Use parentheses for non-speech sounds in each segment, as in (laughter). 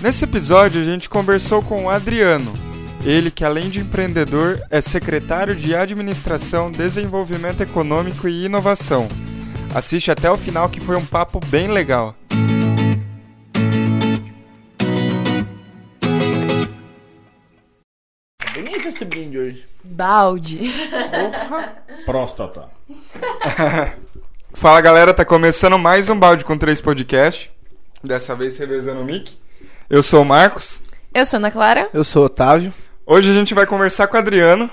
Nesse episódio a gente conversou com o Adriano. Ele que além de empreendedor é secretário de Administração, Desenvolvimento Econômico e Inovação. Assiste até o final que foi um papo bem legal. Bonito esse brinde hoje. Balde. Próstata. (laughs) Fala galera, tá começando mais um Balde com Três Podcast. Dessa vez revezando o Mic. Eu sou o Marcos. Eu sou Ana Clara. Eu sou o Otávio. Hoje a gente vai conversar com o Adriano.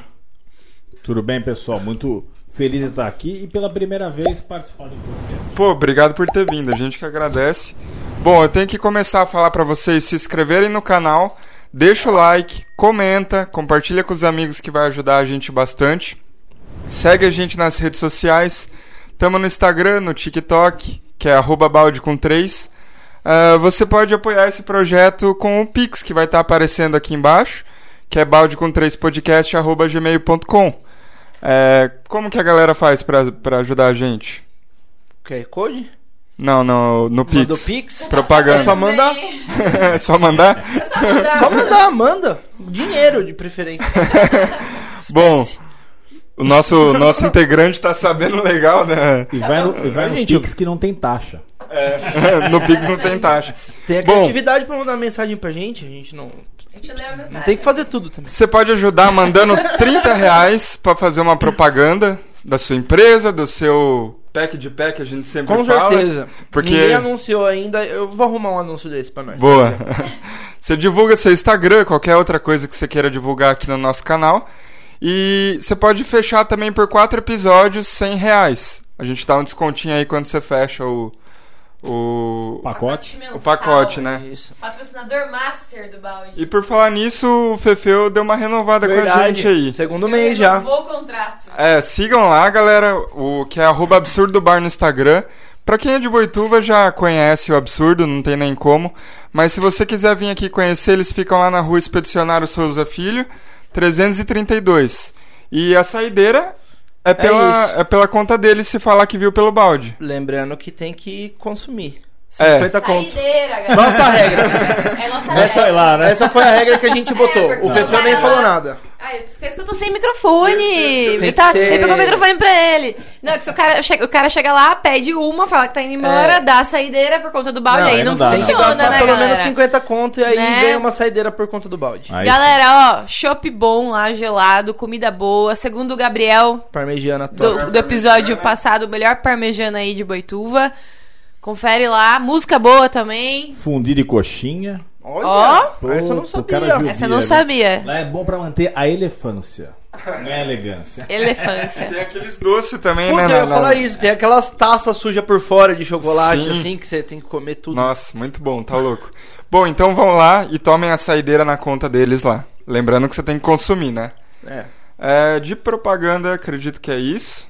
Tudo bem, pessoal? Muito feliz de estar aqui e pela primeira vez participar do podcast. Pô, obrigado por ter vindo, a gente que agradece. Bom, eu tenho que começar a falar pra vocês se inscreverem no canal, deixa o like, comenta, compartilha com os amigos que vai ajudar a gente bastante. Segue a gente nas redes sociais. Tamo no Instagram, no TikTok, que é arroba balde com 3. Você pode apoiar esse projeto com o Pix, que vai estar aparecendo aqui embaixo, que é balde com 3 podcast arroba gmail.com. É, como que a galera faz pra, pra ajudar a gente? QR Code? Não, no, no Pix. Manda o Pix? Propaganda. É (laughs) só mandar. É só mandar? Só mandar, manda. Dinheiro, de preferência. (laughs) Bom, o nosso, nosso integrante tá sabendo legal, né? E vai no, e vai no Gente, Pix que não tem taxa. É, (laughs) no Pix não tem taxa. Tem a criatividade pra mandar mensagem pra gente. A gente não. A gente lê a mensagem. Não tem que fazer tudo também. Você pode ajudar mandando 30 reais pra fazer uma propaganda da sua empresa, do seu pack de pack, a gente sempre Com fala. certeza. Porque... Ninguém anunciou ainda. Eu vou arrumar um anúncio desse pra nós. Boa. (laughs) Você divulga seu Instagram, qualquer outra coisa que você queira divulgar aqui no nosso canal. E você pode fechar também por quatro episódios 100 reais. A gente dá um descontinho aí quando você fecha o, o, Pacote. o pacote, né? Isso. Patrocinador master do balde. E por falar nisso, o Fefeu deu uma renovada com a Verdade. gente aí. Segundo mês já. O contrato. É, sigam lá, galera, o que é arroba absurdo bar no Instagram. Pra quem é de Boituva já conhece o Absurdo, não tem nem como. Mas se você quiser vir aqui conhecer, eles ficam lá na rua Expedicionário Souza Filho, 332. E a saideira é pela, isso. é pela conta deles se falar que viu pelo balde. Lembrando que tem que consumir. É. 50 conto. Saideira, galera. Nossa regra. É nossa É só ir regra. lá, né? Essa foi a regra que a gente botou. porque o vai nem falou nada. Ai, eu esqueço que eu tô sem microfone. Tem Ele, que tá, ser- ele pegou o microfone pra ele. Não, é que se o cara, chega, o cara chega lá, pede uma, fala que tá indo embora, É. dá a saideira por conta do balde, Não, aí não, não dá, Tem que funciona, gastar né, pelo galera? menos 50 conto e aí Né? ganha uma saideira por conta do balde. Aí Galera, ó, chopp bom lá, gelado, comida boa. Segundo o Gabriel, Parmegiana top. do, do episódio passado, o melhor parmejana aí de Boituva. Confere lá. Música boa também. Fundi de coxinha. Olha, Ó. essa eu não o cara sabia. judia, Essa eu não viu? sabia. Lá é bom pra manter a elefância. Não é elegância. (laughs) Elefância. Tem aqueles doces também, Puta, né? eu na- ia falar isso. Tem aquelas taças sujas por fora de chocolate, Sim. assim, que você tem que comer tudo. Nossa, muito bom, tá louco. (laughs) Bom, então vão lá e tomem a saideira na conta deles lá. Lembrando que você tem que consumir, né? É. É, de propaganda, acredito que é isso.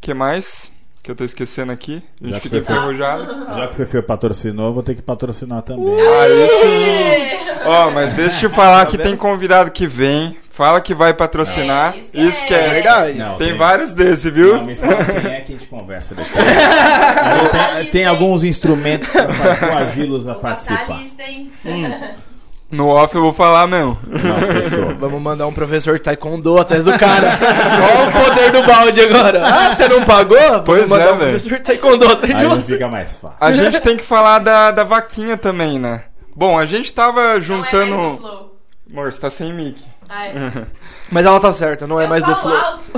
que mais? Que eu tô esquecendo aqui. A gente Já fica foi- enferrujado. Já que o Fefe patrocinou, eu vou ter que patrocinar também. Aí sim! Ó, mas deixa eu te falar que tem convidado que vem, fala que vai patrocinar É, e esquece. esquece. É verdade. Não, Tem vários desses, viu? Não, me fala quem é que a gente conversa depois. (laughs) Tem, tem alguns instrumentos para coagi-los a Vou passar a participar. lista, hein? (laughs) No off eu vou falar mesmo. Não, fechou. (laughs) Vamos mandar um professor de taekwondo atrás do cara. (laughs) Olha o poder do balde agora. Ah, você não pagou? Vamos Pois mandar é, um velho. professor de taekwondo atrás de você. fica mais fácil. A gente tem que falar da, da vaquinha também, né? Bom, a gente tava Não é juntando. mais do Flow. Amor, você tá sem mic. Ah, é. (laughs) Mas ela tá certa, não é Eu mais do flow. alto.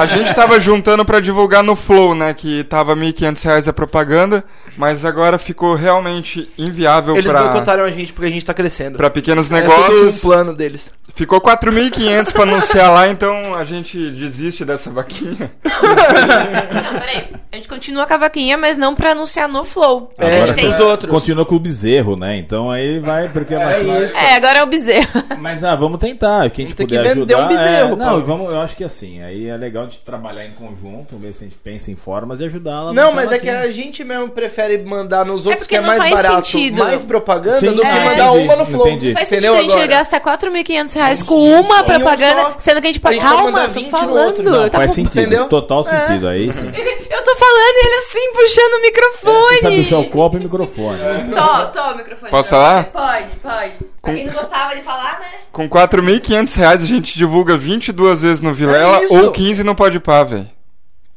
A gente tava juntando pra divulgar no Flow, né? Que tava R$ 1.500 a propaganda, mas agora ficou realmente inviável Eles pra, boicotaram a gente porque a gente tá crescendo. pra pequenos É tudo negócios. um plano deles. Ficou 4.500 pra anunciar lá, então a gente desiste dessa vaquinha. Não, peraí. A gente continua com a vaquinha, mas não pra anunciar no Flow. É, a gente tem... os outros. Continua com o bezerro, né? Então aí vai, porque É vai- isso. É, agora é o bezerro. Mas ah, vamos tentar, o que a gente Tem que puder ajudar. um bezerro, é, não, vamos, eu acho que assim, aí é legal a gente trabalhar em conjunto, ver se a gente pensa em formas e ajudar ela. Não, mas é que a gente mesmo prefere prefere mandar nos outros porque que é mais barato, sentido. mais propaganda Sim, do que é. mandar entendi, uma no Flow. entendi. Não faz Entendeu sentido a gente gastar 4.500 reais com um uma propaganda, só. sendo que a gente A pode. gente pode Calma, tô 20 no falando. outro. Não, tá Faz bom. sentido, entendeu? total sentido. Aí (laughs) sim. Eu tô falando e ele assim, puxando o microfone. Você sabe puxar o copo e o microfone. Tô, tô, o microfone. Posso falar? Pode, pode. Pra quem não gostava de falar, né? Com 4.500 reais a gente divulga 22 vezes no Vilela É ou 15 no Pode Pá, velho.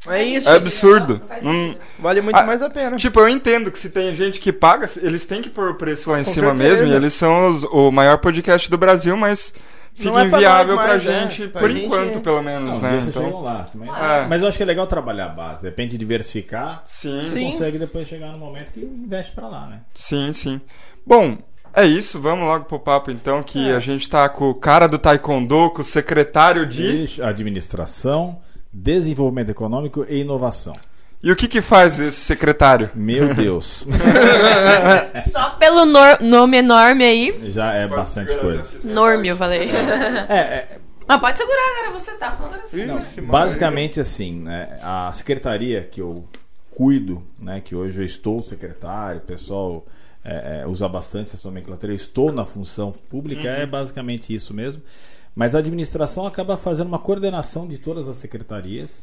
É isso. É absurdo. Não faz Não-. Vale muito Ah, mais a pena. Tipo, eu entendo que se tem gente que paga, eles têm que pôr o preço lá em Com cima certeza. mesmo. E eles são os- o maior podcast do Brasil, mas fica Não é pra inviável nós pra mais, é. gente, Pra por gente- enquanto, pelo menos, Não, né? vocês Então, lá. Mas, É. mas eu acho que é legal trabalhar a base. De repente diversificar, sim, você Sim. consegue depois chegar no momento que investe pra lá, né? sim, sim. Bom, é isso. Vamos logo pro papo então, que É. a gente tá com o cara do Taekwondo, com o secretário de. De administração, desenvolvimento econômico e inovação. E o que que faz esse secretário? Meu Deus. (laughs) Só pelo nome enorme aí. Já é bastante coisa. Norme, eu falei. É, é, Mas pode segurar agora, você tá falando assim. Não, basicamente assim, né, a secretaria que eu cuido, né, que hoje eu estou secretário, o pessoal é, é, usa bastante essa nomenclatura, eu estou na função pública, é basicamente isso mesmo. Mas a administração acaba fazendo uma coordenação de todas as secretarias,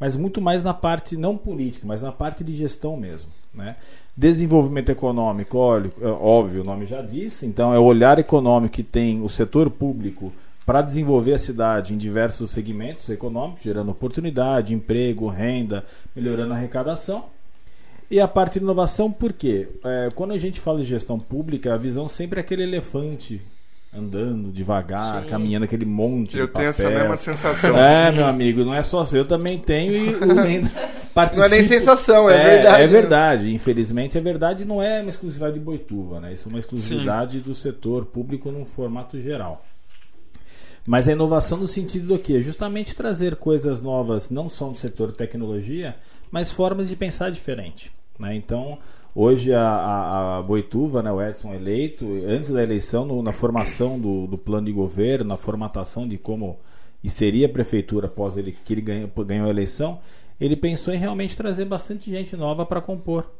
mas muito mais na parte não política, mas na parte de gestão mesmo. Né? Desenvolvimento econômico, é óbvio, o nome já disse, então é o olhar econômico que tem o setor público para desenvolver a cidade em diversos segmentos econômicos, gerando oportunidade, emprego, renda, melhorando a arrecadação. E a parte de inovação, por quê? É, quando a gente fala de gestão pública, a visão sempre é aquele elefante andando devagar, Sim. caminhando aquele monte Eu de tenho essa papel. mesma sensação. É, meu amigo, não é só seu, eu também tenho e o (laughs) Não é nem sensação, é, verdade. É né? verdade, infelizmente é verdade, não é uma exclusividade de Boituva, né? Isso é uma exclusividade do setor público num formato geral. Mas a inovação no sentido do quê? Justamente trazer coisas novas, não só no setor tecnologia, mas formas de pensar diferente. Né? Então, hoje a, a, a Boituva, né, o Edson eleito, antes da eleição, no- na formação do, do plano de governo, na formatação de como e seria a prefeitura após ele que ele ganhou, ganhou a eleição, ele pensou em realmente trazer bastante gente nova para compor.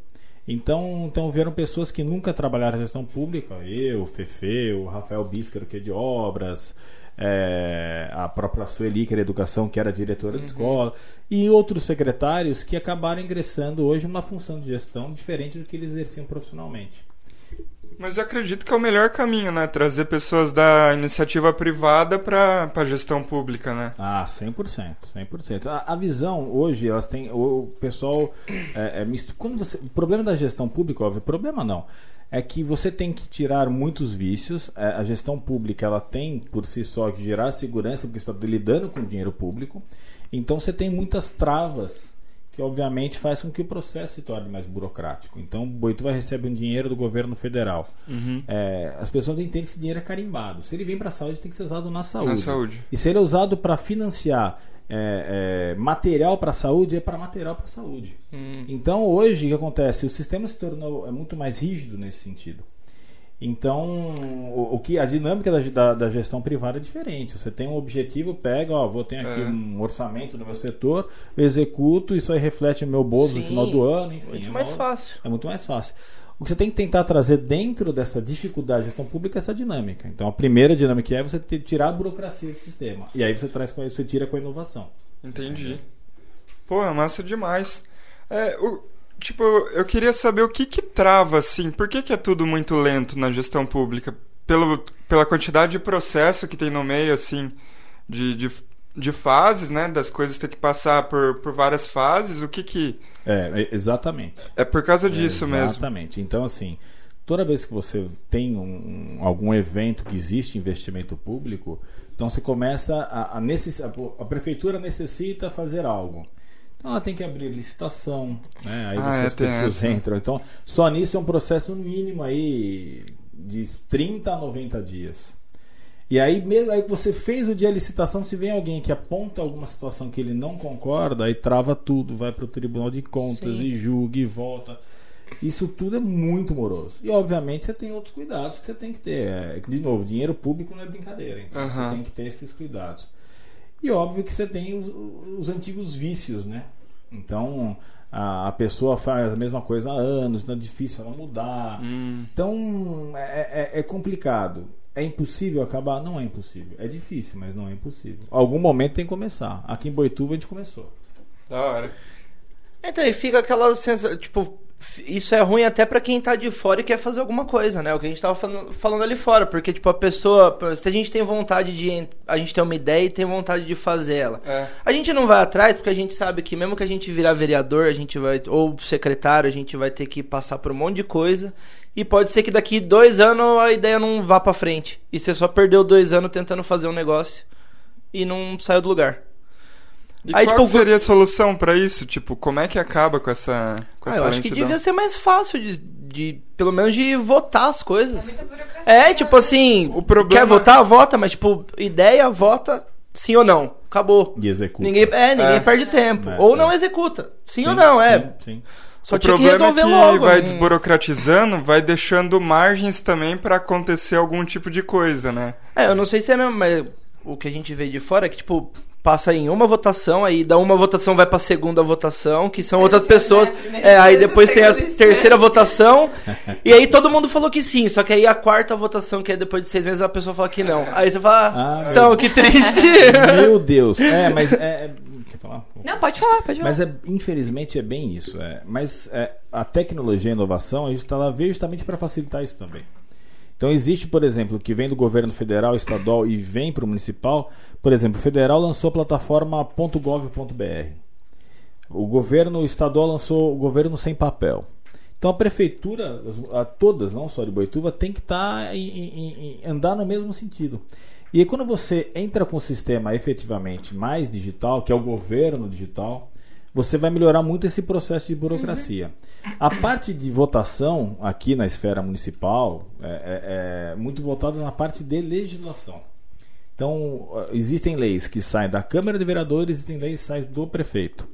Então, então vieram pessoas que nunca trabalharam na gestão pública, eu, Fefe, o Rafael Bíscaro, que é de obras, é, a própria Sueli, que era educação, que era diretora de escola, e outros secretários que acabaram ingressando hoje numa função de gestão diferente do que eles exerciam profissionalmente. Mas eu acredito que é o melhor caminho, né? Trazer pessoas da iniciativa privada para a gestão pública, né? Ah, 100%, 100%. A, a visão hoje, elas têm o, pessoal é, é misto. Quando você, o problema da gestão pública, óbvio, problema não, é que você tem que tirar muitos vícios. É, a gestão pública, ela tem por si só que gerar segurança porque está lidando com dinheiro público. Então você tem muitas travas que obviamente faz com que o processo se torne mais burocrático. Então, Boituva recebe um dinheiro do governo federal. É, as pessoas entendem que esse dinheiro é carimbado. Se ele vem para a saúde, tem que ser usado na saúde. Na saúde. E se ele é usado para financiar é, é, material para a saúde, é para material para a saúde. Então, hoje, o que acontece? O sistema se tornou é muito mais rígido nesse sentido. Então, o, o que a dinâmica da, da, da gestão privada é diferente. Você tem um objetivo, pega, ó, vou ter aqui É. um orçamento no meu setor, eu executo, isso aí reflete no meu bolso no Sim, final do ano, enfim. Muito é mais uma- fácil. é muito mais fácil. O que você tem que tentar trazer dentro dessa dificuldade de gestão pública é essa dinâmica. Então, a primeira dinâmica é você ter- tirar a burocracia do sistema. E aí você traz com você tira com a inovação. Entendi. Pô, é massa demais. É, o, tipo, eu queria saber o que que trava, assim, por que que é tudo muito lento na gestão pública? Pelo, pela quantidade de processo que tem no meio, assim, de, de, de fases, né? Das coisas ter que passar por, por várias fases, o que que... É, é, exatamente. É por causa disso mesmo. Exatamente. Então, assim, toda vez que você tem um, um- algum evento que existe investimento público, então você começa a, a, necess, a, a prefeitura necessita fazer algo. Ela tem que abrir licitação, né? Aí Ah, você, é, pessoas essa. entram. Então, só nisso é um processo mínimo aí de 30 a 90 dias. E aí, mesmo aí que você fez o dia de licitação, se vem alguém que aponta alguma situação que ele não concorda, aí trava tudo, vai para o Tribunal de Contas Sim. e julga e volta. Isso tudo é muito moroso. E obviamente você tem outros cuidados que você tem que ter. É, de novo, dinheiro público não é brincadeira, então Aham. você tem que ter esses cuidados. E óbvio que você tem os, os antigos vícios, né? Então, a, a pessoa faz a mesma coisa há anos, não é difícil ela mudar. Hum. Então é, é- é complicado. É impossível acabar? Não é impossível. É difícil, mas não é impossível. Algum momento tem que começar. Aqui em Boituva a gente começou. Da hora. Então, e fica aquela sensação, tipo, isso é ruim até pra quem tá de fora e quer fazer alguma coisa, né? O que a gente tava falando, falando ali fora, porque, tipo, a pessoa, se a gente tem vontade de, a gente tem uma ideia e tem vontade de fazer ela. É. A gente não vai atrás porque a gente sabe que mesmo que a gente virar vereador, a gente vai, ou secretário, a gente vai ter que passar por um monte de coisa. E pode ser que daqui dois anos a ideia não vá pra frente. E você só perdeu dois anos tentando fazer um negócio e não saiu do lugar. E Aí, qual tipo, que seria a solução pra isso? Tipo, como é que acaba com essa, com Ah, essa eu acho que lentidão? devia ser mais fácil de, de, pelo menos de votar as coisas. Muita burocracia, É, tipo né? assim, O problema- quer votar, vota, mas tipo, ideia, vota, sim ou não. Acabou. E executa. Ninguém, é, ninguém É. perde tempo. É, ou é. não executa. Sim, ou não, é. Sim, sim. Só o tinha que problema resolver é que logo. vai não- desburocratizando, vai deixando margens também pra acontecer algum tipo de coisa, né? É, eu não sei se é mesmo, mas o que a gente vê de fora é que, tipo, passa em uma votação, aí da uma votação vai pra segunda votação, que são outras pessoas. né? É, aí depois tem a terceira votação, (laughs) e aí todo mundo falou que sim, só que aí a quarta votação, que é depois de seis meses, a pessoa fala que não. Aí você fala, Ah, ah, então, meu- que triste. (laughs) Meu Deus. É, mas é. é- Quer falar? Não, pode falar, pode falar. Mas é, infelizmente é bem isso. É. Mas é, a tecnologia e a inovação a gente tá lá veio justamente para facilitar isso também. Então existe, por exemplo, que vem do governo federal, estadual e vem para o municipal. Por exemplo, o federal lançou a plataforma .gov.br. O governo estadual lançou o governo sem papel. Então a prefeitura, a, todas, não só de Boituva, tem que estar andar no mesmo sentido. E aí, quando você entra com o sistema efetivamente mais digital, que é o governo digital, você vai melhorar muito esse processo de burocracia. A parte de votação aqui na esfera municipal é, é- é muito voltada na parte de legislação. Então, ah, existem leis que saem da Câmara de Vereadores, existem leis que saem do prefeito.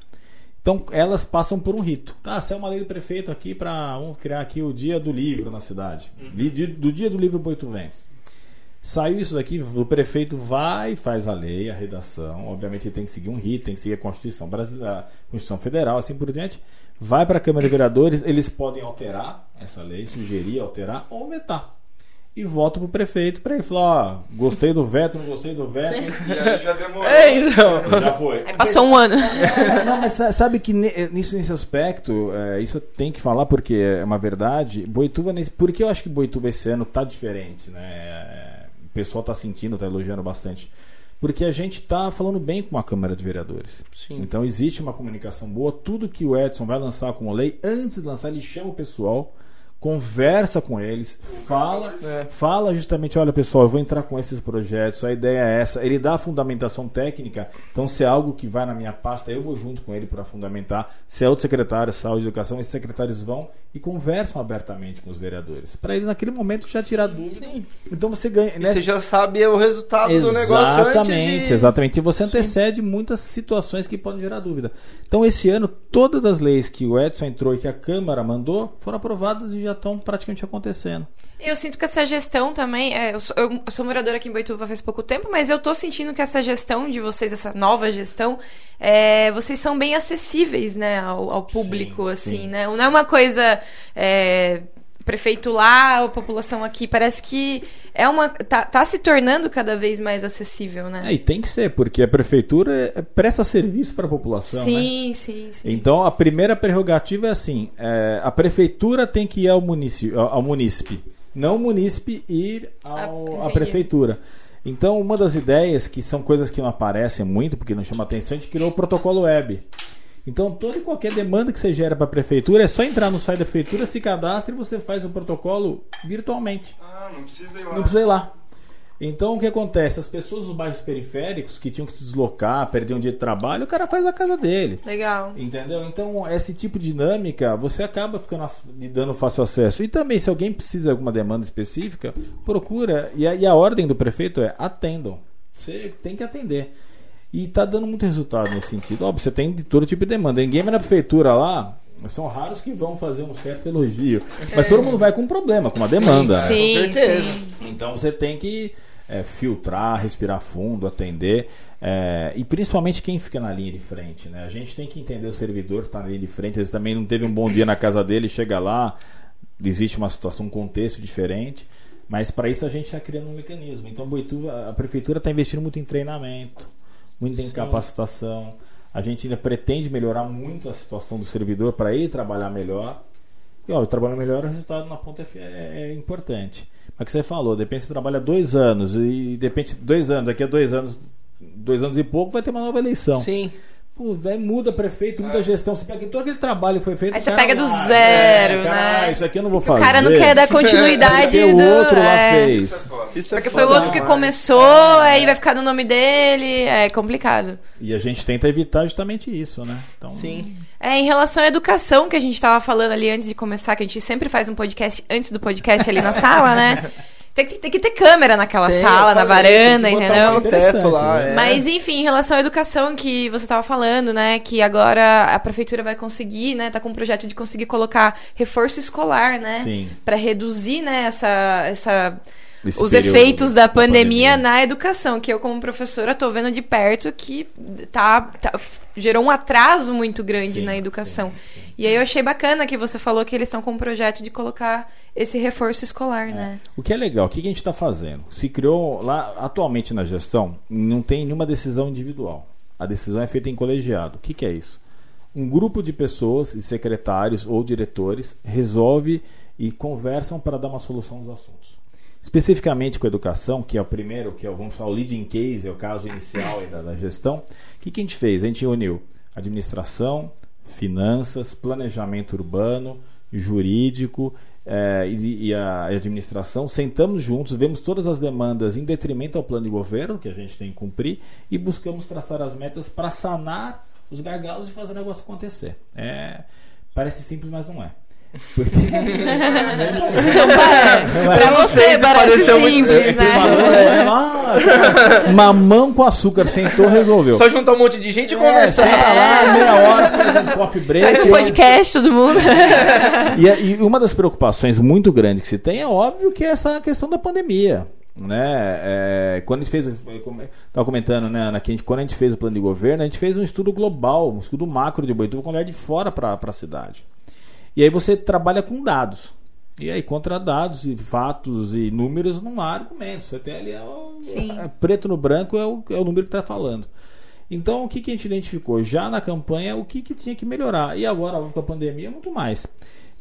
Então, elas passam por um rito. Ah, se é uma lei do prefeito aqui para vamos criar aqui o dia do livro na cidade. Di- Do dia do livro boituvense. Saiu isso daqui, o prefeito vai, faz a lei, a redação. Obviamente ele tem que seguir um rito, tem que seguir a Constituição brasileira, a Constituição Federal, assim por diante. Vai para a Câmara de Vereadores, eles podem alterar essa lei, sugerir, alterar ou vetar. E volta pro prefeito para ele falar: ó, gostei do veto, não gostei do veto. (laughs) E aí (laughs) já demorou. é, então. Já foi. Aí (laughs) passou um ano. É, não, mas sa- sabe que ne- nisso, nesse aspecto, é, isso eu tenho que falar porque é uma verdade. Boituva, nesse, por que eu acho que Boituva esse ano tá diferente, né? É, o pessoal tá sentindo, tá elogiando bastante. Porque a gente tá falando bem com a Câmara de Vereadores. Sim. Então existe uma comunicação boa. Tudo que o Edson vai lançar como lei, antes de lançar, ele chama o pessoal, conversa com eles, fala, É. fala justamente, olha pessoal, eu vou entrar com esses projetos, a ideia é essa. Ele dá a fundamentação técnica, então se é algo que vai na minha pasta, eu vou junto com ele para fundamentar. Se é outro secretário, saúde educação, esses secretários vão e conversam abertamente com os vereadores, para eles naquele momento já tirar dúvida. Sim. Então você ganha, né? você já sabe o resultado do negócio Exatamente, de... exatamente. E você antecede muitas situações que podem gerar dúvida. Então, esse ano, todas as leis que o Edson entrou e que a Câmara mandou foram aprovadas e já estão praticamente acontecendo. Eu sinto que essa gestão também. é, eu, sou, eu sou moradora aqui em Boituva faz pouco tempo, mas eu tô sentindo que essa gestão de vocês, essa nova gestão, é, vocês são bem acessíveis, né, ao, ao público, Sim, assim, sim. né? Não é uma coisa. é, prefeito lá, a população aqui, parece que é uma tá, tá se tornando cada vez mais acessível, né? É, e tem que ser, porque a prefeitura é- presta serviço para a população, né? sim, sim, sim. Então, a primeira prerrogativa é assim: é, a prefeitura tem que ir ao munícipe, ao munícipe não o munícipe ir ao, à prefeitura. Então, uma das ideias, que são coisas que não aparecem muito, porque não chama atenção, a gente criou o protocolo web. Então, toda e qualquer demanda que você gera para a prefeitura, é só entrar no site da prefeitura, se cadastra e você faz o protocolo virtualmente. Ah, não precisa ir lá. Não precisa ir lá. Então o que acontece? As pessoas dos bairros periféricos que tinham que se deslocar, perder um dia de trabalho, o cara faz na casa dele. Legal. Entendeu? Então, esse tipo de dinâmica, você acaba ficando lhe dando fácil acesso. E também, se alguém precisa de alguma demanda específica, procura. E a, e a ordem do prefeito é atendam. Você tem que atender. E tá dando muito resultado nesse sentido. Óbvio, você tem de todo tipo de demanda. Ninguém vai na prefeitura lá. São raros que vão fazer um certo elogio. Mas todo mundo vai com um problema, com uma demanda. né? Sim, certeza. sim. Então você tem que é, filtrar, respirar fundo, atender. É, e principalmente quem fica na linha de frente, né? A gente tem que entender o servidor que está na linha de frente, às vezes também não teve um bom dia na casa dele, chega lá, existe uma situação, um contexto diferente. Mas para isso a gente está criando um mecanismo. Então Boituva, a prefeitura está investindo muito em treinamento, muito em capacitação. A gente ainda pretende melhorar muito a situação do servidor para ele trabalhar melhor. E ó, trabalhar melhor, o resultado na ponta é, é, é importante. Mas que você falou, depende se você trabalha dois anos e depende dois anos, daqui a dois anos, dois anos e pouco vai ter uma nova eleição. Sim. Pô, daí muda prefeito, muda gestão. Você pega todo aquele trabalho que foi feito. Aí você cara pega do lá, zero, é, cara, né? ah, isso aqui eu não vou fazer. O cara não quer dar (laughs) continuidade Porque do. o outro lá é. fez. Isso é foda. Isso é Porque foi o outro que começou, aí vai ficar no nome dele. É complicado. E a gente tenta evitar justamente isso, né? Então, Sim. É, em relação à educação que a gente tava falando ali antes de começar, que a gente sempre faz um podcast antes do podcast ali na sala, né? (laughs) Tem que, tem que ter câmera naquela Tem, sala, na falei, varanda, tem que botar entendeu? teto lá. né? é. Mas enfim, em relação à educação que você estava falando, né, que agora a prefeitura vai conseguir, né, tá com um projeto de conseguir colocar reforço escolar, né, Sim. para reduzir, né, essa essa Esse os efeitos da, da pandemia, pandemia. na educação, que eu como professora tô vendo de perto que tá, tá- gerou um atraso muito grande Sim, na educação. sim, sim. E aí eu achei bacana que você falou que eles estão com um projeto de colocar esse reforço escolar, né? O que é legal, o que a gente está fazendo? Se criou lá, atualmente na gestão, não tem nenhuma decisão individual. A decisão é feita em colegiado. O que, que é isso? Um grupo de pessoas, e secretários ou diretores, resolve e conversam para dar uma solução aos assuntos. Especificamente com a educação, que é o primeiro, que é o, vamos falar, o leading case, é o caso inicial da, da gestão. O que, que a gente fez? A gente uniu administração, finanças, planejamento urbano, jurídico eh, e, e a administração. Sentamos juntos, vemos todas as demandas em detrimento ao plano de governo que a gente tem que cumprir e buscamos traçar as metas para sanar os gargalos e fazer o negócio acontecer. É, parece simples, mas não é. Pra você, parece muito- simples, É que falou, né? Ah, mamão com açúcar, sentou, resolveu. Só juntar um monte de gente e É, conversar. senta lá, meia hora, faz um coffee break. Faz um podcast, todo mundo. E, e uma das preocupações muito grandes que se tem é óbvio que é essa questão da pandemia. Né? É, quando a gente fez, estava comentando, né, Ana, que a gente, quando a gente fez o plano de governo, a gente fez um estudo global, um estudo macro de Boituva com olhar de fora para a cidade. E aí você trabalha com dados. E aí, contra dados e fatos e números, não há argumentos. Você tem ali é o- é preto no branco é o, é o número que está falando. Então, o que, que a gente identificou? Já na campanha, o que, que tinha que melhorar. E agora, óbvio, com a pandemia, muito mais.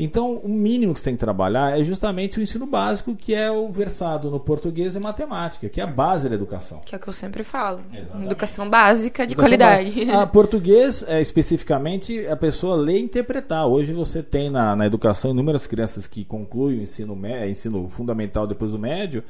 Então, o mínimo que você tem que trabalhar é justamente o ensino básico, que é o versado no português e matemática, que é a base da educação. Que é o que eu sempre falo. Exatamente. Educação básica de Educação qualidade. básica. A português, é, especificamente, a pessoa lê e interpretar. Hoje você tem na, na educação inúmeras crianças que concluem o ensino, mé- ensino fundamental depois do médio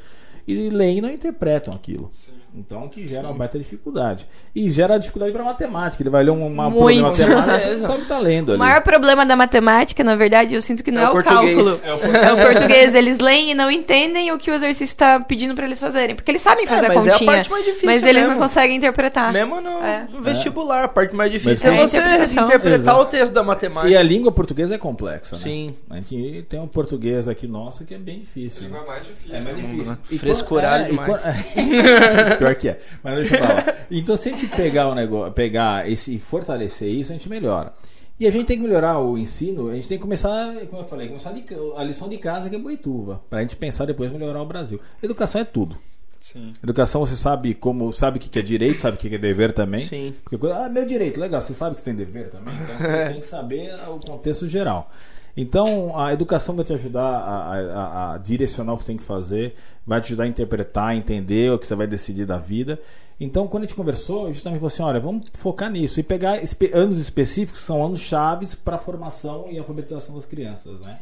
e leem e não interpretam aquilo. Então, que gera uma baita dificuldade. E gera dificuldade para matemática. Ele vai ler um, uma Muito. matemática, (laughs) você sabe o tá lendo O ali. maior problema da matemática, na verdade, eu sinto que não É é, o o, português. cálculo. É o (laughs) É o português. Eles leem e não entendem o que o exercício está pedindo para eles fazerem. Porque eles sabem fazer É, a mas é a continha. parte mais difícil mas eles mesmo. não conseguem interpretar. Mesmo no É. no vestibular, a parte mais difícil Mas é você É a interpretar Exato. o texto da matemática. E a língua portuguesa é complexa, né? Sim. A gente tem um português aqui nosso que é bem difícil. né? língua mais difícil. É mais do mundo, difícil. né? E Frescurado quando- é, e demais. (laughs) Pior que é. Mas deixa eu falar. Então, se a gente pegar o negócio, pegar esse e fortalecer isso, a gente melhora. E a gente tem que melhorar o ensino, a gente tem que começar, como eu falei, começar a lição de casa que é Boituva, pra gente pensar depois melhorar o Brasil. Educação é tudo. Sim. Educação você sabe como, sabe o que que é direito, sabe o que que é dever também. Sim. Porque, ah, meu direito, legal, você sabe que você tem dever também, então você tem que saber o contexto geral. Então, a educação vai te ajudar a, a- a direcionar o que você tem que fazer, vai te ajudar a interpretar, entender o que você vai decidir da vida. Então, quando a gente conversou, justamente falou assim: olha, vamos focar nisso e pegar espe- anos específicos, que são anos chaves para a formação e alfabetização das crianças, né?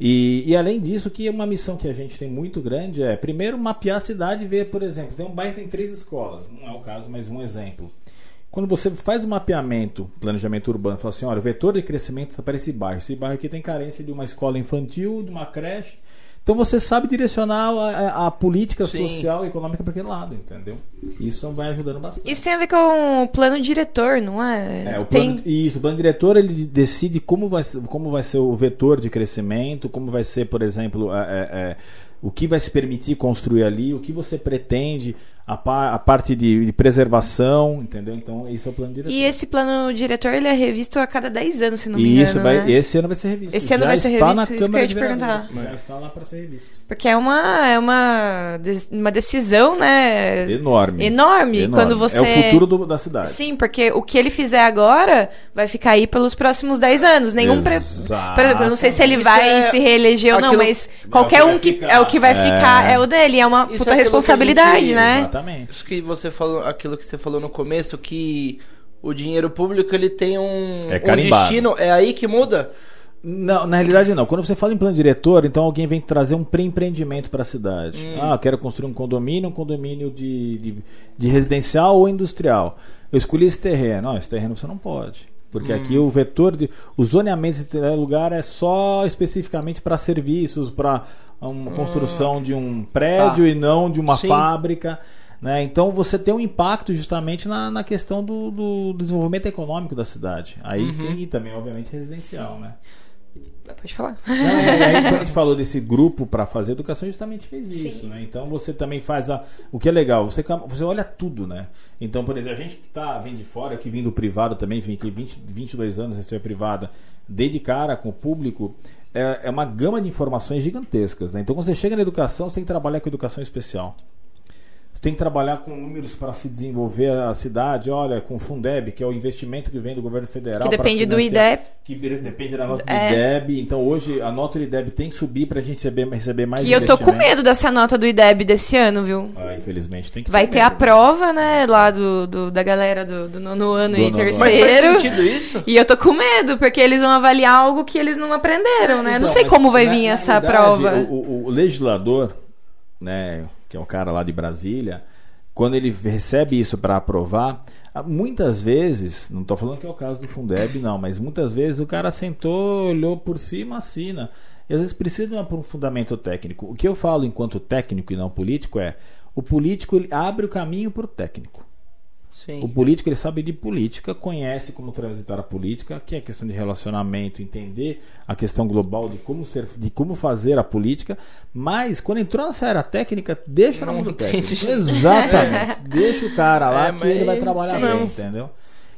E, e além disso, que é uma missão que a gente tem muito grande é, primeiro, mapear a cidade e ver, por exemplo, tem um bairro que tem três escolas, não é o caso, mas um exemplo. Quando você faz o mapeamento, planejamento urbano, fala assim, olha, o vetor de crescimento está para esse bairro. Esse bairro aqui tem carência de uma escola infantil, de uma creche. Então você sabe direcionar a, a- política Sim. social e econômica para aquele lado, entendeu? Isso vai ajudando bastante. Isso tem a ver com o plano diretor, não é? É, o tem... plano, Isso, o plano diretor ele decide como vai, ser- como vai ser o vetor de crescimento, como vai ser, por exemplo, é, é, é, o que vai se permitir construir ali, o que você pretende a, pa, a parte de, de, preservação, entendeu? Então, esse é o plano diretor. E esse plano diretor, ele é revisto a cada 10 anos, se não me Isso, engano, vai, né? esse ano vai ser revisto. Esse ano Já vai ser revisto, na isso que eu Câmara ia de te perguntar. Já está lá para ser revisto. Porque é uma, é uma, uma decisão, né? Enorme. Enorme. Enorme. Quando você... É o futuro do, da cidade. Sim, porque o que ele fizer agora vai ficar aí pelos próximos 10 anos. Nenhum. Pre... Exato. Por exemplo, eu não sei se ele Isso vai é se reeleger ou não, aquilo- mas qualquer É um que ficar. é o que vai É. ficar é o dele. É uma Isso puta é responsabilidade, gente- né? Exatamente. Isso que você falou, aquilo que você falou no começo, que o dinheiro público ele tem um, É um destino, é aí que muda? Não, na realidade não. Quando você fala em plano diretor, então alguém vem trazer um pré-empreendimento para a cidade. Hum. Ah, eu quero construir um condomínio, um condomínio de, de, de residencial ou industrial. Eu escolhi esse terreno. Esse terreno você não pode. Porque aqui Hum. o vetor de. O zoneamento desse lugar é só especificamente para serviços, para uma construção de um prédio Tá. e não de uma Sim. fábrica. Né? Então você tem um impacto justamente na, na questão do, do desenvolvimento econômico da cidade. Aí Uhum. sim, e também, obviamente, residencial. Né? Pode falar. Não, aí, quando a gente falou desse grupo para fazer educação, justamente fez isso, né? Então você também faz a, o que é legal, você, você olha tudo, né? Então, por exemplo, a gente que tá, vem de fora, que vem do privado também, vem aqui 20, 22 anos em ser privada, dei de cara com o público, é, é uma gama de informações gigantescas, né? Então, quando você chega na educação, você tem que trabalhar com educação especial. Você tem que trabalhar com números para se desenvolver a cidade, olha, com o Fundeb, que é o investimento que vem do governo federal. Que depende do IDEP. que depende da nota do É. IDEB. Então hoje a nota do IDEB tem que subir para a gente receber, receber mais Que eu tô com medo dessa nota do IDEB desse ano, viu? Ah, infelizmente tem que Vai ter a medo. prova, né, lá do, do- da galera do, do nono ano Do e nono ano. Mas faz terceiro. sentido isso? E eu tô com medo, porque eles vão avaliar algo que eles não aprenderam, né? Então, não sei como vai na- vir na essa realidade, prova. O, o- o legislador, né, que é o cara lá de Brasília, quando ele recebe isso para aprovar, muitas vezes, não estou falando que é o caso do Fundeb, não, mas muitas vezes o cara sentou, olhou por cima, assina. E às vezes precisa de um aprofundamento técnico. O que eu falo enquanto técnico e não político é: o político ele abre o caminho para o técnico. Sim. O político ele sabe de política, conhece como transitar a política, que é questão de relacionamento, entender a questão global de como ser, de como fazer a política, mas quando entrou nessa era técnica, deixa na Não mão do entende. técnico. Exatamente. (laughs) deixa o cara lá É, que ele vai trabalhar bem, entendeu?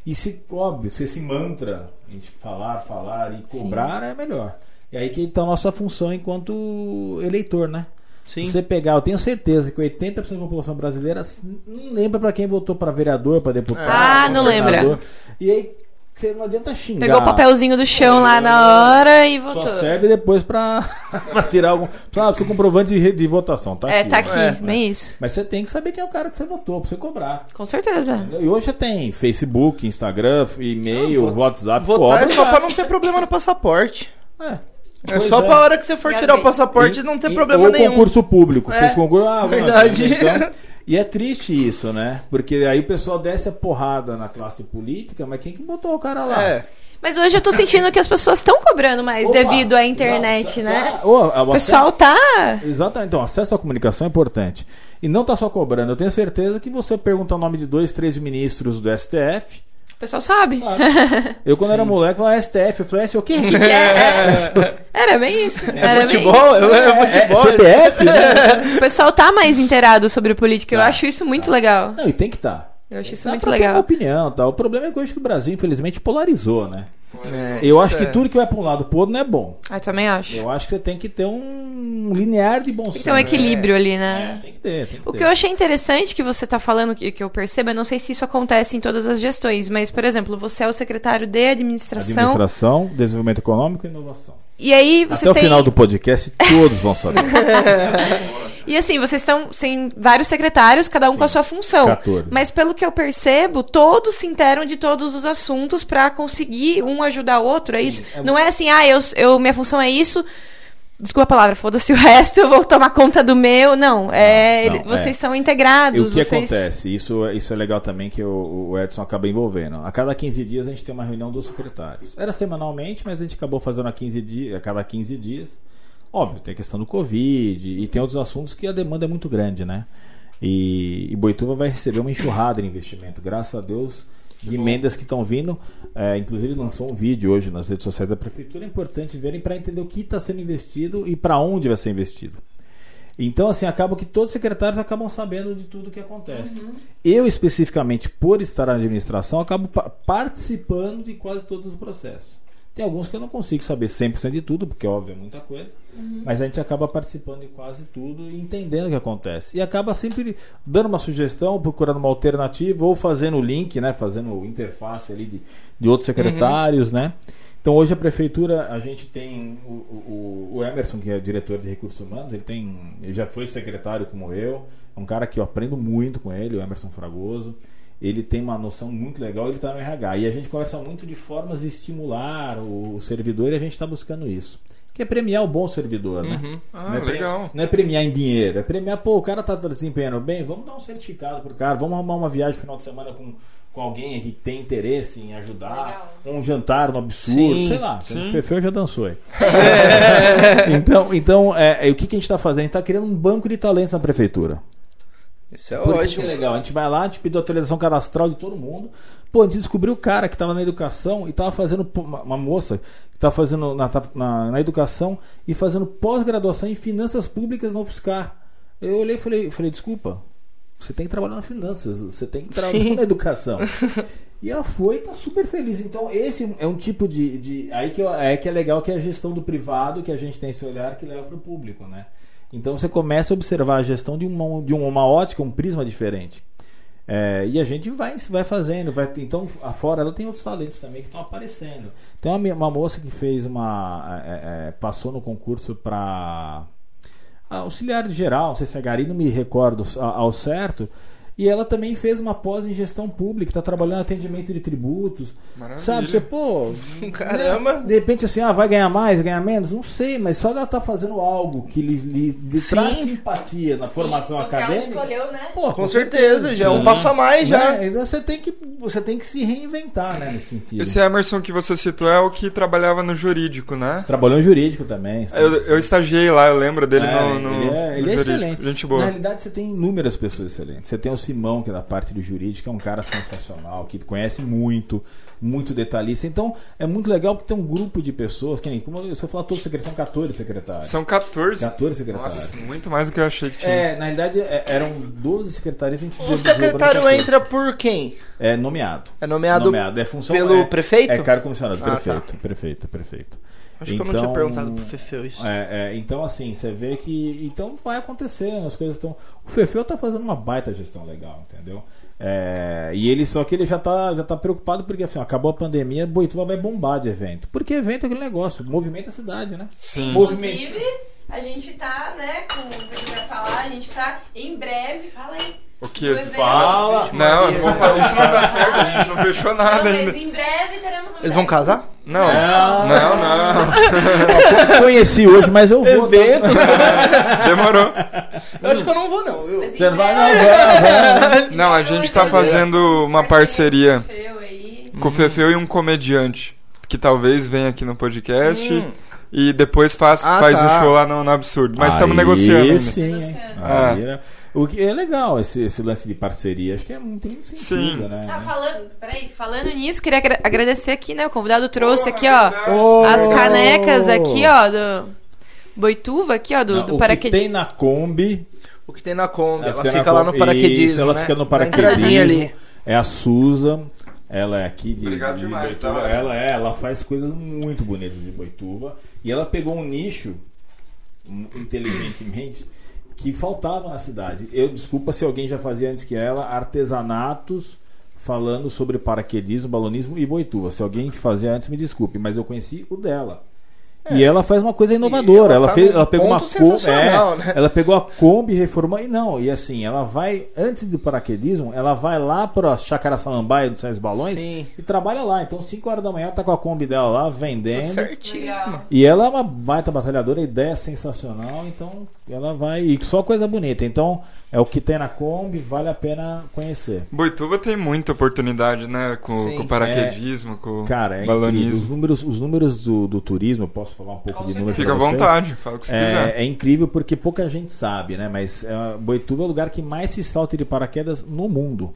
E se, óbvio, se esse mantra, a gente falar, falar e cobrar é melhor. E aí que está a nossa função enquanto eleitor, né? Sim. Se você pegar, eu tenho certeza que 80% da população brasileira não lembra pra quem votou pra vereador, pra deputado. Ah, não lembra. E aí você não adianta xingar. Pegou o papelzinho do chão lá na hora e votou. Só serve depois pra, (laughs) pra tirar algum. Sabe, seu comprovante de, de votação. Tá É, aqui, tá né? aqui, É. bem isso. Mas você tem que saber quem é o cara que você votou, pra você cobrar. Com certeza. E hoje já tem Facebook, Instagram, e-mail, Não, vo- WhatsApp, Votar cobra. é só pra não ter problema no passaporte. É. É Pois só pra hora que você for tirar o passaporte não ter E- problema ou nenhum. concurso público. É, Fez concurso, ah, verdade. então- (laughs) e é triste isso, né? Porque aí o pessoal desce a porrada na classe política, mas quem que botou o cara lá? É. Mas hoje eu tô sentindo que as pessoas estão cobrando mais Opa, devido à não, internet, tá- né? tá- ô, O pessoal tá. Exatamente. Então, acesso à comunicação é importante. E não tá só cobrando. Eu tenho certeza que você pergunta o nome de dois, três ministros do STF. O pessoal sabe. sabe? (laughs) Eu, quando era moleque, falava STF. Eu falei, "Esse é o quê? Que que é? (laughs) Era bem isso. Era bem futebol? isso. Eu- é É, futebol. CBF, né? O pessoal tá mais inteirado sobre política. Eu Tá, acho isso muito legal. Não, e tem que estar. Eu acho isso Dá muito pra ter uma legal. opinião, tá? O problema é que hoje que o Brasil, infelizmente, polarizou, né? É, Eu acho que é. tudo que vai para um lado pro outro não é bom. Eu também acho. Eu acho que você tem que ter um linear de bom senso. Tem que ter um equilíbrio ali, É, né? tem que ter, tem que O ter. que eu achei interessante que você tá falando, que, que eu percebo, eu não sei se isso acontece em todas as gestões, mas, por exemplo, você é o secretário de administração. Administração, desenvolvimento econômico e inovação. E aí vocês Até o têm. final do podcast, todos vão saber. (laughs) E assim, vocês são têm vários secretários, cada um com a sua função. 14. Mas pelo que eu percebo, todos se interam de todos os assuntos pra conseguir um ajudar o outro, é isso? Não é assim, ah, eu, eu, minha função é isso. Desculpa a palavra, foda-se o (laughs) resto, eu vou tomar conta do meu. Não, é, Não, não, vocês é. são E integrados. o que vocês... acontece? Isso, isso é legal também que o, o Edson acaba envolvendo. A cada 15 dias a gente tem uma reunião dos secretários. Era semanalmente, mas a gente acabou fazendo a, 15 dias, a cada 15 dias. Óbvio, tem a questão do Covid e tem outros assuntos que a demanda é muito grande, né? E, e Boituva vai receber uma enxurrada de investimento, graças a Deus, de emendas que estão vindo. É, inclusive lançou um vídeo hoje nas redes sociais da prefeitura. É importante verem para entender o que está sendo investido e para onde vai ser investido. Então, assim, acaba que todos os secretários acabam sabendo de tudo que acontece. Eu, especificamente, por estar na administração, acabo pa- participando de quase todos os processos. Tem alguns que eu não consigo saber 100% de tudo, porque, óbvio, é muita coisa. Mas a gente acaba participando de quase tudo e entendendo o que acontece. E acaba sempre dando uma sugestão, procurando uma alternativa, ou fazendo o link, né? Fazendo interface ali de, de outros secretários, né? Então hoje a prefeitura, a gente tem o, o, o Emerson, que é diretor de recursos humanos, ele tem. Ele já foi secretário como eu, é um cara que eu aprendo muito com ele, o Emerson Fragoso. Ele tem uma noção muito legal, ele está no RH. E a gente conversa muito de formas de estimular o, o servidor e a gente está buscando isso. Que é premiar o bom servidor, né? Ah, não, é pre- legal. não é premiar em dinheiro, é premiar, pô, o cara tá desempenhando bem, vamos dar um certificado pro cara, vamos arrumar uma viagem no final de semana com, com alguém que tem interesse em ajudar, um jantar no absurdo, Sim, sei lá. sim. O Fefeu já dançou (laughs) aí. então, então é, é, o que, que a gente tá fazendo? A gente tá criando um banco de talentos na prefeitura. Isso é Por que que ótimo. é legal. A gente vai lá, a gente pediu a atualização cadastral de todo mundo. Pô, a gente descobriu o cara que estava na educação e estava fazendo uma, moça que estava fazendo na, na, na educação e fazendo pós-graduação em finanças públicas na UFSCar. Eu olhei e falei, falei, desculpa, você tem que trabalhar nas finanças, você tem que trabalhar Sim. na educação. E ela foi e tá super feliz. Então, esse é um tipo de. de aí, que, eu- é que é legal que é a gestão do privado, que a gente tem esse olhar que leva para o público, né? Então você começa a observar a gestão de uma, de uma ótica, um prisma diferente. É, e a gente vai, vai fazendo. Vai, então, afora ela tem outros talentos também que estão aparecendo. Tem uma, uma moça que fez uma. é, é, passou no concurso para auxiliar geral, não sei se é Gari, não me recordo ao certo. E ela também fez uma pós em gestão pública, está trabalhando em atendimento de tributos. Maravilha. Sabe, você, pô. (laughs) Caramba. né, de repente, assim, ah, vai ganhar mais, ganhar menos? Não sei, mas só ela tá fazendo algo que lhe, lhe, lhe Sim. traz simpatia na formação porque acadêmica. ela escolheu, né? Pô, Com certeza, já é um Sim. passo a mais já. Né? Então você tem, que, você tem que se reinventar, né, nesse sentido. Esse Emerson que você citou é o que trabalhava no jurídico, né? Trabalhou em jurídico também. sim, Eu, sim. eu estagiei lá, eu lembro dele É, no, no, ele é, ele no é excelente. Gente Na boa. realidade, você tem inúmeras pessoas excelentes. Você tem o Simão, que é da parte do jurídico, é um cara sensacional, que conhece muito, muito detalhista. Então, é muito legal porque tem um grupo de pessoas, que nem, como eu falar todos os secretários, são 14 secretários. São 14. 14 secretários. Nossa, muito mais do que eu achei que tinha. É, na realidade, é- eram 12 secretários, a gente O secretário 14. entra por quem? É nomeado. É nomeado, É função pelo é, prefeito? É cargo comissionado, Ah, prefeito, prefeito, prefeito. Acho que eu não tinha perguntado pro Fefeu isso. É, é, então, assim, você vê que. Então vai acontecendo, as coisas estão. O Fefeu tá fazendo uma baita gestão legal, entendeu? É, e ele, só que ele já tá, já tá preocupado porque assim, ó, acabou a pandemia, Boituva vai bombar de evento. Porque evento é aquele negócio, movimenta a cidade, né? Sim. Inclusive, a gente tá, né, com. Se você quiser falar, a gente tá em breve. Fala aí. O que evento. Fala! Não, eu vou falar isso não dá certo, a gente não fechou Não, nada mas ainda. em breve teremos um Eles vão casar? Não, Não. não, não. Conheci hoje, mas eu vou. tá? Evento? (laughs) Demorou. eu acho que eu não vou, não. Mas Você não vai, não, vai, vai. Não, a gente tá fazendo uma parceria com o Fefeu e um comediante que talvez venha aqui no podcast Hum. e depois faz, Ah, faz tá. o show lá no, no Absurdo. Mas estamos negociando ainda. Sim? Negociando. Aí O que é legal esse, esse lance de parceria, acho que é muito, tem muito sentido, Sim. né? Ah, falando, peraí, falando nisso, queria agra- agradecer aqui, né? O convidado trouxe aqui, ó, Oh! as canecas aqui, ó, do Boituva, aqui, ó, do, Não, do o que paraquedismo. tem na Kombi O que tem na Kombi. Ela tem fica lá no paraquedismo. Isso, ela né? fica no paraquedismo. ali. É a Susan. Ela é aqui de, Obrigado de demais, Boituva. tá? Ela é, ela faz coisas muito bonitas de Boituva. E ela pegou um nicho hum, inteligentemente que faltava na cidade. Eu desculpa se alguém já fazia antes que ela artesanatos falando sobre paraquedismo, balonismo e Boituva. Se alguém fazia antes, me desculpe, mas eu conheci o dela. E ela faz uma coisa inovadora. É. Ela Ela, tá fez, ela pegou uma Kombi, é, né? ela pegou a Kombi, reformou e não. E assim, ela vai antes do paraquedismo, ela vai lá para Chácara Samambaia dos Sérgio Balões Sim. e trabalha lá. Então, 5 horas da manhã tá com a Kombi dela lá vendendo. Certíssima. E ela é uma baita batalhadora, a ideia é sensacional, então ela vai. E só coisa bonita. Então, é o que tem na Kombi, vale a pena conhecer. Boituva tem muita oportunidade, né? Com, com o paraquedismo, com Cara, é o incrível. Os balonismo. números, os números do, do turismo, eu posso falar um pouco Com de números Fica à vontade, fala o que você quiser. É, é incrível porque pouca gente sabe, né? Mas é, Boituva é o lugar que mais se salta de paraquedas no mundo.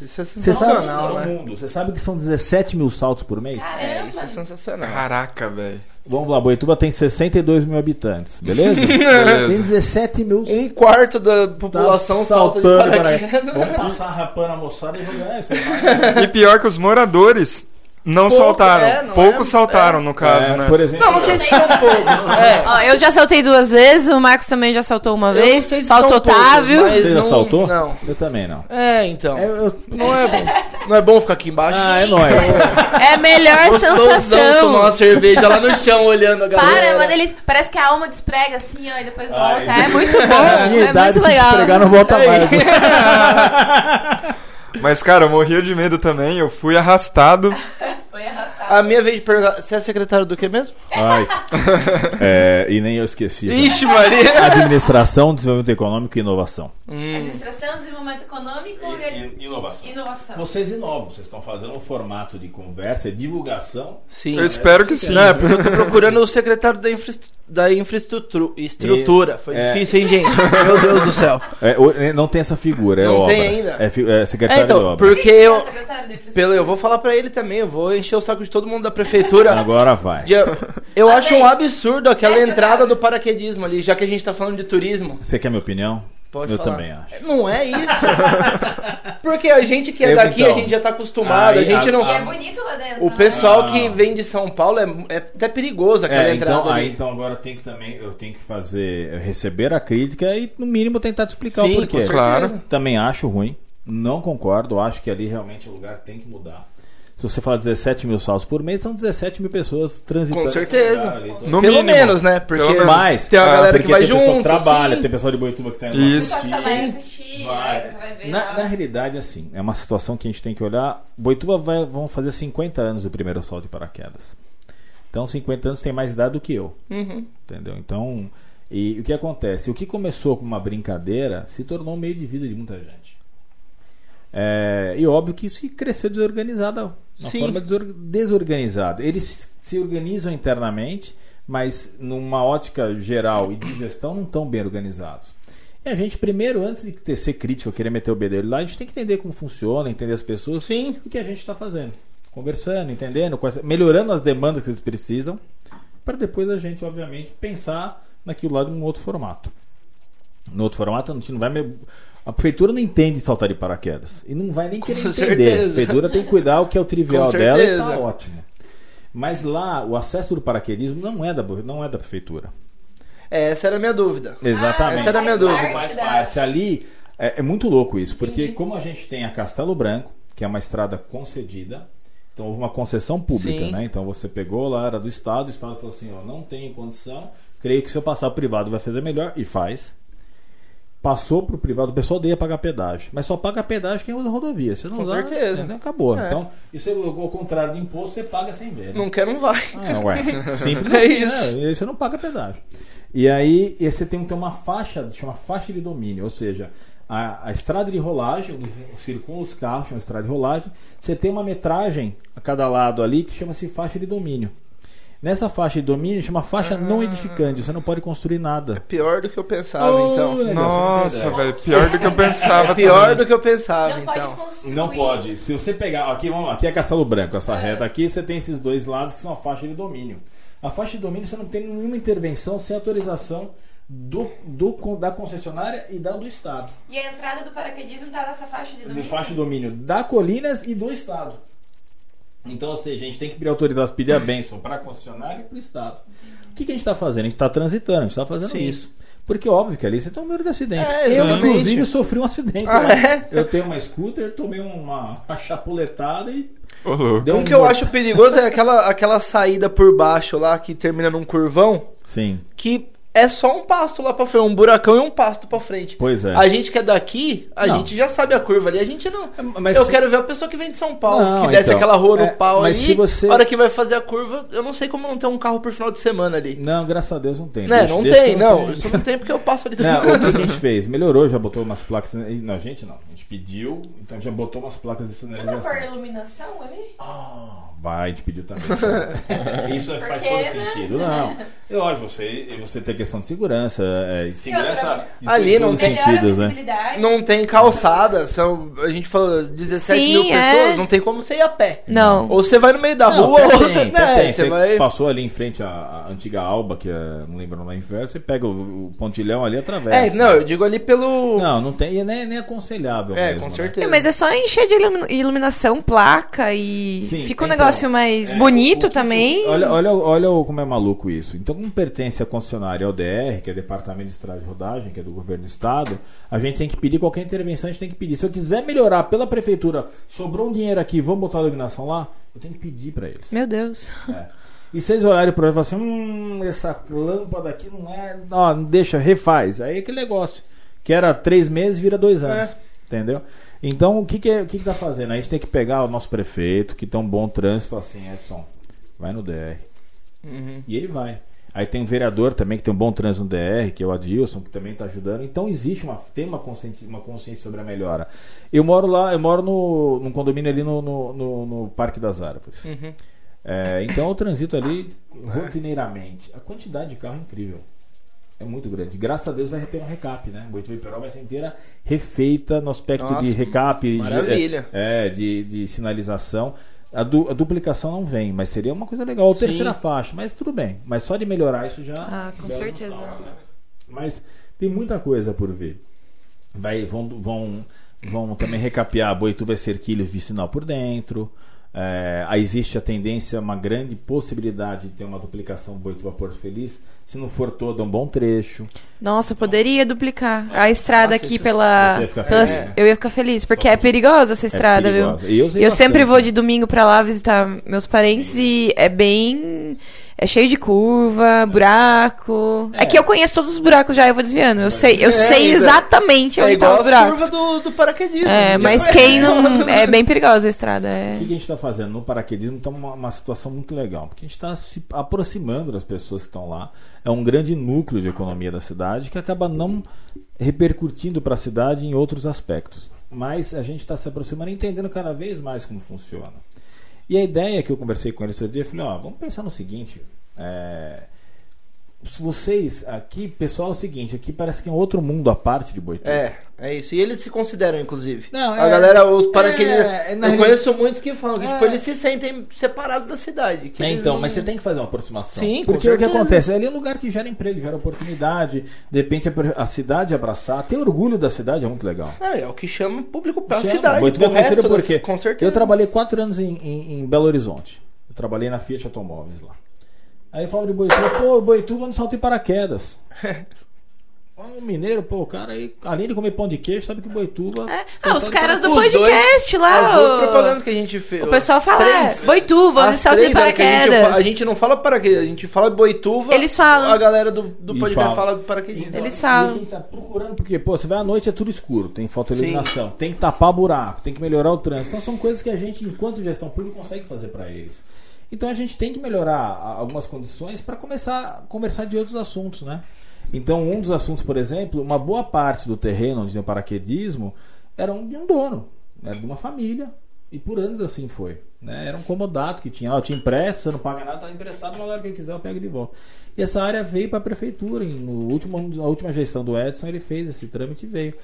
isso é Você sabe, sensacional, no né? mundo, você sabe que são 17 mil saltos por mês? É, isso é sensacional. Caraca, velho. Vamos lá, Boituva tem 62 mil habitantes, beleza? (laughs) Tem Beleza. 17 mil Um quarto da população salta de saltando paraquedas. para (laughs) Vamos passar rapando a moçada e jogando. É, vai- E pior que os moradores não Pouco, saltaram. é, não Poucos é- saltaram, é. no caso, É, né? Por exemplo, Não, não sei se são poucos. (laughs) É. Ó, eu já saltei duas vezes, o Marcos também já saltou uma Eu não vez. sei se Falta são Otávio. poucos, você já não- saltou? Não. Eu também não. É, então. É, eu- Não, é bom, não é bom ficar aqui embaixo? Ah, é nóis. (laughs) É a melhor Gostosão tomar sensação. uma cerveja lá no chão olhando a galera. Para, é uma delícia. Parece que a alma desprega assim, ó, e depois volta. Ai, é muito bom. (laughs) É muito se legal. esfregar, não volta mais. Mas, cara, eu morria de medo também. Eu fui arrastado. (laughs) Foi arrastado. A minha vez de perguntar, você é secretário do que mesmo? Ai. (laughs) É, e nem eu esqueci. já. Ixi, Maria. Administração, Desenvolvimento Econômico e Inovação. Hum. Administração, desenvolvimento econômico e inovação. inovação. Vocês inovam, vocês estão fazendo um formato de conversa, divulgação. Sim. Eu espero que sim. Não, é porque eu tô procurando o secretário da, infra... da infraestrutura. Estrutura. Foi É. difícil, hein, gente? Meu Deus do céu. É, é, não tem essa figura, é Não obras. tem ainda? É, é É, secretário de então, obras. porque eu. Pelo, eu vou falar pra ele também, eu vou encher o saco de todo mundo da prefeitura. Agora vai. De- eu acho um absurdo aquela entrada do paraquedismo ali, já que a gente tá falando de turismo. Você quer minha opinião? Pode eu falar. também acho. Não é isso. (laughs) Porque a gente que é Eu, daqui, então. a gente já tá acostumado. Aí, a gente a- não. E é bonito lá dentro. O né? pessoal Ah. que vem de São Paulo é, é até perigoso aquela É, entrada então, ali. aí, então agora eu tenho que também, eu tenho que fazer, receber a crítica e no mínimo tentar te explicar Sim, o porquê. Claro. Também acho ruim, não concordo, acho que ali realmente é o lugar tem que mudar. Se você fala 17 mil saltos por mês, são 17 mil pessoas transitando. Com certeza. ali. Então, No Pelo mínimo. menos, né? Porque Pelo menos. Mas tem uma Ah, galera porque que vai tem pessoa junto. que trabalha, sim. tem pessoal de Boituva que tá indo Isso. Só que só vai assistir. Vai. né, você vai ver Na, na realidade, assim, é uma situação que a gente tem que olhar. Boituva vai, vão fazer 50 anos do primeiro salto de paraquedas. Então, 50 anos tem mais idade do que eu. Uhum. Entendeu? Então, e o que acontece? O que começou com uma brincadeira se tornou um meio de vida de muita gente. É, e óbvio que isso cresceu desorganizado, uma Sim. forma desor- desorganizada. Eles se organizam internamente, mas numa ótica geral e de gestão não estão bem organizados. E a gente, primeiro, antes de ter, ser crítico, querer meter o bedelho lá, a gente tem que entender como funciona, entender as pessoas, Sim. o que a gente está fazendo. Conversando, entendendo, melhorando as demandas que eles precisam, para depois a gente, obviamente, pensar naquilo lá de um outro formato. No outro formato, a gente não vai. A prefeitura não entende saltar de paraquedas. E não vai nem querer Com entender. certeza. A prefeitura tem que cuidar o que é o trivial Com dela e tá ótimo. Mas lá, o acesso do paraquedismo não é da, não é da prefeitura. É, essa era a minha dúvida. Exatamente. essa era a minha dúvida. parte Faz parte. Ali é, é muito louco isso, porque como a gente tem a Castelo Branco, que é uma estrada concedida, então houve uma concessão pública, Sim. né? Então você pegou lá, era do Estado, o Estado falou assim, ó, não tem condição, creio que se eu passar o privado vai fazer melhor, e faz. Passou pro privado, o pessoal odeia pagar pedágio, mas só paga pedágio quem usa rodovia. Você não Com usa, certeza. entendeu? acabou. É. Então, isso é o ao contrário do imposto, você paga sem ver. né? Não quer, não vai. Ah, ué. (laughs) Simples É assim, isso. né? E aí você não paga pedágio. E aí e você tem que ter uma faixa, chama faixa de domínio, ou seja, a, a estrada de rolagem, onde circulam os carros, chama estrada de rolagem, você tem uma metragem a cada lado ali que chama-se faixa de domínio. Nessa faixa de domínio chama faixa não edificante, você não pode construir nada. Pior do que eu pensava, Oh, então. negócio, Nossa, velho. Pior do que eu pensava. É (laughs) pior também. do que eu pensava, Não então. pode construir. Não pode. Se você pegar. Aqui, vamos lá, aqui é Castelo Branco, essa reta aqui, você tem esses dois lados que são a faixa de domínio. A faixa de domínio você não tem nenhuma intervenção sem autorização do, do- da concessionária e da do Estado. E a entrada do paraquedismo tá nessa faixa de De domínio? faixa de domínio da Colinas e do Estado. Então, ou seja, a gente tem que pedir autorização, pedir a bênção para a concessionária e para o Estado. O que, que a gente está fazendo? A gente está transitando, a gente está fazendo Sim. isso. Porque óbvio que ali você tem um medo de acidente. É, eu, inclusive, sofri um acidente. Ah, lá. é? Eu tenho uma scooter, tomei uma, uma (laughs) chapuletada e louco. deu Um que eu acho perigoso é aquela, aquela saída por baixo lá que termina num curvão Sim. que é só um pasto lá pra frente, um buracão e um pasto pra frente. Pois é. A gente que é daqui, a Não. gente já sabe a curva ali, a gente não. Mas eu se- quero ver a pessoa que vem de São Paulo, Não, que desce então, aquela rua no é, pau mas ali. se você- A hora que vai fazer a curva, eu não sei como não tem um carro por final de semana ali. Não, graças a Deus não tem. Né? Deixa- não deixa tem, que não. tem. Isso não tem porque eu passo ali Não, o que a gente fez? Melhorou, já botou umas placas. Não, a gente não. A gente pediu, então já botou umas placas de Não sinalização. iluminação ali? Ah, vai, a gente pediu também. (laughs) Isso faz Porque, todo né? sentido. Não. É óbvio, você, você tem que questão de segurança. É, segurança em Ali todos não os tem- sentidos, né? Não tem calçada, são, a gente falou 17 Sim, mil pessoas, é. não tem como você ir a pé. Não. Ou você vai no meio da Não, rua, ou tem, você, até né, tem. você Você vai... passou ali em frente à, à antiga Alba, que é, não lembro o nome inverso, você pega o, o pontilhão ali através. É, não, eu digo ali pelo... Não, não tem, e nem, nem aconselhável. é, mesmo, com né? certeza. É, mas é só encher de ilumi- iluminação, placa e Sim, fica um então, negócio mais é, bonito o também. Olha, olha, olha como é maluco isso. Então, como pertence à concessionária ao DR, que é Departamento de Estrada de Rodagem, que é do governo do estado, a gente tem que pedir qualquer intervenção, a gente tem que pedir. Se eu quiser melhorar pela prefeitura, sobrou um dinheiro aqui, vamos botar a iluminação lá, eu tenho que pedir pra eles. Meu Deus. É. E se eles olharem e falarem assim, hum, essa lâmpada aqui não é. Ó, deixa, refaz. Aí é aquele negócio. Que era três meses, vira dois anos. Entendeu? Então, o que que, é, o que que tá fazendo? A gente tem que pegar o nosso prefeito, que tem um bom trânsito, e falar assim, Edson, vai no DR. Uhum. E ele vai. Aí tem um vereador também que tem um bom trânsito no DR, que é o Adilson, que também está ajudando. Então existe uma, tem uma consciência, uma consciência sobre a melhora. Eu moro lá, eu moro no, num condomínio ali no, no, no- no Parque das Árvores. Uhum. É, então eu transito ali rotineiramente. A quantidade de carro é incrível. É muito grande. Graças a Deus vai ter um recap, né? E Perol vai ser inteira refeita no aspecto Nossa, de recap, de- maravilha. é, de, de sinalização. A, du- a duplicação não vem, mas seria uma coisa legal. Ou Sim. terceira faixa, mas tudo bem. Mas só de melhorar isso já. Ah, com certeza. né? Mas tem muita coisa por ver. Vai, vão, vão, vão também recapear Boituva e Cerquilhos de sinal por dentro. É, aí existe a tendência, uma grande possibilidade de ter uma duplicação Boituva Porto Feliz. Se não for toda, um bom trecho. Nossa, poderia duplicar a estrada Nossa, aqui pela. você ia ficar pelas- feliz, né? Eu ia ficar feliz, porque é perigosa essa estrada, é viu? perigosa. E eu Eu sempre vou de domingo pra lá visitar meus parentes e é bem. É cheio de curva, buraco. É, É. que eu conheço todos os buracos já, eu vou desviando. Eu sei, eu É, sei é. exatamente É onde estão os a buracos. curva do, do paraquedismo. É, mas quem não. (laughs) É bem perigosa a estrada. É. O que que a gente está fazendo? No paraquedismo está uma, uma situação muito legal, porque a gente está se aproximando das pessoas que estão lá. É um grande núcleo de economia da cidade que acaba não repercutindo para a cidade em outros aspectos. Mas a gente está se aproximando e entendendo cada vez mais como funciona. E a ideia que eu conversei com eles esse dia, eu falei, ó, vamos pensar no seguinte. é, vocês aqui, pessoal, é o seguinte, aqui parece que é um outro mundo à parte de Boituva. É, é isso. E eles se consideram, inclusive. Não, a é- galera, os paraquedistas. é, na eu realidade- conheço muitos que falam que É. tipo, eles se sentem separados da cidade. que É, então, não- mas você tem que fazer uma aproximação. Sim, com Porque o que acontece? Ali é um lugar que gera emprego, gera oportunidade. De repente a, a cidade abraçar, ter orgulho da cidade é muito legal. É, é o que chama o público pra Chama. cidade. Boituva é conhecido da- porque Com certeza. eu trabalhei quatro anos em, em- em Belo Horizonte. Eu trabalhei na Fiat Automóveis lá. Aí eu falo de Boituva, pô, Boituva não salta em paraquedas. (laughs) O mineiro, pô, o cara aí, além de comer pão de queijo, sabe que Boituva. É. Ah, os em caras do podcast dois- lá. As duas o- propagandas que a gente fez. O pessoal fala, três- é, Boituva, onde salta de três, né, a gente paraquedas. A gente não fala paraquedas, a gente fala Boituva. Eles falam. A galera do, do E podcast fala. fala de paraquedismo. Eles E falam. quem tá procurando, porque, pô, você vai à noite é tudo escuro, tem fotoiluminação, tem que tapar buraco, tem que melhorar o trânsito. Então são coisas que a gente, enquanto gestão pública, consegue fazer para eles. Então a gente tem que melhorar algumas condições para começar a conversar de outros assuntos, né? Então um dos assuntos, por exemplo, uma boa parte do terreno onde tem o paraquedismo era de um dono, era de uma família. E por anos assim foi. Né? Era um comodato que tinha eu tinha emprestado, você não paga nada, tá emprestado, na hora que quiser eu pego de volta. E essa área veio para a prefeitura. E no último, na última gestão do Edson, ele fez esse trâmite e veio.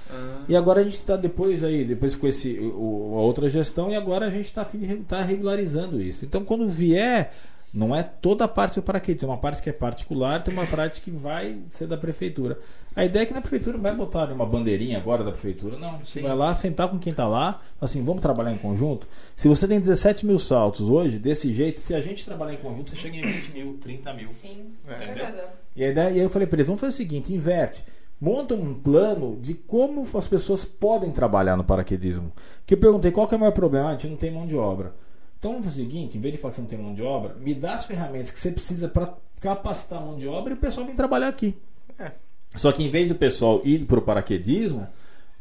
E agora a gente está depois aí, depois ficou esse, o, a outra gestão, e agora a gente está tá regularizando isso. Então quando vier. Não é toda a parte do paraquedismo, é uma parte que é particular, tem uma parte que vai ser da prefeitura. A ideia é que na prefeitura não vai botar uma bandeirinha agora da prefeitura, não. Você vai lá, sentar com quem está lá, assim, vamos trabalhar em conjunto. Se você tem 17 mil saltos hoje, desse jeito, se a gente trabalhar em conjunto, você chega em 20 mil, 30 mil. Sim, tem razão. E a ideia, e aí eu falei para eles, vamos fazer o seguinte, inverte. Monta um plano de como as pessoas podem trabalhar no paraquedismo. Que eu perguntei qual que é o maior problema, ah, a gente não tem mão de obra. Então vamos fazer o seguinte, em vez de falar que você não tem mão de obra, me dá as ferramentas que você precisa para capacitar a mão de obra e o pessoal vem trabalhar aqui. É. Só que em vez do pessoal ir para o paraquedismo,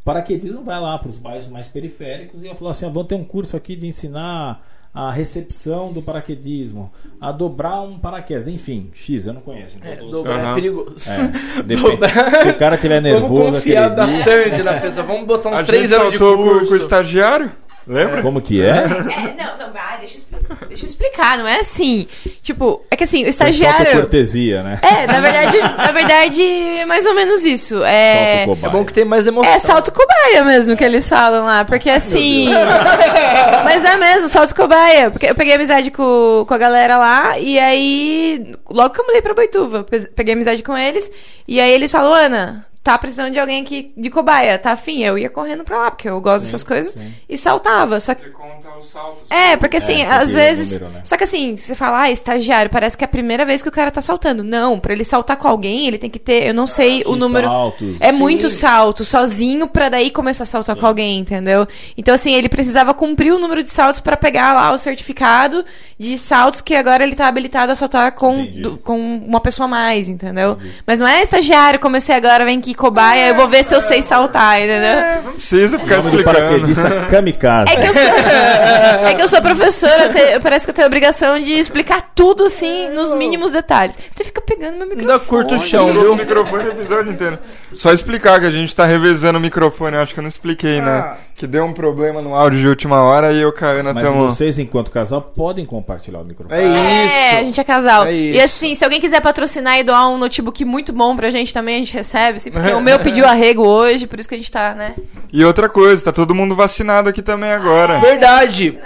o paraquedismo vai lá para os bairros mais periféricos e vai falar assim: ó, vamos ter um curso aqui de ensinar a recepção do paraquedismo, a dobrar um paraquedas, enfim, X, eu não conheço. Então É, dobrar Aham. é perigoso. é, (laughs) depende. Se o cara tiver (laughs) nervoso Vamos confiar dia, bastante na pessoa. Vamos botar uns A três gente anos de curso. com o estagiário? Lembra? como que é? É, não, não, ah, deixa eu explicar. Deixa eu explicar, não é assim. Tipo, é que assim, o estagiário. cortesia, né? É, na verdade, na verdade, é mais ou menos isso. É, Salto É bom que tem mais emoção. é salto cobaia mesmo que eles falam lá, porque assim. (laughs) Mas é mesmo, salto cobaia. Porque eu peguei amizade com, com a galera lá, e aí. Logo que eu mudei pra Boituva, pe- peguei amizade com eles, e aí eles falam, Ana. Tá precisando de alguém aqui de cobaia, tá afim? Eu ia correndo pra lá, porque eu gosto dessas coisas. E saltava. Só que conta os saltos. é, porque assim, É, porque às é vezes. número, né? Só que assim, você fala, ah, estagiário, parece que é a primeira vez que o cara tá saltando. Não, pra ele saltar com alguém, ele tem que ter, eu não sei o X número. saltos. É Sim. muito salto, sozinho, pra daí começar a saltar com alguém, entendeu? Então, assim, ele precisava cumprir o número de saltos pra pegar lá o certificado de saltos que agora ele tá habilitado a saltar com, Entendi. do- com uma pessoa a mais, entendeu? Mas não é estagiário, comecei agora, vem aqui cobaia, eu vou ver se eu sei saltar, entendeu? Não precisa ficar explicando. kamikaze. É que eu sou, (laughs) é que eu sou professora, te- parece que eu tenho a obrigação de explicar tudo assim, nos mínimos detalhes. Você fica pegando meu microfone. Ainda curto o chão, viu? o microfone o episódio inteiro. Só explicar que a gente tá revezando o microfone, eu acho que eu não expliquei, Ah. né? Que deu um problema no áudio de última hora e eu e a Ana Mas tamo... vocês, enquanto casal, podem compartilhar o microfone. É É, isso. a gente é casal. É e assim, se alguém quiser patrocinar e doar um notebook muito bom pra gente também, a gente recebe. Assim, (laughs) porque o meu (laughs) pediu arrego hoje, por isso que a gente tá, né? E outra coisa, tá todo mundo vacinado aqui também agora. Verdade.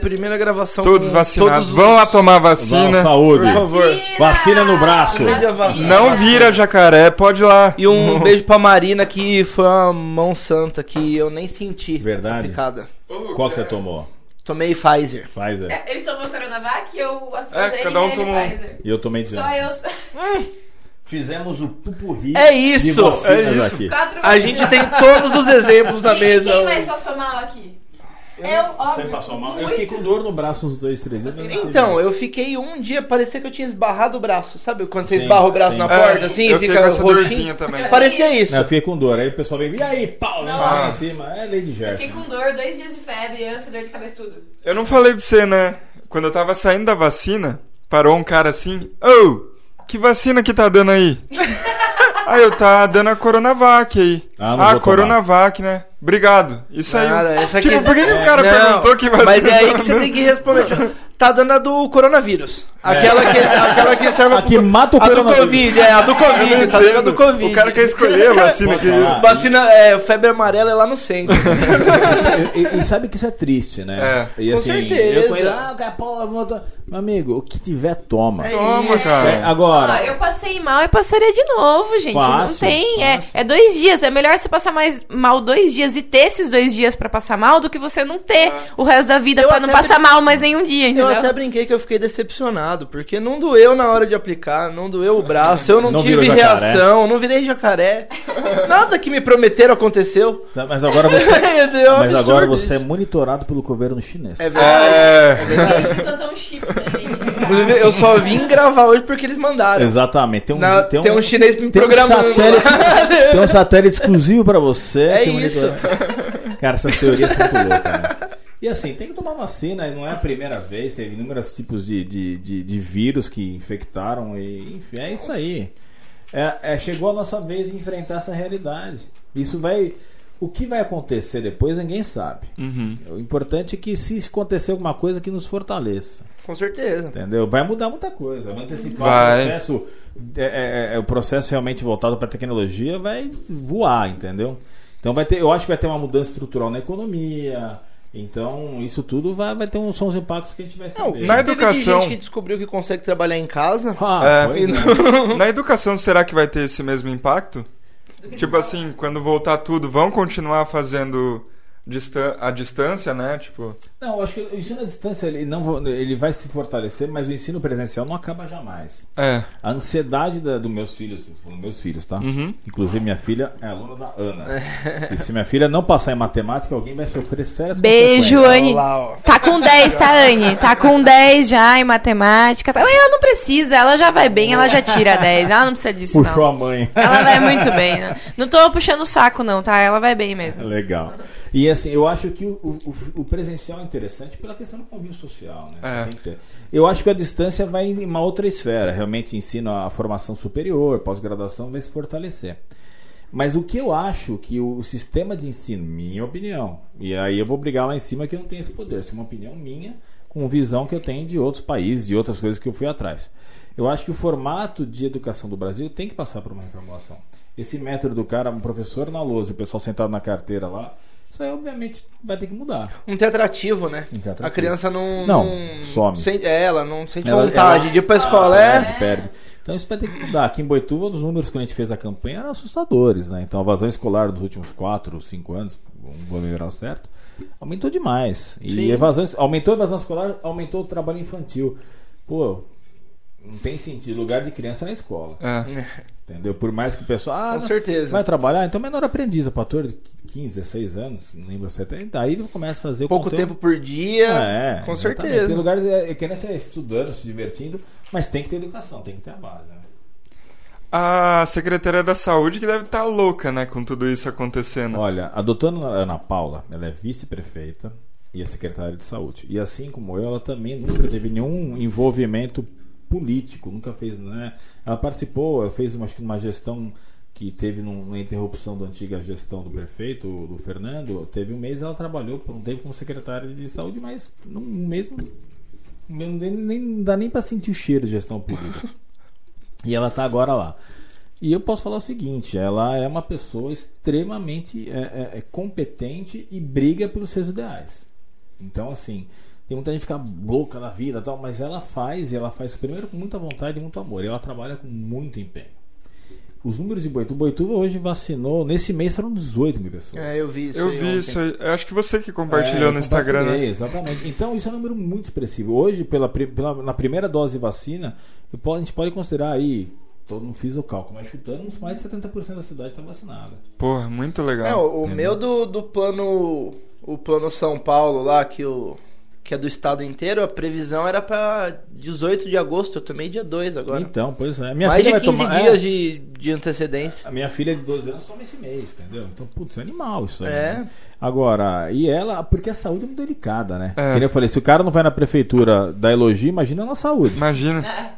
Primeira gravação. Todos vacinados. todos os- Vão lá tomar Vão, vacina. saúde. Por favor. Vacina no braço. Não vira jacaré, pode ir lá. E um (laughs) beijo pra Marina, que foi uma mão santa que eu nem senti. Verdade. Picada. Qual que você tomou? Tomei Pfizer. Pfizer. Ele tomou Coronavac e eu É, cada um tomou um. E eu tomei 200. Só eu. Fizemos o pupurri É isso. É isso. aqui. Quatro A gente tem todos os exemplos na Quem- mesa. Quem mais passou mal aqui? Eu, óbvio. Você passou mal? Eu muito. fiquei com dor no braço uns dois, três dias. mas não sei Então, eu fiquei um dia, parecia que eu tinha esbarrado o braço. Sabe quando você Sim, esbarra o braço sim. na É, porta, assim, eu e fiquei fica com essa roxinho? dorzinha também. Parecia isso. Não, eu fiquei com dor. Aí o pessoal veio, e aí, pau, né? Nossa. em cima. É lei de Fiquei Gerson. com dor, dois dias de febre, ânsia, dor de cabeça, tudo. Eu não falei pra você, né? Quando eu tava saindo da vacina, parou um cara assim. Ô, que vacina que tá dando aí? (laughs) aí eu tá dando a Coronavac aí. Ah, não vou tomar. Coronavac, né? Obrigado. Isso aí. Nada, essa aqui- Tipo, por que, que É, o cara não, perguntou que vacina Mas é aí que você tem que responder. tipo, Tá dando a do coronavírus. Aquela, que, aquela que serve A que mata o a do coronavírus. Covid, é, a do Covid, não tá dando a do. Covid. O cara quer escolher a vacina que. Vacina, é, febre amarela é lá no centro. E, e- e sabe que isso é triste, né? É. E Com assim, certeza. eu conheço, ah, cara, eu vou Meu amigo, o que tiver, toma. É Toma, isso. cara. É, Agora, Ah, eu passei mal e passaria de novo, gente. não Fácil, tem. É, é dois dias. É melhor você passar mais mal dois dias e ter esses dois dias pra passar mal do que você não ter o resto da vida Eu pra não passar mal mais nenhum dia, Eu entendeu? até brinquei que eu fiquei decepcionado, porque não doeu na hora de aplicar, não doeu o braço, eu não, Não tive reação, não virei jacaré. Nada que me prometeram aconteceu. mas agora você, (laughs) Entendeu? mas agora você é monitorado pelo governo chinês. É verdade. É. Eles implantam um chip gente. Inclusive, eu só vim gravar hoje porque eles mandaram. Exatamente. Tem um, Na- tem um, tem um chinês me tem um programando. satélite- (laughs) tem um satélite exclusivo pra você. É isso. monitora- Cara, essas teorias são muito loucas, né? E assim, tem que tomar vacina, e não é a primeira vez, teve inúmeros tipos de, de, de, de vírus que infectaram, e enfim, é isso aí. É, é, chegou a nossa vez de enfrentar essa realidade. Isso vai. O que vai acontecer depois ninguém sabe. Uhum. O importante é que se acontecer alguma coisa que nos fortaleça. Com certeza. Entendeu? Vai mudar muita coisa. Vai antecipar Vai. o processo. é, é, é, o processo realmente voltado para a tecnologia vai voar, entendeu? Então vai ter, eu acho que vai ter uma mudança estrutural na economia. Então, isso tudo vai, vai ter um, são os impactos que a gente vai Não, saber. na teve educação- gente que descobriu que consegue trabalhar em casa. Ah, É. pois é. Na educação, será que vai ter esse mesmo impacto? Tipo assim, quando voltar tudo, vão continuar fazendo distan a distância, né? Tipo, Não, eu acho que o ensino à distância ele, não, ele vai se fortalecer, mas o ensino presencial não acaba jamais. é. A ansiedade da, dos meus filhos, falando meus filhos, tá? Uhum. Inclusive minha filha é aluna da Ana. E se minha filha não passar em matemática, alguém vai sofrer sérias Beijo. Anne. Tá com 10, tá, Anne? Tá com 10 já em matemática. Tá... Mas ela não precisa, ela já vai bem, ela já tira 10. Ela não precisa disso, Puxou não. a mãe. Ela vai muito bem, né? Não tô puxando o saco, não, tá? Ela vai bem mesmo. Legal. E assim, eu acho que o, o- o presencial é interessante pela questão do convívio social, né? É. Eu acho que a distância vai em uma outra esfera. Realmente ensino a formação superior, pós-graduação vai se fortalecer. Mas o que eu acho que o, o sistema de ensino, minha opinião, e aí eu vou brigar lá em cima que eu não tenho esse poder, isso é uma opinião minha, com visão que eu tenho de outros países, de outras coisas que eu fui atrás. Eu acho que o formato de educação do Brasil tem que passar por uma reformulação. Esse método do cara, um professor na lousa, o pessoal sentado na carteira lá, isso aí obviamente vai ter que mudar. Não tem atrativo, né? Não tem atrativo. A criança não. Não, some. Sente, é, ela não sente Ela- vontade ela- de ir pra escola. É. Perde, perde. Então isso vai ter que mudar. Aqui em Boituva, os números que a gente fez a campanha eram assustadores, né? Então a vazão escolar dos últimos 4, 5 anos, um vou lembrar o certo, aumentou demais. E evasão, aumentou a evasão escolar, aumentou o trabalho infantil. Pô, não tem sentido. Lugar de criança na escola. É. Entendeu? Por mais que o pessoal. Ah, Com não, certeza. Vai trabalhar, então menor aprendiz, a partir de 15, 16 anos, não lembro se até. Daí começa a fazer o Pouco conteúdo. tempo por dia. É, com exatamente. certeza. Tem lugares é, criança é estudando, se divertindo, mas tem que ter educação, tem que ter a base. Né? A Secretaria da Saúde que deve estar louca, né, com tudo isso acontecendo. Olha, a doutora Ana Paula, ela é vice-prefeita e é secretária de saúde. E assim como eu, ela também nunca teve nenhum envolvimento político, nunca fez, né? Ela participou, ela fez uma, acho que uma gestão que teve uma interrupção da antiga gestão do prefeito, do Fernando. Teve um mês ela trabalhou por um tempo como secretária de saúde, mas não, nem, nem, não dá nem para sentir o cheiro de gestão pública. (laughs) E ela tá agora lá. E eu posso falar o seguinte: ela é uma pessoa extremamente é, é, é competente e briga pelos seus ideais. Então, assim, tem muita gente que fica louca na vida e tal, mas ela faz, e ela faz primeiro com muita vontade e muito amor. E ela trabalha com muito empenho. Os números de Boituva, Boituva hoje vacinou, nesse mês foram 18 mil pessoas. É, eu vi isso. Eu aí vi ontem. isso aí. Eu acho que você que compartilhou É, no Instagram, né? Exatamente. Então, isso é um número muito expressivo. Hoje, pela, pela- na primeira dose de vacina, a gente pode considerar aí, todo não fiz o cálculo, mas chutamos, mais de 70% da cidade está vacinada. Porra, muito É, legal. o, o Entendeu? meu do, do plano. O plano São Paulo lá, que, o, que é do estado inteiro, a previsão era pra 18 de agosto. Eu tomei dia 2 agora. Então, pois é. Minha Mais de filha 15 vai tomar, dias é, de, de antecedência. A minha filha de 12 anos toma esse mês, entendeu? Então, putz, é animal isso aí. É. né? Agora, e ela, porque a saúde é muito delicada, né? É. Que nem eu falei, se o cara não vai na prefeitura dar elogio, imagina na saúde. Imagina.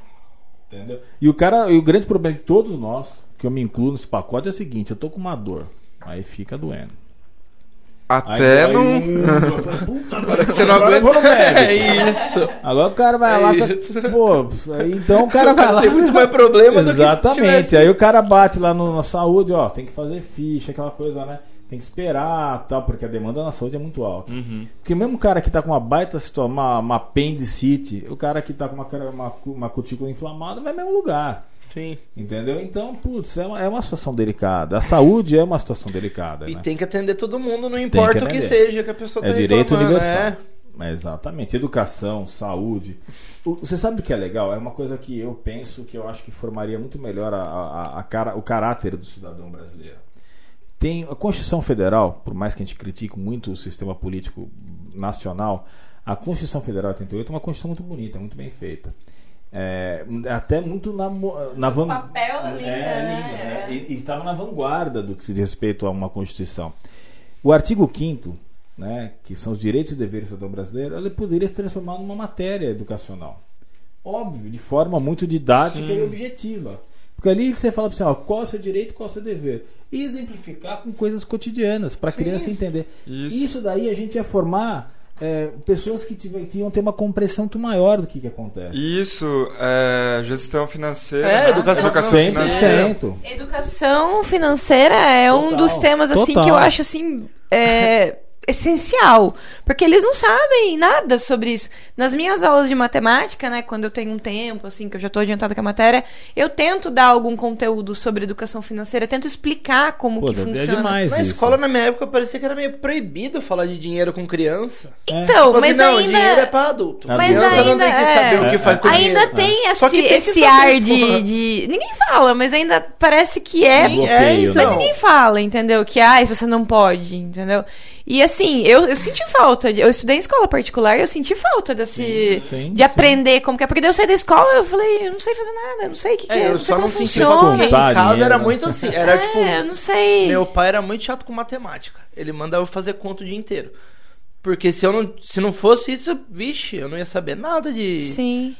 Entendeu? E o cara, e o grande problema de todos nós, que eu me incluo nesse pacote, é o seguinte: eu tô com uma dor, aí fica doendo. Até aí, não. Aí, Puta, (laughs) agora Você não agora aguenta. É isso. Agora o cara vai É lá, isso. pô, aí então o (laughs) cara O cara vai lá. tem muito mais problema Exatamente. tivesse- Aí o cara bate lá no- na saúde, ó, tem que fazer ficha, aquela coisa, né? Tem que esperar, tal, porque a demanda na saúde é muito alta. Uhum. Porque mesmo o cara que tá com uma baita situação, uma, uma apendicite, o cara que tá com uma, uma, uma cutícula inflamada vai no mesmo lugar. Sim. Entendeu? Então, putz, é uma, é uma situação delicada. A saúde é uma situação delicada. E né? tem que atender todo mundo, não importa o que seja que a pessoa É tá direito universal. é. É, Exatamente. Educação, saúde. O- Você sabe o que é legal? É uma coisa que eu penso que eu acho que formaria muito melhor a, a- a cara, o caráter do cidadão brasileiro. Tem a Constituição Federal, por mais que a gente critique muito o sistema político nacional, a Constituição Federal de 88 é uma Constituição muito bonita, muito bem feita. É, até muito na, na van- papel é linda, é, né? linda, né? E estava na vanguarda do que se diz respeito a uma Constituição. O artigo 5 né, que são os direitos e deveres do cidadão brasileiro, ele poderia se transformar numa matéria educacional. Óbvio, de forma muito didática Sim. e objetiva. Porque ali você fala para você, ó, qual é o seu direito, qual é o seu dever. E exemplificar com coisas cotidianas, para a criança entender. Isso. Isso daí a gente ia formar é, pessoas que tiver, iam ter uma compreensão muito maior do que, que acontece. Isso, é, gestão financeira. É, né? educação financeira. 100%. Educação financeira é um Total, dos temas assim total. que eu acho assim é, essencial, porque eles não sabem nada sobre isso. Nas minhas aulas de matemática, né, quando eu tenho um tempo assim que eu já estou adiantada com a matéria, eu tento dar algum conteúdo sobre educação financeira, tento explicar como Pô, que é funciona. demais Na isso. escola, na minha época, parecia que era meio proibido falar de dinheiro com criança. É. Então, Tipo mas assim, não, ainda dinheiro é pra adulto. Mas criança não ainda tem que é- saber o que faz com Ainda dinheiro. tem Só esse, tem esse ar de, de- Ninguém fala, mas ainda parece que é. Sim, é, né? então. Mas ninguém fala, entendeu? Que, ah, isso você não pode, entendeu? E assim, eu, eu senti falta. de- eu estudei em escola particular e eu senti falta desse. Sim, sim, de sim. aprender como que é. Porque daí eu saí da escola eu falei, eu não sei fazer nada, eu não sei o que, que é, É, eu não sei só como não senti funciona. em casa era muito assim. Era (laughs) é, tipo. eu não sei. Meu pai era muito chato com matemática. Ele mandava eu fazer conta o dia inteiro. Porque se eu não, se não fosse isso, vixe, eu não ia saber nada de Sim.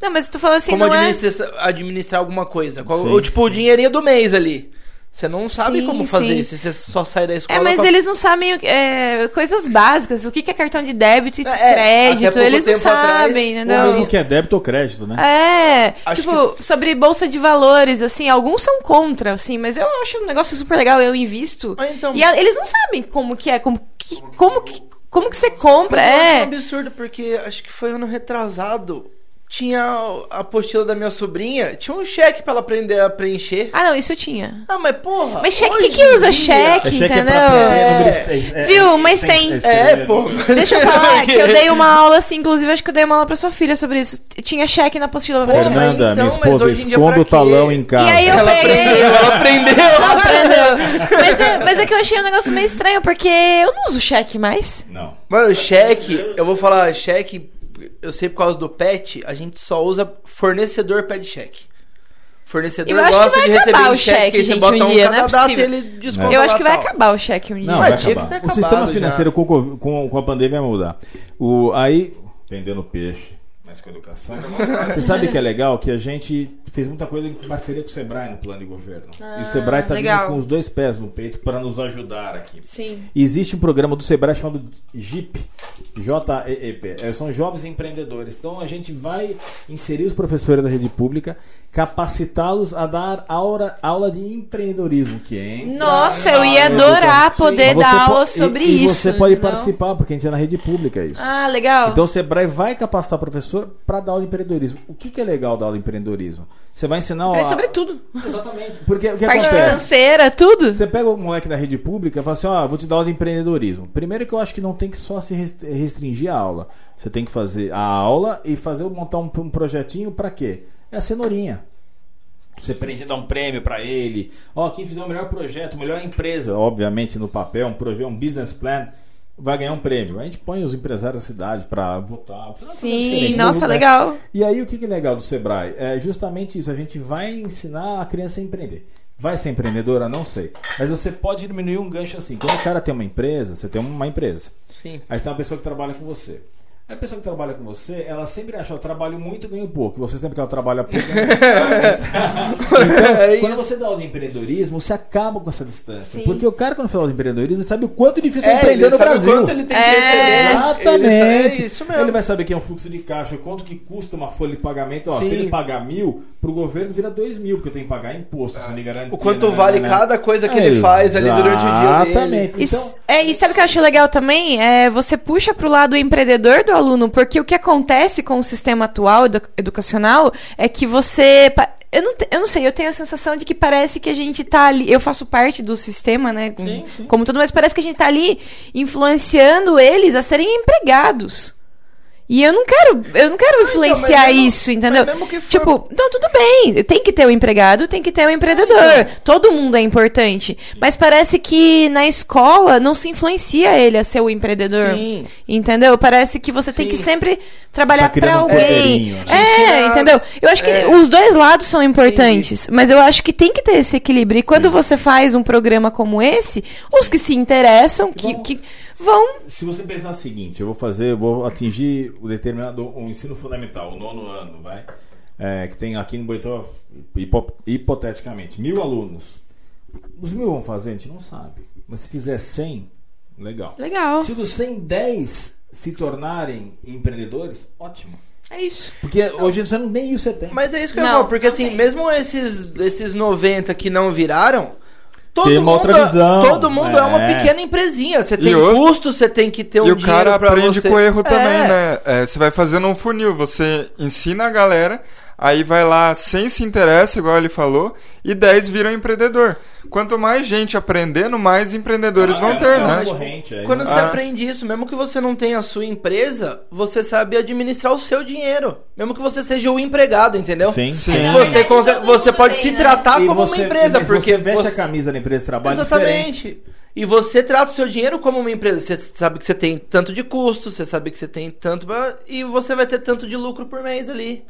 Não, mas tu falou assim, como não é. administrar, administrar alguma coisa. Qual- Sim. ou tipo o dinheirinho do mês ali. Você não sabe Sim, como fazer sim. se você só sai da escola. É, mas com a- eles não sabem o que- é, coisas básicas. O que que é cartão de débito e de É, é, crédito. Eles não tempo atrás, sabem, o? Mesmo que é débito ou crédito, né? É, Acho tipo, sobre bolsa de valores, assim, alguns são contra, assim, mas eu acho um negócio super legal, eu invisto. Ah, então- E a- eles não sabem como que é, como que, como que, como que você compra, Mas acho um é. absurdo, porque acho que foi ano retrasado. Tinha a apostila da minha sobrinha, tinha um cheque pra ela aprender a preencher. Ah, não, isso eu tinha. Ah, mas porra. Mas cheque, hoje que que usa cheque? É cheque é entendeu? pra É. é- é- Viu? Mas é- tem- é- É, né? Deixa eu falar (laughs) que eu dei uma aula assim, inclusive acho que eu dei uma aula pra sua filha sobre isso. Tinha cheque na apostila preencher. mas Fernanda, então, minha mas esposa, hoje em dia esconda o talão em casa. E aí eu Ela peguei. aprendeu, ela aprendeu. Aprendeu. Mas é, mas é que eu achei um negócio meio estranho, porque eu não uso cheque mais. Não. Mano, cheque, eu vou falar, cheque, eu sei por causa do pet, a gente só usa fornecedor pede cheque. Fornecedor Eu acho que gosta vai de receber o cheque, você gente, bota um um dia, cada não é e ele desconta Eu acho que vai tal. acabar o cheque um dia. Não, vai acabar. O sistema financeiro já. com, com a pandemia vai mudar. O, aí, vendendo peixe, mas com educação. Você sabe que é legal que a gente fez muita coisa em parceria com o Sebrae no plano de governo. e o Sebrae está vindo com os dois pés no peito para nos ajudar aqui. Sim. E existe um programa do Sebrae chamado JIP, J-E-E-P. É, são jovens empreendedores. Então a gente vai inserir os professores da rede pública, capacitá-los a dar aula, aula de empreendedorismo, que é Nossa, eu ia adorar poder dar aula sobre e, isso. E você pode entendeu? participar, porque a gente é na rede pública isso. Ah, legal. Então o Sebrae vai capacitar o professor para dar aula de empreendedorismo. O que, que é legal da aula de empreendedorismo? Você vai ensinar Aprende ó, sobre tudo. Exatamente. Porque o que Parte acontece? financeira, tudo. Você pega o moleque da rede pública e fala assim: ó, vou te dar aula de empreendedorismo. Primeiro que eu acho que não tem que só se rest- restringir a aula. Você tem que fazer a aula e fazer montar um, um projetinho para quê? É a cenourinha. Você prende dar um prêmio para ele. Ó, quem fizer o melhor projeto, melhor empresa, obviamente no papel, um projeto, um business plan, vai ganhar um prêmio. A gente põe os empresários da cidade para votar. Sim, nossa, legal. E aí o que que é legal do Sebrae? É justamente isso, a gente vai ensinar a criança a empreender. Vai ser empreendedora? Não sei. Mas você pode diminuir um gancho assim. Quando o cara tem uma empresa, você tem uma empresa. Sim. Aí você tem uma pessoa que trabalha com você. A pessoa que trabalha com você, ela sempre acha, eu trabalho muito e ganho pouco. E você sempre que ela trabalha pouco. (laughs) muito. então, É quando você dá aula de empreendedorismo, você acaba com essa distância. Sim. Porque o cara, quando fala de empreendedorismo, sabe o quanto difícil é, É, empreender ele no sabe Brasil. quanto ele tem que É. Exatamente. Ele sabe- é isso mesmo. Ele vai saber quem é um fluxo de caixa, quanto que custa uma folha de pagamento. Ó, Sim. se ele pagar mil, pro governo vira dois mil, porque eu tenho que pagar imposto, de garantia. O quanto né, vale né, né. cada coisa que ele faz ali durante o dia. Exatamente. Isso- Então, é, e sabe o que eu acho legal também? É, você puxa pro lado empreendedor do aluno, porque o que acontece com o sistema atual edu- educacional é que você. Eu não, eu não sei, eu tenho a sensação de que parece que a gente tá ali. Eu faço parte do sistema, né? Sim, sim. Como tudo, mas parece que a gente tá ali influenciando eles a serem empregados. E eu não quero, eu não quero influenciar mas mesmo- isso, entendeu? mas mesmo que for- Tipo, então tudo bem, tem que ter o empregado, tem que ter o empreendedor. Todo mundo é importante. Mas parece que na escola não se influencia ele a ser o empreendedor. Sim. Entendeu? Parece que você tem que Sim. sempre trabalhar Tá criando pra um alguém. roteirinho, né? É, Ensinar- entendeu? Eu acho que É. os dois lados são importantes, mas eu acho que tem que ter esse equilíbrio. E quando você faz um programa como esse, os que se interessam, que, que vão se você pensar o seguinte, eu vou fazer, eu vou atingir o determinado o ensino fundamental, o nono ano, vai, é, que tem aqui no Boitó, hipo- hipoteticamente, mil alunos. Os mil vão fazer, a gente não sabe. Mas se fizer 100, legal. Legal. Se dos 100, 10 se tornarem empreendedores, ótimo. É isso. Porque hoje você não, nem isso você tem. Mas é isso que eu Não, falo, porque não assim, tem. mesmo esses, esses 90 que não viraram, todo Tem uma mundo, outra visão. todo mundo é. uma É. pequena empresinha. Você tem o- custo, você tem que ter um e o dinheiro cara aprende você... com erro também, É. né? É, você vai fazendo um funil, você ensina a galera, aí vai lá sem se interessa, igual ele falou, e 10 viram empreendedor. Quanto mais gente aprendendo, mais empreendedores Ah, vão é, ter, é uma né? corrente, aí, Quando né? você Ah. aprende isso, mesmo que você não tenha a sua empresa, você sabe administrar o seu dinheiro. Mesmo que você seja o empregado, entendeu? Sim, Sim. Você, Na verdade, consegue- você pode tem, se né? tratar E como você- uma empresa, porque você veste você- a camisa da empresa de trabalho diferente. Exatamente. E você trata o seu dinheiro como uma empresa. Você sabe que você tem tanto de custo, você sabe que você tem tanto. E você vai ter tanto de lucro por mês ali.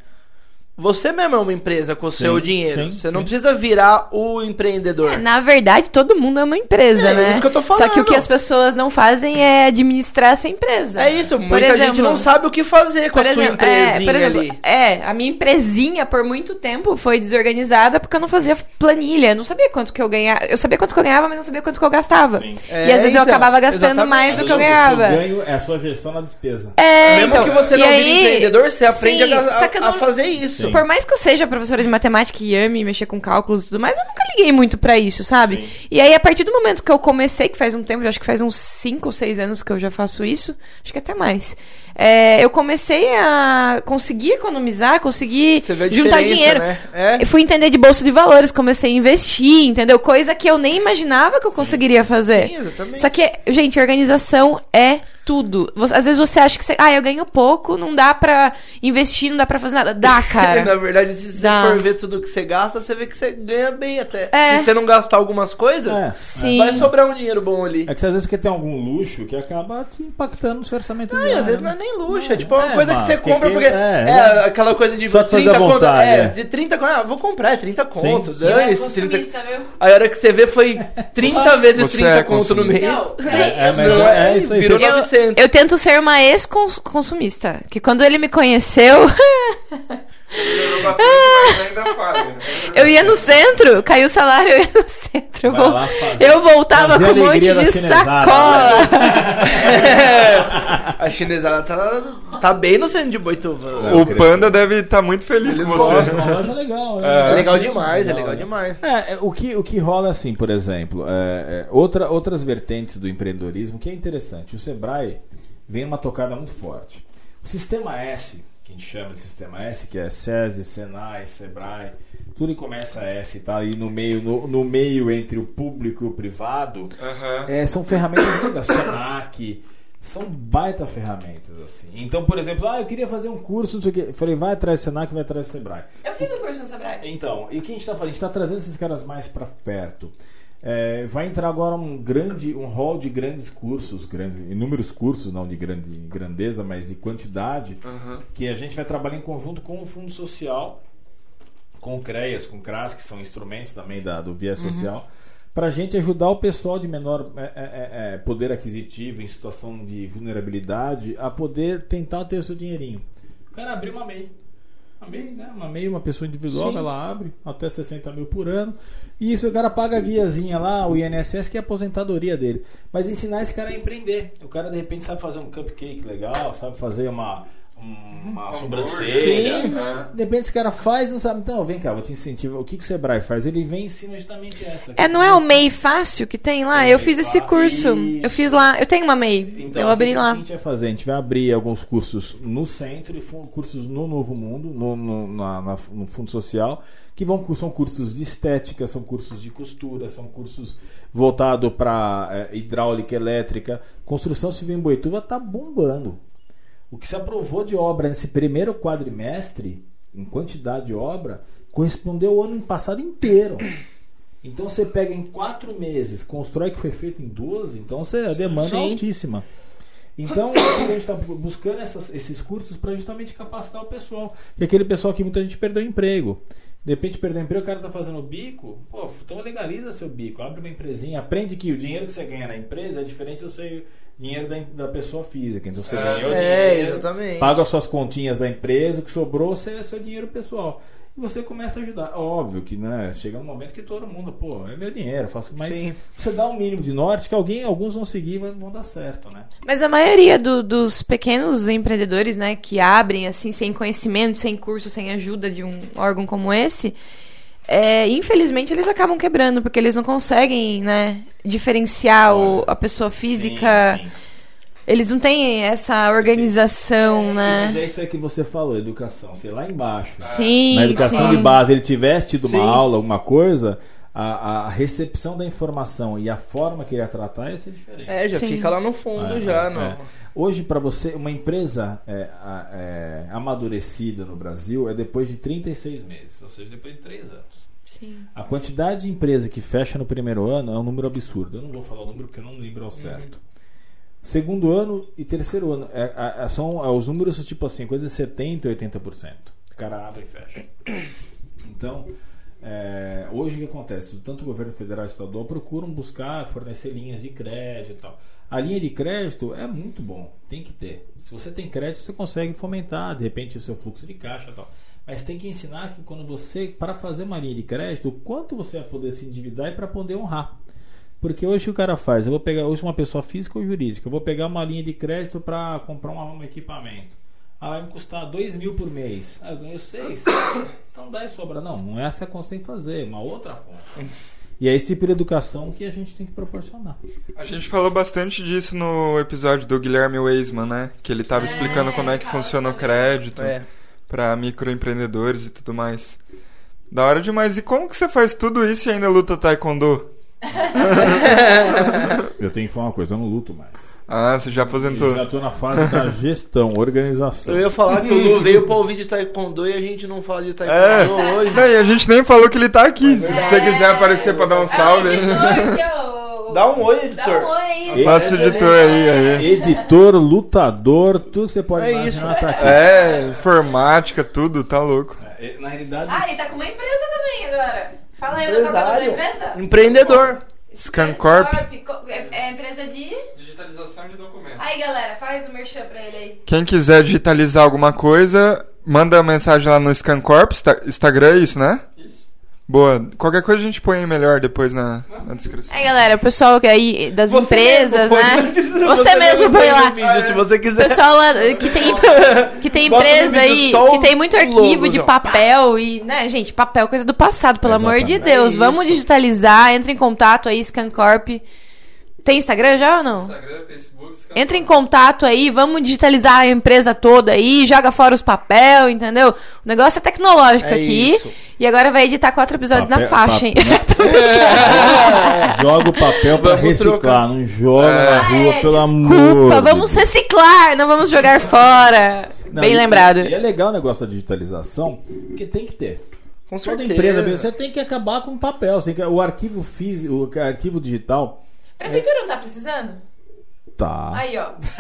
Você mesmo é uma empresa com o seu Sim, dinheiro. sim, você não sim. precisa virar o empreendedor. É, na verdade, todo mundo é uma empresa, É né? isso que eu tô Só que o que falando. as pessoas não fazem é administrar essa empresa. É isso, Por muita gente exemplo- não sabe o que fazer com a sua exemplo, é, empresinha por exemplo, ali. é, a minha empresinha por muito tempo foi desorganizada porque eu não fazia planilha, eu não sabia quanto que eu ganhava, eu sabia quanto que eu ganhava, mas não sabia quanto que eu gastava. Sim. e É, às vezes eu então, acabava gastando exatamente. mais do que eu O ganhava. seu ganho é a sua gestão na despesa. É, Mesmo então, que você não aí- vire empreendedor, você aprende Sim, a, eu a- a não- fazer isso. Sim. Por mais que eu seja professora de matemática e ame mexer com cálculos e tudo mais, eu nunca liguei muito pra isso, sabe? Sim. E aí, a partir do momento que eu comecei, que faz um tempo, acho que faz uns 5 ou 6 anos que eu já faço isso, acho que até mais. é, eu comecei a conseguir economizar, conseguir juntar dinheiro. né? É. Fui entender de bolsa de valores, comecei a investir, entendeu? Coisa que eu nem imaginava que eu conseguiria fazer. Sim, exatamente. Só que, gente, organização é tudo. Às vezes você acha que você, ah, eu ganho pouco, não dá pra investir, não dá pra fazer nada. Dá, (laughs) cara. Na verdade, se você for ver tudo que você gasta, você vê que você ganha bem até. É. Se você não gastar algumas coisas, é. Sim. vai sobrar um dinheiro bom ali. É que às vezes quer ter algum luxo que acaba te impactando no seu orçamento. Não, diário, às vezes né? não é né? nem luxo, é não, é tipo uma é, coisa mano, que você compra que, porque. É, é, aquela coisa de Só 30 conto. É, de 30 conto. Ah, vou comprar, é 30 conto. É isso. 30... A hora que você vê foi (laughs) 30 vezes você 30 conto no mês. Não, é, isso aí. Virou 900 tento. Eu tento ser uma ex-consumista. Que quando ele me conheceu. (laughs) Falha. eu ia no centro, caiu o salário, (laughs) eu ia no centro. Fazer- eu voltava fazer com um monte de sacola. (laughs) a chinesada tá, tá bem no centro de Boituva. O Panda deve estar muito feliz Eles com você. gostam. Uma loja legal, né? É, É. legal demais, é legal né? demais. É, é, o que, o que rola assim, por exemplo, é, é, outra, outras vertentes do empreendedorismo que é interessante. O Sebrae vem uma tocada muito forte. O sistema S, que a gente chama de sistema S, que é SESI, Senai, Sebrae, tudo que começa S, tá aí no meio, no, no meio entre o público e o privado, Aham. é, são ferramentas da Senac, são baita ferramentas assim. Então, por exemplo, ah, eu queria fazer um curso, não sei o quê. Eu falei, vai atrás do Senac, vai atrás do Sebrae. Eu fiz um curso no Sebrae. Então, e o que a gente está fazendo? A gente está trazendo esses caras mais para perto. É, vai entrar agora um grande, um hall de grandes cursos, grandes, inúmeros cursos, não de grande grandeza, mas de quantidade, Aham. que a gente vai trabalhar em conjunto com o Fundo Social, com o CREAS, com o CRAS, que são instrumentos também da, do viés social, para a gente ajudar o pessoal de menor é, é, é, é, poder aquisitivo, em situação de vulnerabilidade, a poder tentar ter o seu dinheirinho. O cara abriu uma MEI. Uma MEI, né? Uma MEI, uma pessoa individual, Sim. ela abre até 60 mil por ano. E isso o cara paga a guiazinha lá, o INSS, que é a aposentadoria dele. Mas ensinar esse cara a empreender. O cara, de repente, sabe fazer um cupcake legal, sabe fazer uma, um- uma sobrancelha. Sim. De repente esse cara faz, não sabe. Então, vem cá, vou te incentivar. O que, que o Sebrae faz? Ele vem e ensina justamente essa. É, não é o MEI fácil que tem lá? Tem Eu o fiz esse curso. Isso. Eu fiz lá. Eu tenho uma MEI. Então, eu o abri que, lá. O que a gente vai fazer? A gente vai abrir alguns cursos no centro e cursos no Novo Mundo, no, no, na- na- no Fundo Social, que vão, são cursos de estética, são cursos de costura, são cursos voltados para hidráulica, elétrica. Construção civil em Boituva está bombando. O que se aprovou de obra nesse primeiro quadrimestre, em quantidade de obra, correspondeu ao ano passado inteiro. Então você pega em quatro meses, constrói que foi feito em 12, então você, a demanda é Sim. altíssima. Então a gente está buscando essas- esses cursos para justamente capacitar o pessoal. E aquele pessoal que muita gente perdeu emprego. De repente perdeu emprego, o cara está fazendo bico, pô, então legaliza seu bico, abre uma empresinha, aprende que o dinheiro que você ganha na empresa é diferente do seu dinheiro da, da pessoa física. Então você É. ganhou É, dinheiro, exatamente. paga as suas continhas da empresa, o que sobrou você é seu dinheiro pessoal. E você começa a ajudar. Óbvio que né, chega um momento que todo mundo, pô, é meu dinheiro, faço. Mas Sim. você dá um mínimo de norte que alguém, alguns vão seguir e vão, vão dar certo, né? Mas a maioria do- dos pequenos empreendedores, né, que abrem assim sem conhecimento, sem curso, sem ajuda de um órgão como esse, é, infelizmente eles acabam quebrando porque eles não conseguem, né, diferenciar o- a pessoa física. Sim, sim. Eles não têm essa organização, Mas né? é isso aí que você falou, educação. Você lá embaixo. Sim, Na educação sim. de base, ele tivesse tido uma Sim. aula, alguma coisa, a, a recepção da informação e a forma que ele ia tratar ia ser diferente. É, já Sim. fica lá no fundo É, já, é, não. é. Hoje, para você, uma empresa é, a- é, amadurecida no Brasil é depois de 36 meses, ou seja, depois de 3 anos. Sim. A quantidade de empresa que fecha no primeiro ano é um número absurdo. Eu não vou falar o número porque eu não lembro Uhum. ao certo. Segundo ano e terceiro ano é, são é, os números tipo assim, coisa de 70% e 80%. cara abre e fecha. Então, é, hoje o que acontece? Tanto o governo federal e estadual procuram buscar fornecer linhas de crédito e tal. A linha de crédito é muito bom, tem que ter. Se você tem crédito, você consegue fomentar, de repente, o seu fluxo de caixa e tal. Mas tem que ensinar que quando você, para fazer uma linha de crédito, o quanto você vai poder se endividar e para poder honrar. Porque hoje o cara faz? Eu vou pegar hoje uma pessoa física ou jurídica, eu vou pegar uma linha de crédito para comprar um, um equipamento. Ah, vai me custar 2 mil por mês. Ah, eu ganho 6. Então dá e sobra. Não, não é essa conta que tem que fazer, uma outra conta. E é esse tipo de educação que a gente tem que proporcionar. A gente falou bastante disso no episódio do Guilherme Weisman, né? Que ele estava É, explicando como é que funciona o sobre crédito É. para microempreendedores e tudo mais. Da hora demais. E como que você faz tudo isso e ainda luta taekwondo? (laughs) Eu tenho que falar uma coisa, eu não luto mais. Ah, você já aposentou. Eu já tô na fase da gestão, organização. Eu ia falar que o Lu veio pra ouvir de Taekwondo e a gente não fala de É, Taekwondo hoje. não, e a gente nem falou que ele tá aqui. Se você quiser aparecer pra dar um É (laughs) o salve. ó. Dá um oi, Dá editor. um oi aí. Faça o editor aí, aí. Editor, lutador, tudo que você pode É imaginar isso. tá aqui. É, informática, tudo, tá louco. É, Na realidade, Ah, ele tá com uma empresa também agora. Fala aí o nome da empresa. Empreendedor. Scancorp. Co- É, é empresa de... Digitalização de documentos. Aí, galera, faz o merchan pra ele aí. Quem quiser digitalizar alguma coisa, manda mensagem lá no Scancorp, Insta- Instagram, é isso, né? Boa. Qualquer coisa a gente põe aí melhor depois na, na descrição. Aí, galera, o pessoal que aí das Você empresas, né? Você, mesmo põe lá. vídeo, se você O quiser. pessoal lá que tem, (laughs) que tem Bota empresa aí, que tem muito logo, arquivo de João. papel e, né, gente, papel é coisa do passado, pelo amor de Exatamente. Deus. É Vamos digitalizar, entre em contato aí, Scancorp. Tem Instagram já ou não? Instagram, Facebook, Entra em contato aí, vamos digitalizar a empresa toda aí, joga fora os papel, entendeu? O negócio é tecnológico É aqui. isso. E agora vai editar quatro episódios na Papel- faixa, hein? (laughs) joga o papel pra Vamos reciclar, trocar. não joga na Ah, rua, é, pelo amor. desculpa, de vamos reciclar, não vamos jogar fora. Não, Bem e- lembrado. E é legal o negócio da digitalização, porque tem que ter. Com Toda certeza. empresa, mesmo, você tem que acabar com o papel. Você tem que- o arquivo físico, o arquivo digital, Prefeitura não tá precisando? Tá. Aí, ó. (laughs)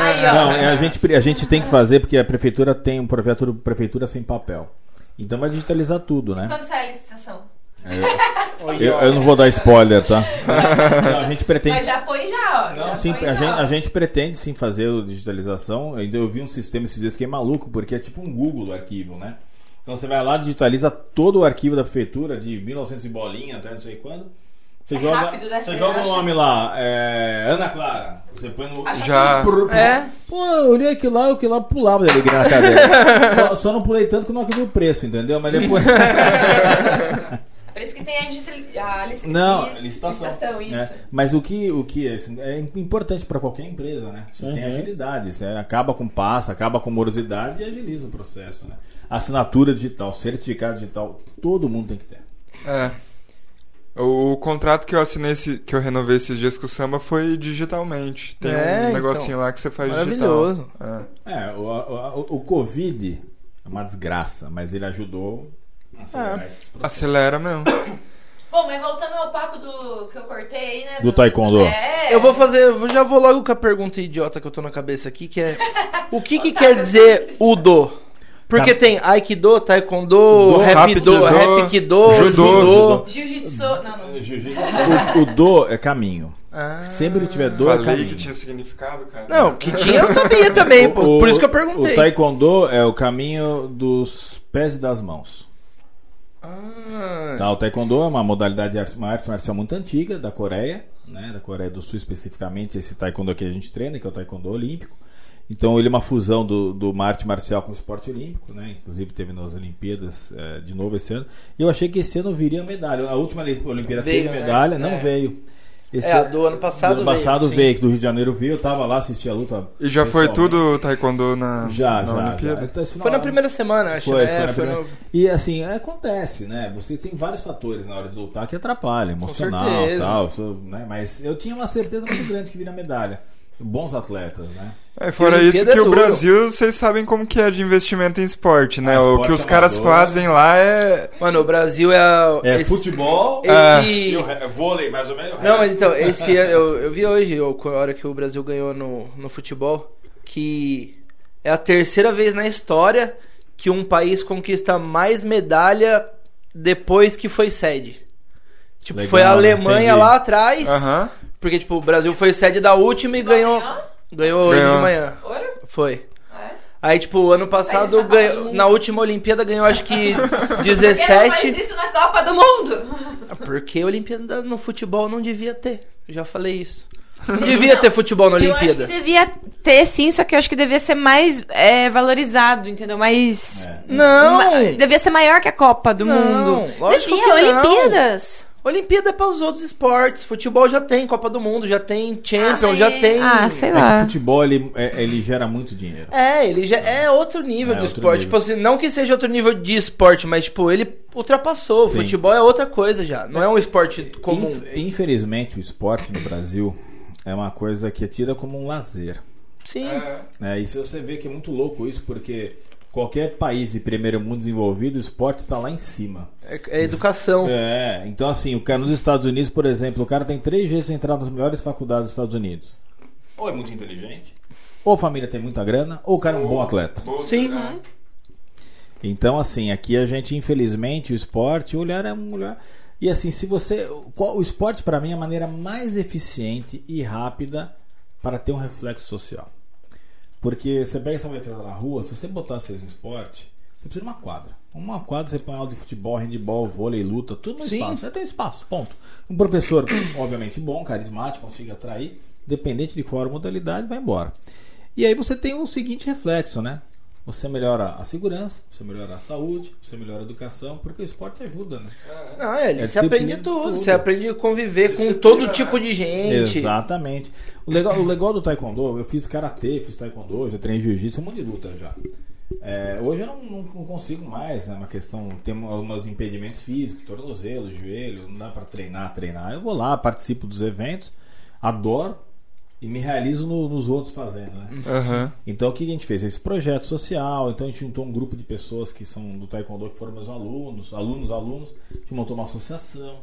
Aí, ó. Não, é, a gente, a gente tem que fazer porque a prefeitura tem um projeto de prefeitura sem papel. Então vai digitalizar tudo, né? Quando sai a licitação? (laughs) Eu, eu não vou dar spoiler, tá? (laughs) Não, a gente pretende. Mas já põe já, ó. Não, Já sim, a já, gente, ó. a gente pretende sim fazer a digitalização. Ainda eu vi um sistema esses dias, fiquei maluco, porque é tipo um Google do arquivo, né? Então você vai lá, digitaliza todo o arquivo da prefeitura, de 1900 e bolinha até não sei quando. Você É joga, rápido, né? você joga o nome lá, é, Ana Clara. Você põe no. Já. É. Pô, eu olhei aquilo lá, aquilo lá pulava de alegria na cadeira. (laughs) só, só não pulei tanto que não vi o preço, entendeu? Mas depois. (laughs) Por isso que tem a, digitali- a lic- Não, lic- licitação. isso. né? Mas o que, o que é, assim, é importante para qualquer empresa, né? Você tem Uhum. agilidade, você acaba com pasta, acaba com morosidade e agiliza o processo, né? Assinatura digital, certificado digital, todo mundo tem que ter. É. O contrato que eu assinei, esse- que eu renovei esses dias com o samba foi digitalmente. Tem É, um então. negocinho lá que você faz Maravilhoso. digital. É. É, o, o, o Covid é uma desgraça, mas ele ajudou a acelerar É. esses processos. Acelera mesmo. (coughs) Bom, mas voltando ao papo do que eu cortei aí, né? Do taekwondo. É. Eu vou fazer, eu já vou logo com a pergunta idiota que eu tô na cabeça aqui, que é (laughs) o que que quer dizer Udo? Porque Tá. tem Aikido, Taekwondo, Do, Rapido, Rapkido, Judô. Jiu-jitsu. Não, não. O, o do é caminho. Ah. Sempre que tiver do é Falei caminho. que tinha significado, cara. Não, que tinha eu sabia também, pô, O- por isso que eu O perguntei. taekwondo é o caminho dos pés e das mãos. Ah, Tá, o taekwondo é uma modalidade de arte, uma arte marcial muito antiga da Coreia, né, da Coreia do Sul especificamente, esse taekwondo que a gente treina, que é o taekwondo olímpico. Então ele é uma fusão do, do arte marcial com o esporte olímpico, né? Inclusive teve nas Olimpíadas eh, de novo esse ano. E eu achei que esse ano viria medalha. A última Olimpíada Veio, teve né? medalha, não É. veio. Esse É, do ano passado do ano veio, passado veio, que do Rio de Janeiro veio, eu tava lá, assisti a luta. E já foi tudo taekwondo na, Já, na já, Olimpíada? já. Então, foi na não- primeira semana, acho, foi, né? foi na Foi primeira- no- E assim, acontece, né? Você tem vários fatores na hora de lutar que atrapalham, emocional tal. sou- né? Mas eu tinha uma certeza muito grande que viria medalha. Bons atletas, né? É, fora isso Olimpíada que é o. Brasil, vocês sabem como que é de investimento em esporte, né? Ah, o esporte que os caras amador. fazem lá é... Mano, o Brasil é. a- É esse- futebol Esse. e o re- vôlei, mais ou menos. Não, mas então, esse ano, (laughs) eu, eu vi hoje, eu- a hora que o Brasil ganhou no, no futebol, que é a terceira vez na história que um país conquista mais medalha depois que foi sede. Tipo, Legal, foi a né? Alemanha Entendi. lá atrás, Aham. Porque tipo, o Brasil foi sede da última e ganhou, ganhou hoje Ganhou. de manhã. Ouro? Foi. É. Aí, tipo, ano passado, isso na Copa do ganhou, Mundo. na última Olimpíada ganhou acho que (laughs) Por que não faz 17. isso na Copa do Mundo? Porque a Olimpíada no futebol não devia ter. Eu já falei isso. Não devia ter futebol na Eu acho que Olimpíada. devia ter sim, só que eu acho que devia ser mais é, valorizado, entendeu? Mais. É. Não! Ma- Devia ser maior que a Copa do Não, Mundo. lógico devia, que não. Olimpíadas. Olimpíada é para os outros esportes. Futebol já tem Copa do Mundo, já tem Champions, Ah, já é. tem. Ah, sei É que o lá. futebol ele, é- ele gera muito dinheiro. É, ele já é outro nível É do outro esporte. nível. Tipo assim, não que seja outro nível de esporte, mas tipo, ele ultrapassou. O Sim. futebol é outra coisa já. Não é um esporte comum. Inf- infelizmente, o esporte no Brasil é uma coisa que é tida como um lazer. Sim. né? E se você vê que é muito louco isso, porque qualquer país de primeiro mundo desenvolvido, o esporte está lá em cima. É, é educação. É, então assim, o cara nos Estados Unidos, por exemplo, o cara tem três jeitos de entrar nas melhores faculdades dos Estados Unidos. Ou é muito inteligente, ou a família tem muita grana, ou o cara é um bom atleta. Sim. Então, assim, aqui a gente, infelizmente, o esporte, o olhar é um olhar. E assim, se você. qual- O esporte, para mim, é a maneira mais eficiente e rápida para ter um reflexo social. Porque você pega essa molecada na rua, se você botar vocês no esporte, você precisa de uma quadra. Uma quadra, você põe aula de futebol, handball, vôlei, luta, tudo no Sim. espaço. Você tem espaço, ponto. Um professor, (coughs) obviamente, bom, carismático, consiga atrair, independente de qual modalidade, vai embora. E aí você tem o seguinte reflexo, né? Você melhora a segurança, você melhora a saúde, você melhora a educação, porque o esporte ajuda, né? Ah, é, É você aprende tudo. tudo. Você aprende a conviver com todo tipo de gente. Exatamente. O legal, o legal do taekwondo, eu fiz karatê, fiz taekwondo, já treinei jiu-jitsu, um monte de luta já. É, hoje eu não, não- não consigo mais, é uma questão, tem alguns impedimentos físicos, tornozelo, joelho, não dá pra treinar, treinar. Eu vou lá, participo dos eventos, adoro e me realizo no- nos outros fazendo, né? Aham. Então o que a gente fez? Esse projeto social, então a gente juntou um grupo de pessoas que são do Taekwondo, que foram meus alunos, alunos, alunos, a gente montou uma associação,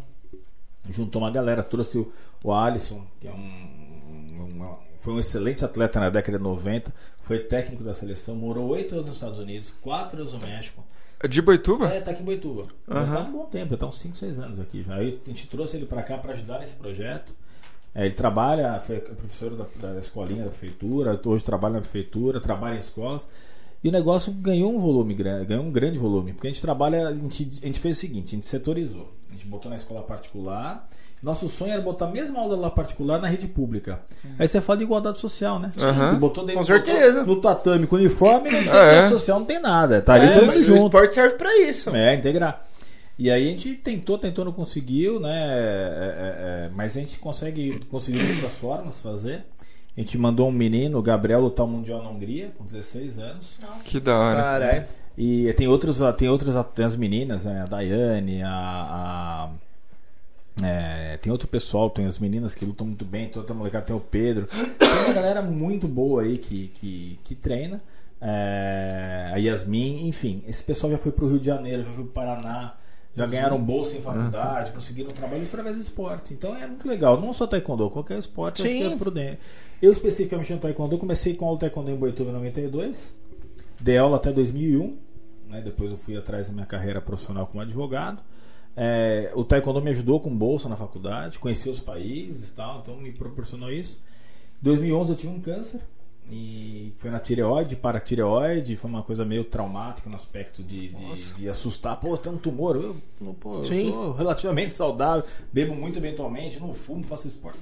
juntou uma galera, trouxe o, o Alisson, que é um, um- foi um excelente atleta na década de 90, foi técnico da seleção, morou oito anos nos Estados Unidos, quatro anos no México. É De Boituba? É, tá aqui em Boituva. Aham. tá há um bom tempo, tá uns 5, 6 anos aqui já. Aí a gente trouxe ele para cá para ajudar nesse projeto. É, ele trabalha, foi professor da, da escolinha da prefeitura, hoje trabalha na prefeitura, trabalha em escolas. E o negócio ganhou um volume grande, ganhou um grande volume. Porque a gente trabalha, a gente, a gente fez o seguinte, a gente setorizou. A gente botou na escola particular. Nosso sonho era botar a mesma aula lá particular na rede pública. Aí você fala de igualdade social, né? Aham. Você botou dentro Com certeza. botou no tatame com uniforme, não tem É. igualdade social, não tem nada. Tá ali É, todo mas mundo o junto. esporte serve pra isso. É, integrar. E aí a gente tentou, tentou, não conseguiu, né? É, é, é, mas a gente consegue, conseguiu de outras formas fazer. A gente mandou um menino, o Gabriel, lutar o Mundial na Hungria, com 16 anos. Que da hora. Caralho. E tem outros, tem outras tem as meninas, né? a Daiane, a. a- é, tem outro pessoal, tem as meninas que lutam muito bem, tem outra molecada, tem o Pedro. Tem uma galera muito boa aí que, que, que treina. É, a Yasmin, enfim, esse pessoal já foi pro Rio de Janeiro, já foi pro Paraná, já ganharam bolsa em faculdade, conseguiram trabalho através do esporte. Então é muito legal, não só taekwondo, qualquer esporte acho Sim. que é prudente. Eu especificamente no taekwondo, comecei com aula de taekwondo em Boituva em 92, dei aula até 2001, né? depois eu fui atrás da minha carreira profissional como advogado. É, o taekwondo me ajudou com bolsa na faculdade, conheci os países e tal, então me proporcionou isso. Em 2011 eu tive um câncer e foi na tireoide, paratireoide, foi uma coisa meio traumática no aspecto de, de, de assustar. Pô, tem um tumor, eu, pô, eu Sim. sou relativamente saudável, bebo muito eventualmente, não fumo, faço esporte.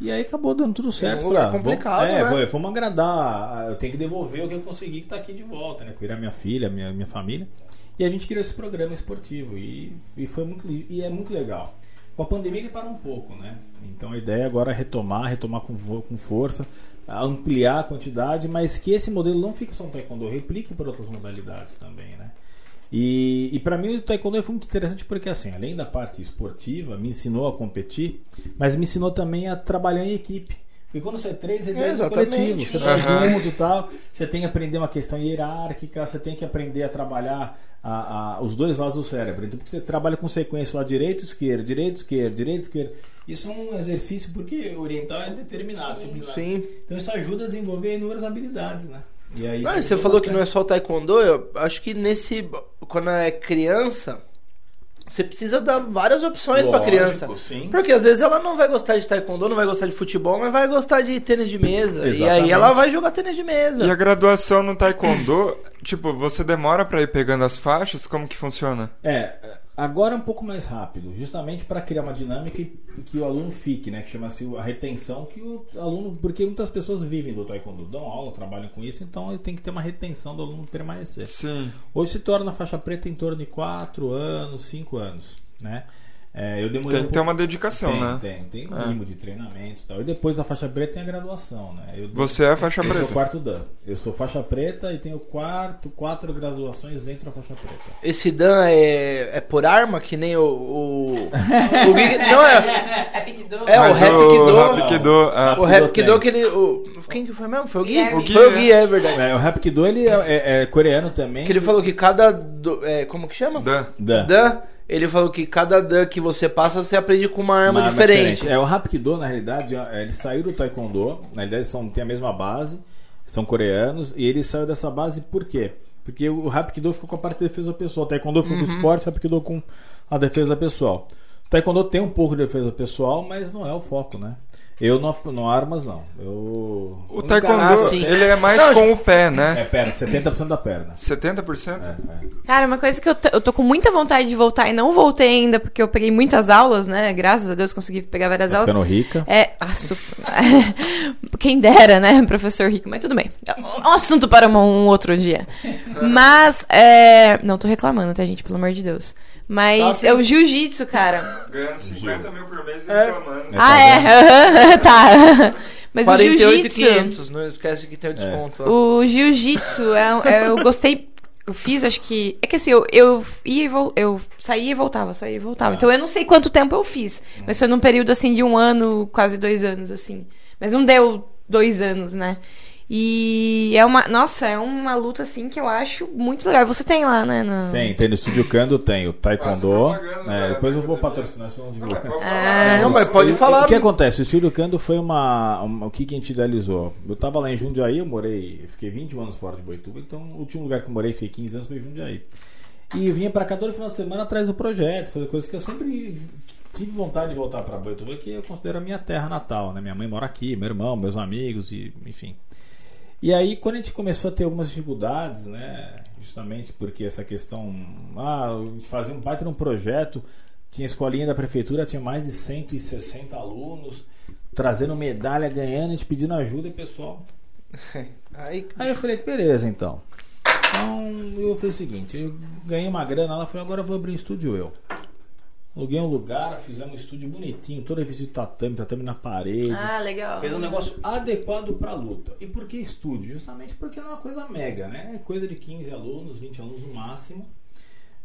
E aí acabou dando tudo certo. ah, complicado, vamos, é, né? foi- vamos agradar. Eu tenho que devolver o que eu consegui que tá aqui de volta, né? Cuidar minha filha, minha, minha família. E a gente criou esse programa esportivo e, e foi muito e é muito legal. Com a pandemia ele parou um pouco, né? Então a ideia agora é retomar, retomar com, com força, ampliar a quantidade, mas que esse modelo não fique só no taekwondo, replique para outras modalidades também, né? E, e para mim o taekwondo foi muito interessante porque assim, além da parte esportiva, me ensinou a competir, mas me ensinou também a trabalhar em equipe. Porque quando você treina, você treina exatamente. coletivo, você Sim. tá Aham. junto e tal, você tem que aprender uma questão hierárquica, você tem que aprender a trabalhar a- a- os dois lados do cérebro. Então, porque você trabalha com sequência lá direito, esquerda, direito, esquerda, direito, esquerda. Isso é um exercício porque oriental é determinado, disciplinado. Sim. Então isso ajuda a desenvolver inúmeras habilidades, né? E aí, Não, você falou que não é só o taekwondo, eu acho que nesse. Quando é criança, você precisa dar várias opções pra Lógico, criança. sim. Porque às vezes ela não vai gostar de taekwondo, não vai gostar de futebol, mas vai gostar de tênis de mesa. E aí Exatamente. ela vai jogar tênis de mesa. E a graduação no Taekwondo, (clears throat) tipo, você demora pra ir pegando as faixas? Como que funciona? É, agora é um pouco mais rápido, justamente para criar uma dinâmica e que o aluno fique, né? Que chama-se a retenção, que o aluno. Porque muitas pessoas vivem do taekwondo, dão aula, trabalham com isso, então ele tem que ter uma retenção do aluno permanecer. Sim. Hoje se torna faixa preta em torno de 4 anos, 5 anos, né? É, eu demorei Tem um que ter pouco- uma dedicação, tem, né? Tem, tem um É. mínimo de treinamento e tal. E depois da faixa preta tem a graduação, né? Eu, Você é faixa eu sou preta. quarto Dan. Eu sou faixa preta e tenho quarto, quatro graduações dentro da faixa preta. Esse Dan é, é por arma, que nem o. O, o (laughs) não é. É? É, o Rap Kido- Rapkido, ah, O Rap tem. que aquele. O, quem que foi mesmo? Foi o Gui? O Gui, foi o é. Gui, é verdade. É, o Rapkido ele é, é- é coreano também. Que ele falou que cada. do- é, como que chama? Dan. Dan. Dan. Ele falou que cada Dan que você passa, você aprende com uma arma Uma diferente. É, o Rapkido, na realidade, é, ele saiu do Taekwondo. Na realidade, são, tem a mesma base. São coreanos. E ele saiu dessa base por quê? Porque o Rapkido ficou com a parte de defesa pessoal. O Taekwondo ficou com o esporte, o Rapkido com a defesa pessoal. O Taekwondo tem um pouco de defesa pessoal, mas não é o foco, né? Eu não, não armas, não. Eu. O Ah, Taekwondo, ele é mais Não, com o pé, É né? perna, 70% da perna. 70%? É, é. Cara, uma coisa que eu, eu tô com muita vontade de voltar e não voltei ainda, porque eu peguei muitas aulas, né? Graças a Deus consegui pegar várias Tá aulas. ficando rica. É, ah, super. (laughs) Quem dera, né, professor Rico, mas tudo bem. É um assunto para um outro dia. Mas, é... Não tô reclamando, tá, gente? Pelo amor de Deus. Mas Tá, é o jiu-jitsu, cara. Ganhando 50 mil por mês e É. reclamando. Ah, é? aham, (laughs) tá. (laughs) Mas o 48,500. jiu-jitsu... Não esquece que tem o desconto. lá. O jiu-jitsu, é, é, eu gostei. Eu fiz, acho que. É que assim, eu, eu ia e vol, eu saía e voltava, saía e voltava. Então eu não sei quanto tempo eu fiz. Mas foi num período assim de um ano, quase dois anos, assim. Mas não deu dois anos, né? E é uma. Nossa, é uma luta assim que eu acho muito legal. Você tem lá, né? no- Tem, tem no Estúdio Kando, tem o Taekwondo. É, né? depois eu vou patrocinar, senão não divulgo. Pode falar. Ah. Não, mas pode O- falar. O que acontece? O Estúdio Kando foi uma, uma- O que, que a gente idealizou? Eu tava lá em Jundiaí, eu morei. Eu fiquei 21 anos fora de Boituva, então o último lugar que eu morei, fiquei 15 anos, foi Jundiaí. E eu vinha pra cá todo final de semana atrás do projeto, fazer coisas que eu sempre tive vontade de voltar pra Boituva, que eu considero a minha terra natal, né? Minha mãe mora aqui, meu irmão, meus amigos, e enfim. E aí, quando a gente começou a ter algumas dificuldades, né? Justamente porque essa questão. Ah, a gente fazia um baita num projeto, tinha escolinha da prefeitura, tinha mais de 160 alunos, trazendo medalha, ganhando, a gente pedindo ajuda e pessoal. (laughs) Aí, Aí eu falei, beleza então. Então eu fiz o seguinte, eu ganhei uma grana lá, falei, agora eu vou abrir um estúdio eu. Aluguei um lugar, fizemos um estúdio bonitinho, todo revestido de tatame, tatame na parede. Ah, legal. Fez um negócio adequado pra luta. E por que estúdio? Justamente porque não é uma coisa mega, né? É coisa de 15 alunos, 20 alunos no máximo.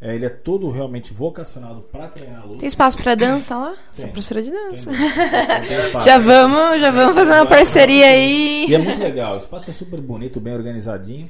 É, ele é todo realmente vocacionado pra treinar luta. Tem espaço pra dança lá? Tem. Sou professora de dança. tem. (laughs) Já vamos, já vamos fazer uma parceria aí. E é muito legal, o espaço é super bonito, bem organizadinho.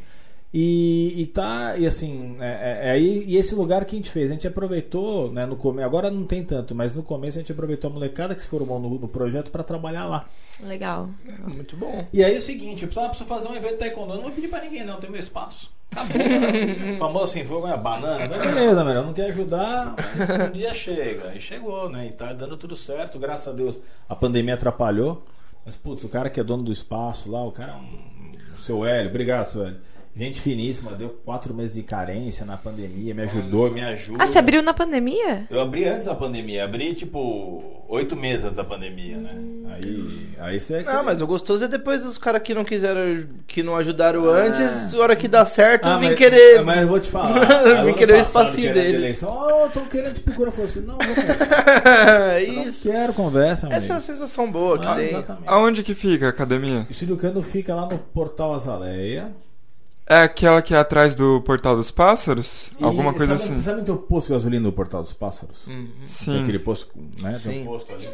E, e tá, e assim, é, é- é aí e esse lugar que a gente fez, a gente aproveitou, né, no começo, agora não tem tanto, mas no começo a gente aproveitou a molecada que se formou no, no projeto para trabalhar lá. Legal. muito bom. E aí é o seguinte, eu precisava, preciso fazer um evento taekwondo, eu não vou pedir pra ninguém não, tem meu espaço. Acabou. né? (laughs) Famoso assim, foi uma banana. Mas beleza, melhor, não quer ajudar, mas um dia chega. E chegou, né? E tá dando tudo certo, graças a Deus. A pandemia atrapalhou. Mas, putz, o cara que é dono do espaço lá, o cara é um. O seu Hélio, obrigado, seu Hélio. Gente finíssima, deu quatro meses de carência na pandemia, me ajudou, me ajuda. Ah, você abriu na pandemia? Eu abri antes da pandemia, abri tipo oito meses antes da pandemia, né? Aí, aí você é que- Ah, mas o gostoso é depois os caras que não quiseram, que não ajudaram antes, a hora que dá certo, Ah, vim mas, querer. Mas eu vou te falar. (laughs) Vim querer o espacinho que era de deles. eleição, oh, tô querendo te procurar. Eu falei assim, não, vou conversar. (laughs) Eu não Isso. quero conversa, amigo. Essa é a sensação boa que Ah, tem. exatamente. Aonde que fica a academia? O Estúdio Cando fica lá no Portal Azaleia. É aquela que é atrás do Portal dos Pássaros? E Alguma coisa sabe, assim? Sabe o teu posto de gasolina no Portal dos Pássaros? Hum. Tem Sim. aquele posto, né? Tem Sim. um posto ali.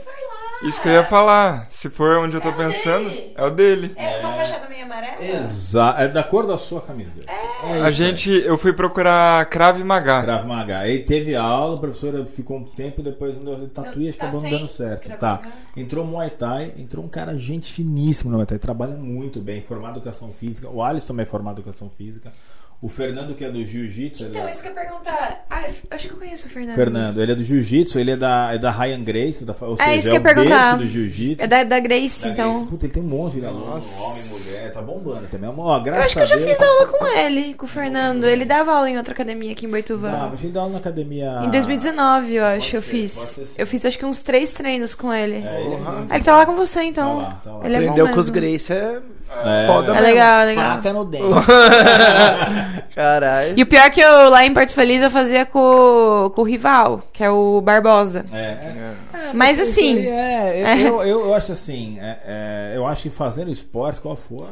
Isso que eu ia falar. Se for onde eu tô É o pensando, dele. é o dele. É, uma faixa também amarela? Exato. É da cor da sua camiseta. É A isso gente, eu fui procurar Krav Maga. Krav Maga. Aí teve aula, a professora ficou um tempo, depois não deu tatuí, Não, tá acabou não sem dando certo. Krav Tá. Entrou Muay Thai, entrou um cara gente finíssimo no Muay Thai, trabalha muito bem, formado em educação física. O Alisson também é formado em educação física. O Fernando, que é do Jiu-Jitsu. Então, é- isso que eu ia perguntar. Ah, eu acho que eu conheço o Fernando. Fernando, ele é do Jiu-Jitsu, ele é da, é da Ryan Grace, da, ou seja, É isso é que eu o ia perguntar. do Jiu-Jitsu. É da, da Grace, Da então. Grace. Puta, ele tem um monte de aluno, homem, mulher, tá bombando também. Ó, Eu graças acho que eu já Deus, fiz aula com ele, com o Fernando. Ele dava aula em outra academia aqui em Boituva. Ah, mas ele dá aula na academia. Em 2019, eu acho, eu ser, fiz. pode. Eu fiz acho que uns três treinos com ele. É, ele é Ele tá lá com você, então. Tá lá, tá lá. Ele é Aprendeu bom com os. Grace é É, foda É legal, é legal. Faca no dente. (laughs) Caralho. E o pior é que eu, lá em Porto Feliz, eu fazia com, com o rival, que é o Barbosa. É, é. Mas assim. É, eu, É. eu, eu, eu acho assim, é, é, eu acho que fazendo esporte, qual for,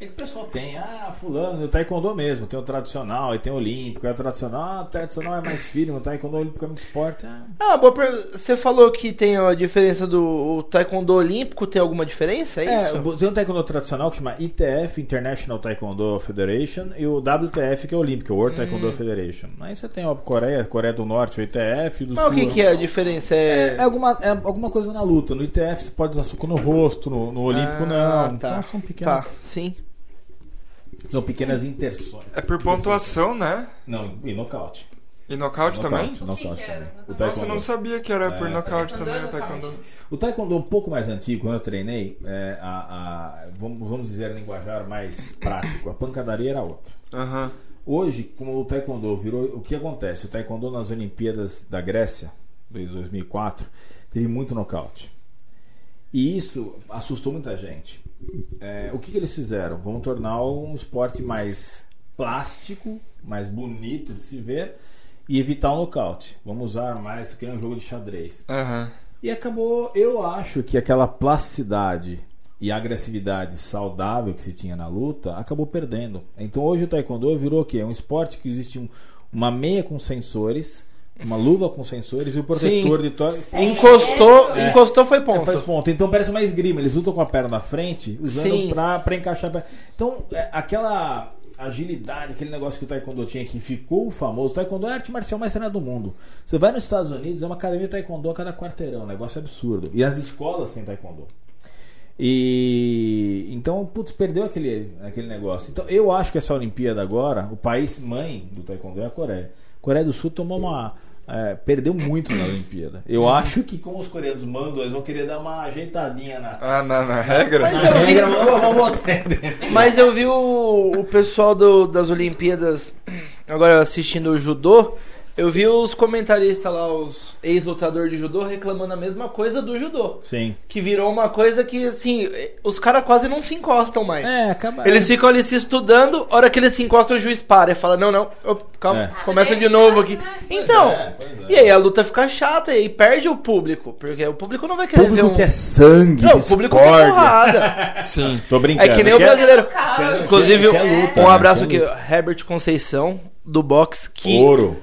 é que o pessoal tem, ah, fulano, o taekwondo mesmo, tem o tradicional, e tem o olímpico, é o tradicional, ah, o tradicional é mais firme, o taekwondo olímpico é muito esporte. Ah, Ah, boa. Você falou que tem a diferença do taekwondo olímpico, tem alguma diferença? É, É, isso? tem um taekwondo tradicional que chama ITF, International Taekwondo Federation, e o WTF, que é o olímpico, World Taekwondo Federation. Aí você tem a Coreia, Coreia do Norte, o ITF, do Mas Sul. o que, que é a diferença? É... É, alguma, é alguma coisa na luta. No ITF você pode usar soco no rosto, no, no Olímpico Ah, não. Tá. Então são pequenas, Tá, sim. São pequenas interções. É por pontuação, né? Não, e nocaute. E nocaute também? Nocaute, nocaute também. O Nossa, eu não sabia que era por É, nocaute também é o taekwondo. O taekwondo um pouco mais antigo, quando eu treinei, é, a, a- vamos, vamos dizer linguajar mais prático, a pancadaria era outra. Aham. Hoje, como o taekwondo virou, o que acontece? O taekwondo nas Olimpíadas da Grécia, de 2004, teve muito nocaute. E isso assustou muita gente. É, o que, que eles fizeram? Vamos tornar um esporte mais plástico, mais bonito de se ver e evitar o nocaute. Vamos usar mais, criar um jogo de xadrez. Aham. E acabou, eu acho que aquela plasticidade e agressividade saudável que se tinha na luta acabou perdendo. Então hoje o taekwondo virou o quê? É um esporte que existe um- uma meia com sensores, uma luva com sensores e o protetor Sim. de tórax. Encostou, É. encostou foi É, ponto. faz ponto. Então parece uma esgrima. Eles lutam com a perna na frente, usando Sim. pra, pra encaixar. a perna. Então, é, aquela agilidade, aquele negócio que o Taekwondo tinha, que ficou famoso. O Taekwondo é a arte marcial mais treinada do mundo. Você vai nos Estados Unidos, é uma academia de Taekwondo a cada quarteirão. Um negócio absurdo. E as escolas têm Taekwondo. E então, putz, perdeu aquele, aquele negócio. Então, eu acho que essa Olimpíada agora, o país mãe do Taekwondo é a Coreia. A Coreia do Sul tomou uma. É, perdeu muito na Olimpíada. Eu acho que, como os coreanos mandam, eles vão querer dar uma ajeitadinha na. Ah, na, na regra? na regra, vamos vamos botar. Mas eu vi o, o pessoal do- das Olimpíadas, agora assistindo o judô, eu vi os comentaristas lá, os ex-lutadores de judô, reclamando a mesma coisa do judô. Sim. Que virou uma coisa que, assim, os caras quase não se encostam mais. É, acaba. Eles ficam ali se estudando, a hora que eles se encostam, o juiz para e fala: Não, não, op, calma, É. começa É de novo aqui. né? Então, é, pois é. e aí a luta fica chata e perde o público, porque o público não vai querer público ver um. quer sangue, Não, o público quer porrada. (laughs) Sim. Tô brincando. É que nem o quer- brasileiro. Quer- Inclusive, quer luta, um né? abraço aqui. Herbert Conceição, do boxe, que. Ouro.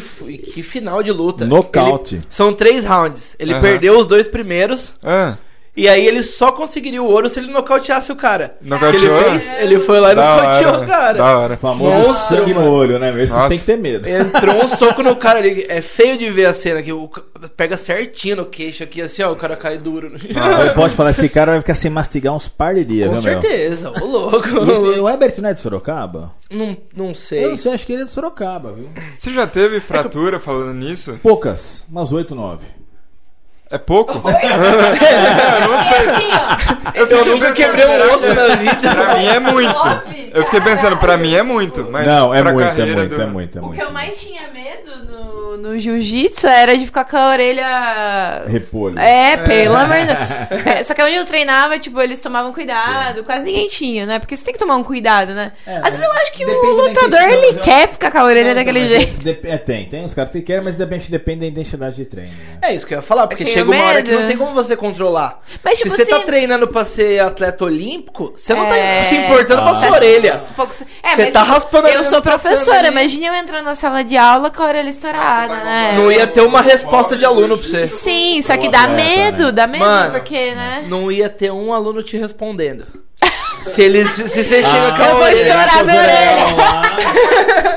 F- que final de luta. Nocaute. Ele- são três rounds. Ele Aham. perdeu os dois primeiros. Ah, E aí ele só conseguiria o ouro se ele nocauteasse o cara. Nocauteou? Ele, fez, ele foi lá e da nocauteou hora. o cara. Da hora. O famoso sangue no mano. olho, né? Esses Nossa. tem que ter medo. Entrou um (laughs) soco no cara ali. É feio de ver a cena que o pega certinho no queixo aqui, assim, ó, o cara cai duro. Ele pode falar, esse cara vai ficar sem mastigar uns par de dias, Com viu, meu? certeza, ô louco. E esse- o Herbert não é de Sorocaba? Não, não sei. Eu não sei, acho que ele é de Sorocaba, viu? Você já teve fratura falando nisso? Poucas, umas 8, 9. É pouco? (laughs) Eu não sei. Eu, eu nunca quebrei um osso na vida. Pra mim é muito. Nove? Eu fiquei pensando, pra mim é muito, mas não, é pra muito, é muito, do- é muito, é O muito. que eu mais tinha medo no, no jiu-jitsu era de ficar com a orelha. Repolho. É, pelo amor de Deus. (laughs) É, só que onde eu treinava, tipo, eles tomavam cuidado. Quase ninguém tinha, né? Porque você tem que tomar um cuidado, né? É, Às vezes eu acho que o lutador, ele né? quer ficar com a orelha Não, daquele jeito. É, tem, tem os caras que querem, mas depende, depende da intensidade de treino. Né? É isso que eu ia falar, porque tenho chega uma hora que medo. não tem como você controlar. Mas, tipo se você tá assim- treinando pra ser atleta olímpico, você não É. tá se importando com a sua Ah. orelha. É, Você tá raspando a Eu sou tatame professora, imagina eu entrando na sala de aula com a orelha estourada. foda, né? Não ia ter uma resposta de aluno pra você. Sim, só que dá medo, dá medo, Mano, porque, né? Não ia ter um aluno te respondendo. Se ele se, se você chega com a eu vou orelha, estourar minha orelha.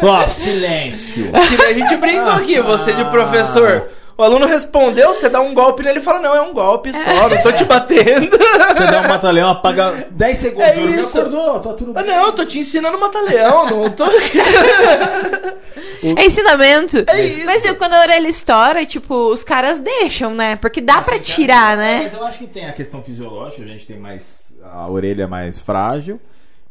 Ó, silêncio. a gente brincou aqui, você de professor. O aluno respondeu, você dá um golpe nele e fala, não, é um golpe só, não tô te batendo. (laughs) Você dá um (laughs) mata-leão, apaga 10 segundos. É isso. acordou, tá tudo Ah, bem. não, eu tô te ensinando mata-leão, não tô... (laughs) É ensinamento. É isso. Mas viu, quando a orelha estoura, tipo, os caras deixam, né? Porque dá pra tirar, né? Mas eu acho que tem a questão fisiológica, a gente tem mais. A orelha é mais frágil.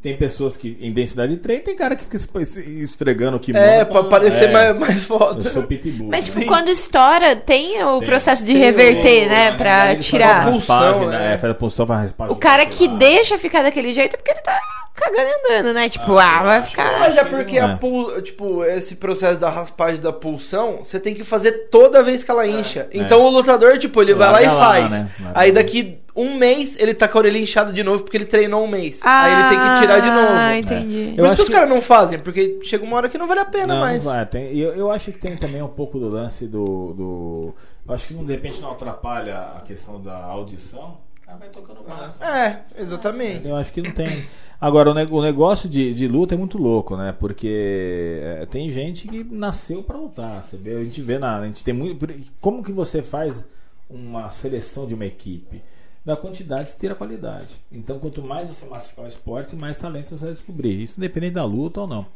Tem pessoas que, em densidade de treino, tem cara que fica es- esfregando o kimono. É, pra parecer É, mais, mais Eu foda. sou pitbull. Mas, tipo, Sim. quando estoura, tem o Tem. processo de Tem reverter, o- né? na Pra tirar. Pulsão, né? né? É, faz a pulsão, faz a raspagem. O cara que Ah. deixa ficar daquele jeito é porque ele tá cagando e andando, né? Tipo, ah, vai ficar. Mas é porque É. a pul... tipo, esse processo da raspagem da pulsão, você tem que fazer toda vez que ela incha. Então o lutador, tipo, ele vai lá e Larga lá, faz. né? Aí lá. daqui um mês ele tá com a orelha inchada de novo porque ele treinou um mês. Ah, Aí ele tem que tirar de novo. Ah, entendi. Eu Por isso acho que os que- caras não fazem, porque chega uma hora que não vale a pena Não, mais. não vai. Tem, eu, eu acho que tem também um pouco do lance do. do eu acho que não, de repente não atrapalha a questão da audição. Ah, vai tocando barco. É, exatamente. Eu acho que não tem. Agora, o, ne- o negócio de, de luta é muito louco, né? Porque é, tem gente que nasceu pra lutar. Você vê, a gente vê na. A gente tem muito. Como que você faz uma seleção de uma equipe? Da quantidade você tira a qualidade. Então, quanto mais você massificar o esporte, mais talento você vai descobrir. Isso independente da luta ou não.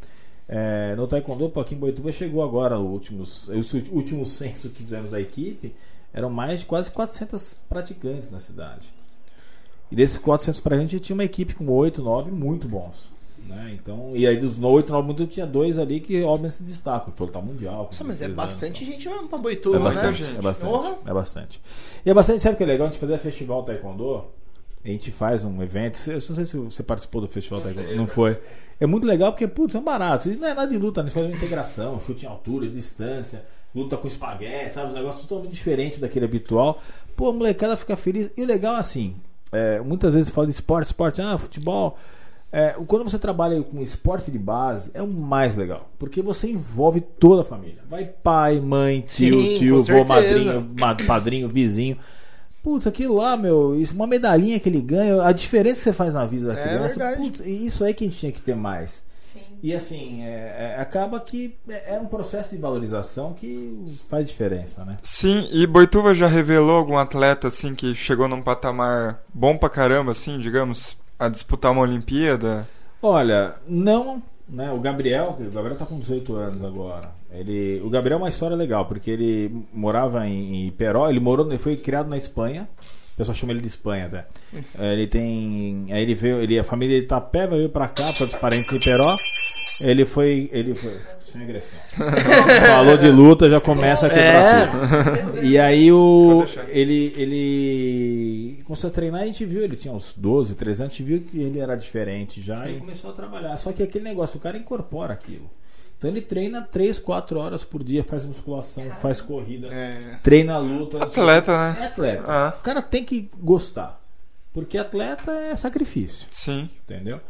É, no Taekwondo, pô, aqui em Boituva chegou agora o últimos, o último censo que fizemos da equipe. Eram mais de quase 400 praticantes na cidade. E desses 400 pra gente tinha uma equipe com 8, 9 muito bons. Né? Então, e aí dos 8, 9 muito tinha dois ali que obviamente se destacam. Foi lutar mundial. com Nossa, mas é 16 anos, bastante então. gente mesmo pra É Boituva, bastante, né? é bastante, é bastante. E é bastante, sabe o que é legal? A gente fazer festival Taekwondo, a gente faz um evento, eu não sei se você participou do festival Taekwondo, não foi. É muito legal porque, putz, são baratos. Isso não é nada de luta, a gente faz uma integração, (laughs) chute em altura, distância, luta com espaguete, sabe? Os negócios totalmente diferentes daquele habitual. Pô, a molecada fica feliz. E o legal é assim, é, muitas vezes fala de esporte, esporte, ah, futebol. É, quando você trabalha com esporte de base, é o mais legal. Porque você envolve toda a família. Vai pai, mãe, tio, Sim, tio, vô, certeza. madrinho, ma- padrinho, vizinho. Putz, aquilo lá, meu, isso, uma medalhinha que ele ganha, a diferença que você faz na vida da É criança, verdade. putz, e isso aí que a gente tinha que ter mais. Sim. E assim, é- é- acaba que é, é um processo de valorização que faz diferença, né? Sim, e Boituva já revelou algum atleta assim que chegou num patamar bom pra caramba, assim, digamos, a disputar uma Olimpíada? Olha, não, né? O Gabriel, o Gabriel tá com 18 anos agora. Ele, o Gabriel é uma história legal, porque ele morava em, em Iperó, ele morou, ele foi criado na Espanha. O pessoal chama ele de Espanha até. É, (laughs) Ele tem, aí ele veio, ele a família de Itapeva veio pra cá, para os parentes em Iperó. Ele foi, ele foi sem agressão. (laughs) Falou de luta, já começa a quebrar tudo. E aí o ele ele começou a treinar e a gente viu, ele tinha uns 12, 13 anos, a gente viu que ele era diferente já e começou a trabalhar. Só que aquele negócio, o cara incorpora aquilo. Então ele treina 3, 4 horas por dia, faz musculação, faz corrida, É. treina luta. Atleta, né? É atleta. Ah. O cara tem que gostar. Porque atleta é sacrifício Sim. entendeu?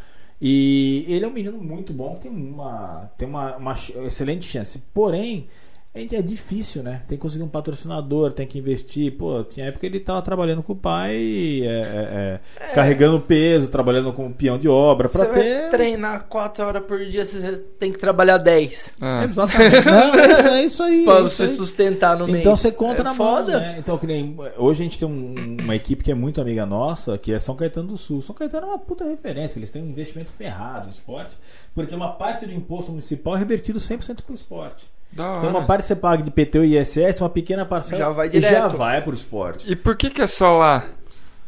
E ele é um menino muito bom, tem uma, tem uma, uma excelente chance. Porém, é é difícil, né? Tem que conseguir um patrocinador, tem que investir. Pô, tinha época que ele tava trabalhando com o pai, é, é, é, carregando peso, trabalhando como peão de obra, pra Você vai ter. treinar 4 horas por dia, você tem que trabalhar 10. É. Exatamente. Não, é isso, é isso aí. Pra é você sustentar no meio. Então você conta é na mão, foda. né? Então, que nem, hoje a gente tem um- uma equipe que é muito amiga nossa, que é São Caetano do Sul. São Caetano é uma puta referência, eles têm um investimento ferrado no esporte, porque uma parte do imposto municipal é revertido 100% para o esporte. Da hora. Então, uma parte você paga de PT e ISS, uma pequena parcela Já vai já direto. vai para o esporte. E por que que é só lá?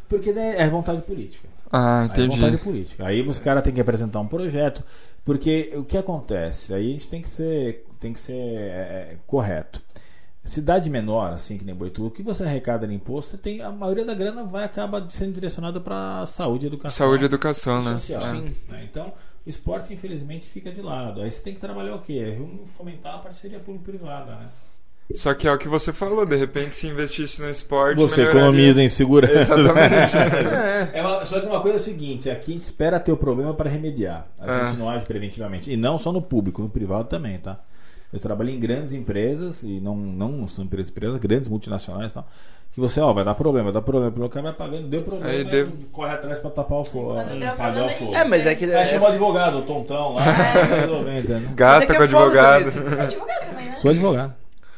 Porque é vontade política. Ah, Aí é vontade entendi. política. Aí os caras têm que apresentar um projeto. Porque o que acontece? Aí a gente tem que ser, tem que ser é, é, correto. Cidade menor, assim que nem Boituva, o que você arrecada de imposto, tem, a maioria da grana vai acaba sendo direcionada para saúde e educação. Saúde e educação, né? social. É. né? Então, esporte, infelizmente, fica de lado. Aí você tem que trabalhar o quê? Fomentar a parceria público-privada, né? Só que é o que você falou, de repente se investisse no esporte. Você economiza em segurança. Exatamente. É. (laughs) É uma- só que uma coisa é o seguinte, aqui a gente espera ter o problema para remediar. A É. gente não age preventivamente. E não só no público, no privado também, tá? Eu trabalhei em grandes empresas, e não, não são empresas, empresas grandes, multinacionais e tal. Que você, ó, vai dar problema, vai dar problema. O cara vai pagando, deu problema, Aí aí deu- corre atrás pra tapar o fogo. Problema, o fogo. É, mas é que. Aí É, chama o advogado, o tontão lá. (laughs) resolver, entendeu? Gasta Mas com é é foda advogado. também, (laughs) Você é advogado também, né? Sou advogado.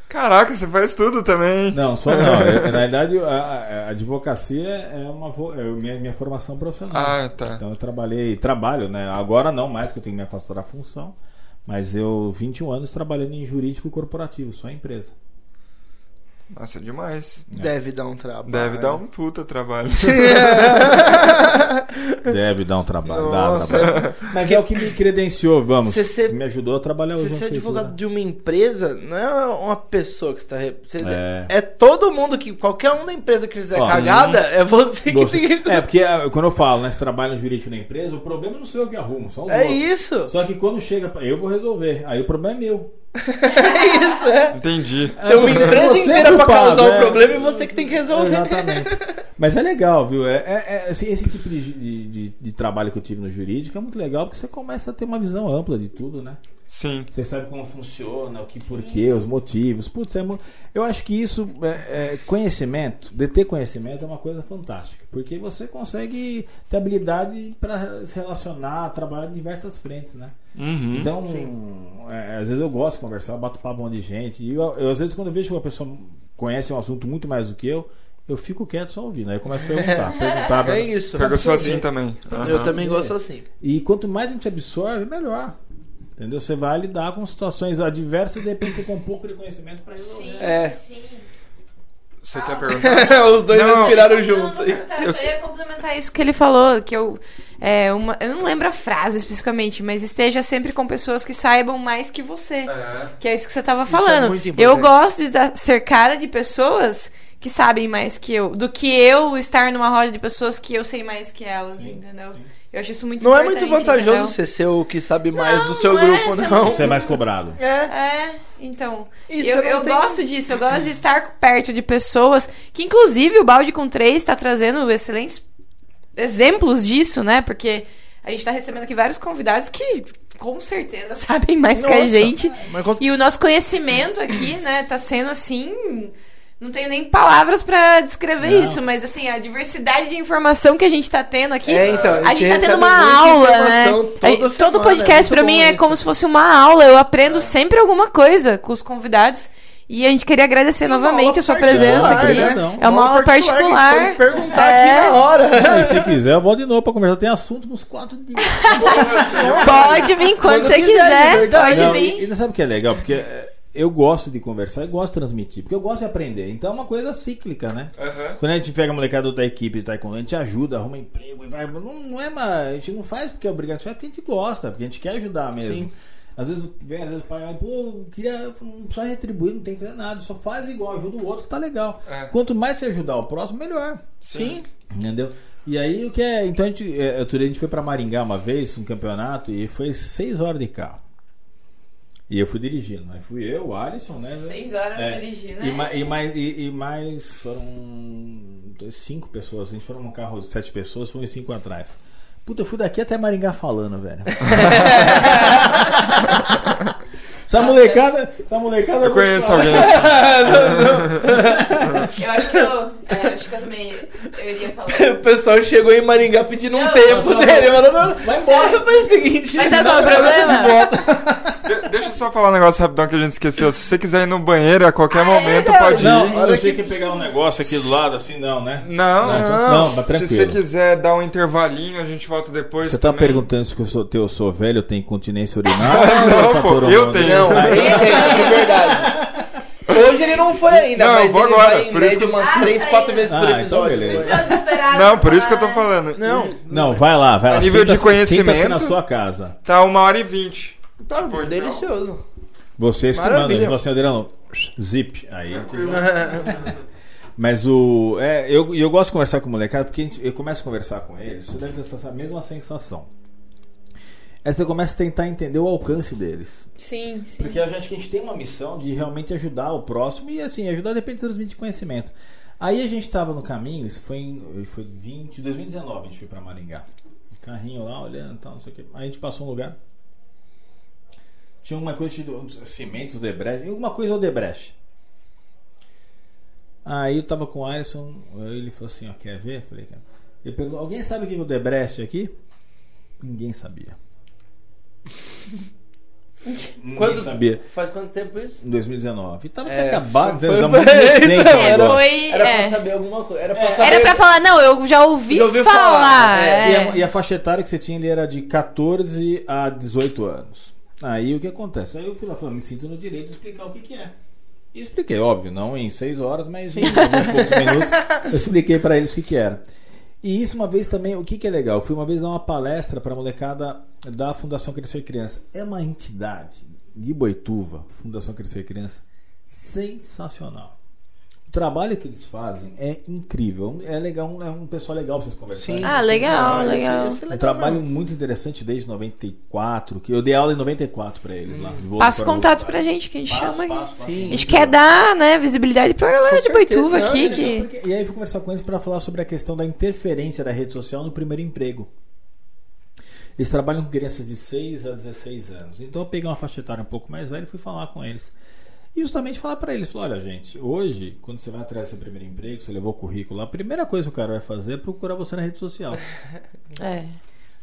Caraca, você faz tudo também. Não, só não. Eu- (laughs) na verdade, a, a- advocacia é uma é minha, minha formação profissional. Ah, tá. Então eu trabalhei, trabalho, né? Agora não mais, que eu tenho que me afastar da função. Mas eu, 21 anos, trabalhando em jurídico corporativo, só em empresa. Nossa, é demais. Deve dar um trabalho. Deve dar um puta trabalho. (laughs) Deve dar um trabalho. Dá trabalho. Mas é o que me credenciou, vamos. Você ser- me ajudou a trabalhar Você hoje. ser advogado de uma empresa não é uma pessoa que está. Você... É. É. todo mundo que. Qualquer um da empresa que fizer Ó, cagada, é você que Você- tem que. É, porque ah, quando eu falo, né? Você trabalha no jurídico na empresa, o problema não sou eu que arrumo, são os É outros. isso. Só que quando chega, eu vou resolver. Aí o problema é meu. É isso, é. Entendi. Tem uma Você- empresa você é inteira pra causar é. o problema e você que tem que resolver. Exatamente. Mas é legal, viu? É, é- é, assim, esse tipo de, de, de- de trabalho que eu tive no jurídico é muito legal porque você começa a ter uma visão ampla de tudo, né? Sim. Você sabe como funciona, o que porquê, os motivos. Putz, é mu- eu acho que isso, é, é, conhecimento, de ter conhecimento é uma coisa fantástica. Porque você consegue ter habilidade para se relacionar, trabalhar em diversas frentes, né? Uhum. Então, é, às vezes eu gosto de conversar, eu bato papo um monte de gente. E eu, eu, às vezes, quando eu vejo que uma pessoa conhece um assunto muito mais do que eu, eu fico quieto só ouvindo. Aí eu começo a perguntar. (laughs) perguntar pra- É isso. Eu sou assim também. Eu Aham. também gosto assim. E quanto mais a gente absorve, melhor. Entendeu? Você vai lidar com situações adversas e de repente você tem um pouco de conhecimento para resolver. É. sim. Você quer perguntar? (laughs) Os dois Não. respiraram Não, junto. não, não, eu só ia complementar isso que ele falou, que eu. É, uma, eu não lembro a frase especificamente, mas esteja sempre com pessoas que saibam mais que você. É. Que é isso que você tava é falando. importante. eu gosto de ser cara de pessoas que sabem mais que eu, do que eu estar numa roda de pessoas que eu sei mais que elas, Sim, entendeu? sim. Eu acho isso muito Não é muito vantajoso entendeu? você ser o que sabe mais Não, do seu não é, grupo, você não. Você é mais cobrado. É. É, então. E eu eu tem- gosto disso, eu gosto de estar perto de pessoas que, inclusive, o Balde com 3 está trazendo excelentes exemplos disso, né? Porque a gente está recebendo aqui vários convidados que com certeza (laughs) sabem mais que a Nossa, gente. mas E o nosso conhecimento aqui, né, tá sendo assim. Não tenho nem palavras pra descrever Não. isso, mas assim, a diversidade de informação que a gente tá tendo aqui. É, então, a a gente gente tá tendo uma aula, né? toda A- Todo semana, é podcast muito pra mim bom é isso. como se fosse uma aula. Eu aprendo sempre alguma coisa com os convidados. E a gente queria agradecer novamente a sua presença particular, aqui. né? É uma aula que a gente particular. pode perguntar É. aqui na hora. (laughs) E se quiser, eu vou de novo pra conversar. Tem assunto uns quatro dias. (laughs) Pode vir quando, Quando você quiser, quiser. Pode Não, vir. e, e sabe o que é legal? Porque é, eu gosto de conversar e gosto de transmitir. Porque eu gosto de aprender. Então é uma coisa cíclica, né? Aham. Quando a gente pega a molecada da equipe de taekwondo, a gente ajuda, arruma emprego e vai. Não, não é uma. A gente não faz porque é obrigado, faz porque a gente gosta, porque a gente quer ajudar mesmo. Sim. Às vezes vem, às vezes o pai vai, pô, eu queria. Não precisa retribuir, não tem que fazer nada, só faz igual, ajuda o outro que tá legal. É. Quanto mais você ajudar o próximo, melhor. Sim. Entendeu? E aí o que é. Então a gente, é, a gente foi pra Maringá uma vez, um campeonato, e foi seis horas de carro. E eu fui dirigindo. Aí fui eu, o Alisson, né? Seis horas É. dirigindo, E, né? e mais, e, e mais foram dois- cinco pessoas. A gente foi num carro de sete pessoas, foram cinco atrás. Puta, eu fui daqui até Maringá falando, velho. (laughs) essa molecada. Essa molecada. Eu conheço alguém assim. Eu acho que eu. É, acho que eu também. Eu iria falar. (laughs) O pessoal chegou em Maringá pedindo um tempo dele. Mas não, Vai embora. Faz o seguinte. Mas sabe qual é o problema? De- deixa eu só falar um negócio rapidão que a gente esqueceu. Se você quiser ir no banheiro a qualquer Ah, é momento, verdade. pode ir. Não, Olha eu achei que- pegar um negócio aqui do lado, assim, não, né? Não, Não, então- não, não, se- você tranquilo. quiser dar um intervalinho, a gente volta depois. Você tá também. perguntando se eu sou, eu sou velho, eu tenho incontinência urinária? (laughs) Não, é pô, eu tenho. Não, Aí- tem, de verdade. Hoje ele não foi ainda, Não, mas vou ele agora, vai em por isso média que- umas Ah, 3, tá 4 aí. vezes por Ah, então episódio. beleza. Não, por isso que eu tô falando. Não, Não, vai lá, vai lá. A nível de conhecimento- na sua casa. Tá uma hora e vinte. Tá Tipo, delicioso. Vocês que mandam. Você, Adriano, zip. Aí. (laughs) Mas o. É, eu, eu gosto de conversar com o molecada porque a gente- eu começo a conversar com eles. Você deve ter essa mesma sensação. Aí você começa a tentar entender o alcance deles. Sim, sim. Porque a gente, que a gente tem uma missão de realmente ajudar o próximo e assim, ajudar depende de transmitir conhecimento. Aí a gente estava no caminho, isso foi em foi 20, 2019, a gente foi para Maringá. Carrinho lá, olhando e tal, não sei o que. Aí a gente passou um lugar. Tinha uma coisa de cimentos Odebrecht, alguma coisa Odebrecht. Aí eu tava com o Alisson, ele falou assim, ó, quer ver? Eu falei, cara. Ele perguntou, alguém sabe o que é o Odebrecht aqui? Ninguém sabia. (laughs) Ninguém Quando- sabia. Faz quanto tempo isso? Em 2019. E tava É, acabado, foi- (laughs) foi, muito recente É, foi. Era é. pra saber alguma coisa. Era pra saber. Era pra falar, não, eu já ouvi Já ouviu falar. falar, é. E a, e a faixa etária que você tinha ali era de 14 a 18 anos. Aí o que acontece? Aí eu fui lá falando, me sinto no direito de explicar o que, que é. E expliquei, óbvio, não em 6 horas, mas em alguns poucos (laughs) minutos eu expliquei pra eles o que, que era. E isso uma vez também, o que, que é legal? Eu fui uma vez dar uma palestra pra molecada da Fundação Crescer Criança. É uma entidade de Boituva, Fundação Crescer Criança, sensacional. O trabalho que eles fazem é incrível. É legal, é um pessoal legal vocês conversarem. Sim. Ah, legal, Trabalho, legal. esse- esse é Um legal trabalho mesmo. muito interessante desde 94, que eu dei aula em 94 pra eles lá. de vôlei Passa para contato pra gente, que a gente Passo, chama. passo, passo. Sim. A gente quer dar, né, visibilidade pra galera Com de. Boituva Não, aqui. é que... Porque- E aí eu fui conversar com eles para falar sobre a questão da interferência da rede social no primeiro emprego. Eles trabalham com crianças de 6 a 16 anos. Então eu peguei uma faixa etária um pouco mais velha e fui falar com eles. E justamente falar para eles, olha gente, hoje, quando você vai atrás do seu primeiro emprego, você levou o currículo, lá, a primeira coisa que o cara vai fazer é procurar você na rede social. É.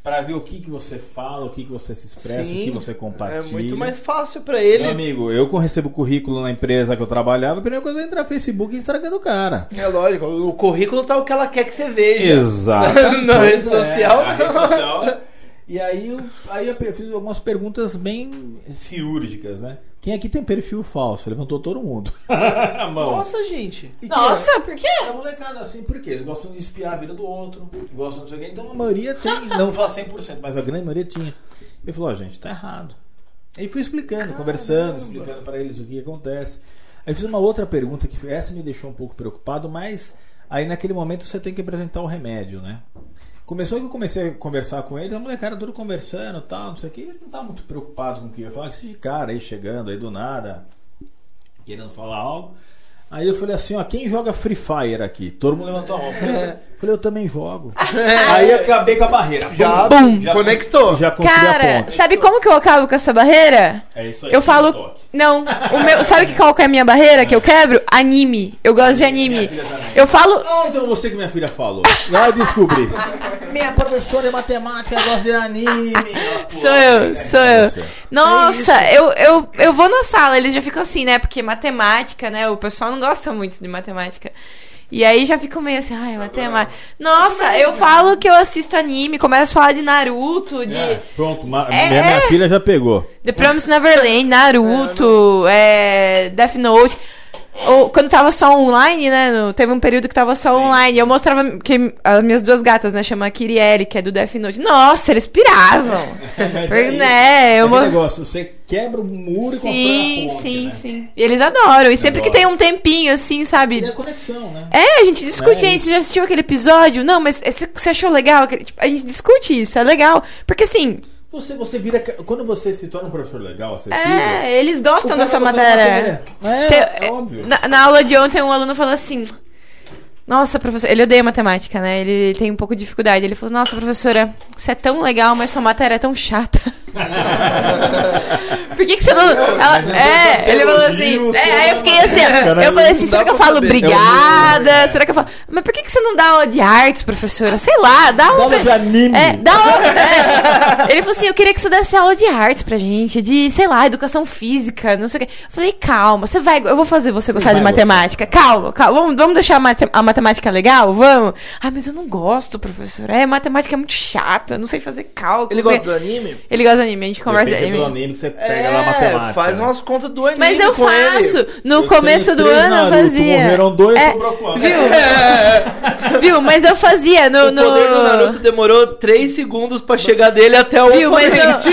Para ver o que, que você fala, o que, que você se expressa, Sim, o que você compartilha. É muito mais fácil pra ele. Meu amigo, eu recebo currículo na empresa que eu trabalhava, a primeira coisa é entrar no Facebook e Instagram do cara. É lógico, o currículo tá o que ela quer que você veja. Exato. (laughs) Na rede social. A rede social. E aí, eu, aí eu fiz algumas perguntas bem cirúrgicas, né? Quem aqui tem perfil falso? Levantou todo mundo. (laughs) a mão. Nossa, gente. E que Nossa, por quê? É a molecada assim, por quê? Eles gostam de espiar a vida do outro, gostam de não sei o quê. Então a maioria tem, (laughs) não fala 100%, mas a grande maioria tinha. Ele falou, ó, gente, tá errado. Aí fui explicando, conversando, explicando pra eles o que acontece. Aí fiz uma outra pergunta que essa me deixou um pouco preocupado, mas aí naquele momento você tem que apresentar o remédio, né? Começou que eu comecei a conversar com eles, a molecada tudo conversando e tal, não sei o que, eles não estavam muito preocupados com o que eu ia falar, esse cara aí chegando aí do nada, querendo falar algo. Aí eu falei assim, ó, quem joga Free Fire aqui? Todo mundo levantou a mão. (laughs) Eu Falei, eu também jogo. Aí acabei com a barreira. Já, Bum. já conectou. Já Cara, ponte. sabe como que eu acabo com essa barreira? É isso aí. Eu falo. toque. Não, o meu, sabe que qual que é a minha barreira que eu quebro? Anime. Eu gosto de anime. Eu falo. Ah, então você que minha filha falou. Lá eu descobri. (laughs) minha professora de matemática gosta de anime. Sou eu, sou eu. Você. Nossa, eu, eu, eu vou na sala, eles já ficam assim, né? Porque matemática, né? O pessoal não gosta muito de matemática. E aí já ficam meio assim, ai, matemática. Nossa, eu falo que eu assisto anime, começo a falar de Naruto, de É, pronto, É, minha, minha é. filha já pegou. The Promised Neverland, Naruto, é, Death Note. Ou, quando tava só online, né? no- teve um período que tava só online. Eu mostrava que as minhas duas gatas, né? Chama Kiri e Eri, que é do Death Note. Nossa, eles piravam. (laughs) Mas é né, eu Aquele mo- negócio, você quebra o muro e constrói Sim, a ponte, sim, né? sim. E eles adoram. E sempre que tem um tempinho, assim, sabe? E a conexão, né? É, a gente discute É aí. isso. Você já assistiu aquele episódio? Não, mas esse- você achou legal? Tipo, a gente discute isso, é legal. Porque assim, Você, você vira. Quando você se torna um professor legal, acessível. é, eles gostam dessa da matéria. É, Tem- é óbvio. Na, na aula de ontem, um aluno falou assim: Nossa, professor, ele odeia matemática, né? Ele tem um pouco de dificuldade. Ele falou: Nossa, professora, você é tão legal, mas sua matéria é tão chata. (laughs) Por que, que você não. Ela- é você ele falou assim. você É, aí eu fiquei assim: ó, Caralho, Eu falei assim: será que eu falo obrigada? Será que eu falo. Mas por que, que você não dá aula de artes, professora? Sei lá, dá Dá aula. aula de anime. É, dá aula. é. Ele falou assim: eu queria que você desse aula de artes pra gente, de, sei lá, educação física, não sei o quê. Eu falei, calma, você vai. Eu vou fazer você gostar de vai matemática. Calma, calma. Vamos, vamos deixar a, mate- a matemática legal? Vamos? Ah, mas eu não gosto, professora. É, matemática é muito chata, eu não sei fazer cálculo. Ele gosta do anime? Ele gosta do anime, a gente conversa de Depende do anime. anime que você pega lá matemática. faz né? umas contas do anime Mas eu com ele. faço. No Eu começo do ano eu Naruto, fazia. Morreram dois, É, sobrou quanto? Viu? (laughs) (laughs) Viu? Mas eu fazia no. O no... poder do Naruto demorou 3 segundos pra chegar dele até o Viu, mas eu. (laughs)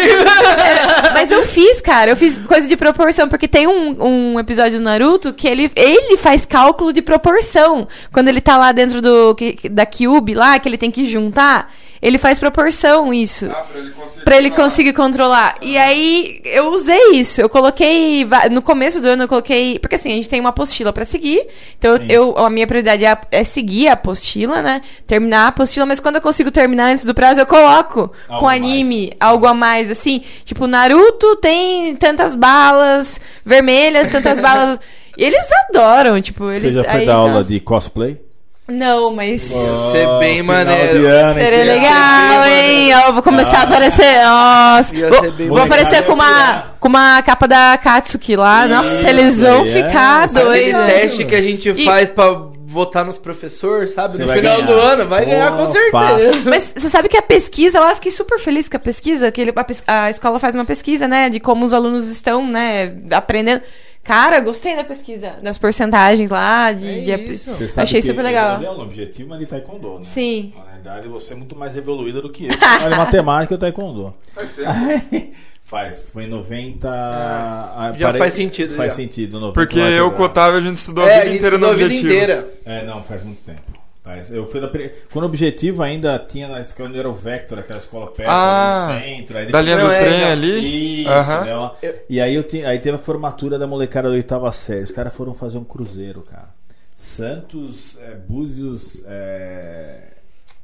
É, mas eu fiz, cara. Eu fiz coisa de proporção, porque tem um, um episódio do Naruto que ele, ele faz cálculo de proporção. Quando ele tá lá dentro do da Cube lá, que ele tem que juntar. Ele faz proporção isso. Ah, pra ele conseguir. Pra ele controlar. conseguir controlar. E aí, eu usei isso. Eu coloquei. No começo do ano, eu coloquei. Porque assim, a gente tem uma apostila pra seguir. Então, Sim. eu, a minha prioridade é, é seguir a apostila, né? Terminar a apostila. Mas quando eu consigo terminar antes do prazo, eu coloco Algo com anime algo a mais. Assim, tipo, Naruto tem tantas balas vermelhas, tantas (laughs) balas. E eles adoram, tipo, eles. Você já foi aí dar aula de cosplay? Não, mas. Ia ser bem maneiro. ano, Seria legal, hein? Eu vou começar a Ah. aparecer. Nossa. Ia Vou, ser bem vou aparecer com uma, com uma capa da Katsuki lá. Nossa, Isso eles vão é. ficar Aquele doidos. teste que a gente E- faz pra votar nos professores, sabe? Você no final ganhar. do ano, vai ganhar com certeza. Mas você sabe que a pesquisa lá, eu fiquei super feliz com a pesquisa, que ele- a, a escola faz uma pesquisa, né, de como os alunos estão, né, aprendendo. Cara, gostei da pesquisa, das porcentagens lá, de. É de. Você sabe Achei que super legal. dei aula objetivo, mas de taekwondo, né? Sim. Na verdade, você é muito mais evoluída do que eu. (laughs) Olha, matemática e taekwondo. Faz tempo. (laughs) Faz, foi em 90. ah, Já faz sentido, Faz já. sentido. 90, Porque eu com o Otávio a gente estudou É, a a vida gente inteira no estudou a vida objetivo. inteira. É, não, faz muito tempo. Faz. Eu fui da pre... Quando o objetivo ainda tinha na escola onde era o Vector, aquela escola perto, Ah, ali no centro. Aí Da linha do é, trem já- ali. Isso, Aham. né. E aí, eu aí teve a formatura da molecada da oitava série. Os caras foram fazer um cruzeiro, cara. Santos, é, Búzios, é,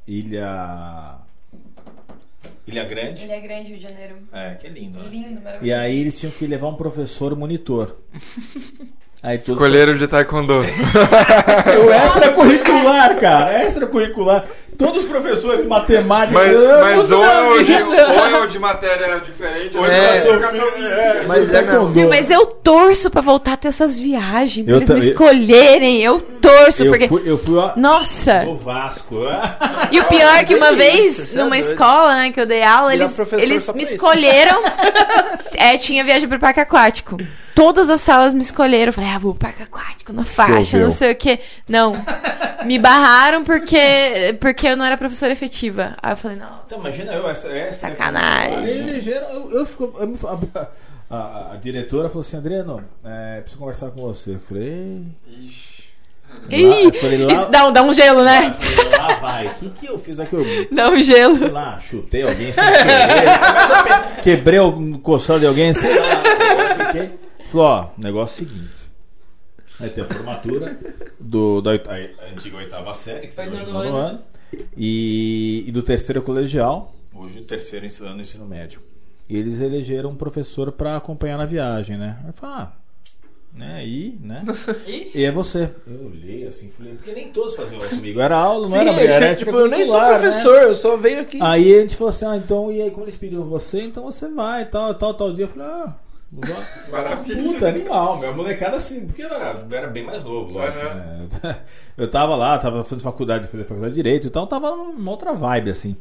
Ilha. Ilha Grande. é grande, Rio de Janeiro. É, que lindo, né? Lindo, E aí eles tinham que levar um professor monitor. (laughs) Aí Escolheram de taekwondo. (laughs) o extracurricular, cara, (laughs) extracurricular. Todos os professores de matemática. Mas, eu mas ou, é o de, ou é o de matéria diferente, ou É. é de educação física. É, Mas é. Mas eu torço pra voltar a ter essas viagens, pra Eu eles me escolherem. Eu torço, eu porque. fui, eu fui ó, Nossa! no Vasco. E o pior é que uma vez, é numa escola, né, que eu dei aula, eles, eles me escolheram. (laughs) é, tinha viagem pro parque aquático. Todas as salas me escolheram. Eu Falei, ah, vou pro parque aquático, na faixa, não sei o quê. Não. Me barraram porque, porque eu não era professora efetiva. Aí eu falei, não. Então, imagina eu, essa, essa Sacanagem. Aí elegeram, eu, eu fico. eu me- a, a- a diretora falou assim: Adriano, é, preciso conversar com você. Eu falei. Ih, eu falei, lá- isso dá, um- dá um gelo, né? falei, lá vai. O que, que eu fiz aqui? Eu (laughs) Dá um gelo. fui lá, chutei alguém sem querer. quebrei o costado de alguém, sei lá. Eu fiquei. Falou: ó, negócio é o seguinte. Aí tem a formatura do, da oita- a antiga oitava série, que foi hoje no no ano. ano, e, e do terceiro colegial, hoje o terceiro ano do ensino médio. E eles elegeram um professor para acompanhar na viagem, né? Aí eu falei, ah, né, e, né? (laughs) E é você. Eu olhei assim, falei, porque nem todos faziam aula comigo. Era aula, não Sim, era era tipo, eu nem sou né? professor, eu só venho aqui. Aí a gente falou assim, ah, então, e aí como eles pediram você, então você vai, tal, tal, tal dia. Eu falei, ah. Maravilha. Puta, animal, meu molecada assim, porque eu era, eu era bem mais novo, lógico, Aham. né? (laughs) Eu tava lá, tava fazendo faculdade, fiz faculdade de Direito, então tava numa outra vibe, assim.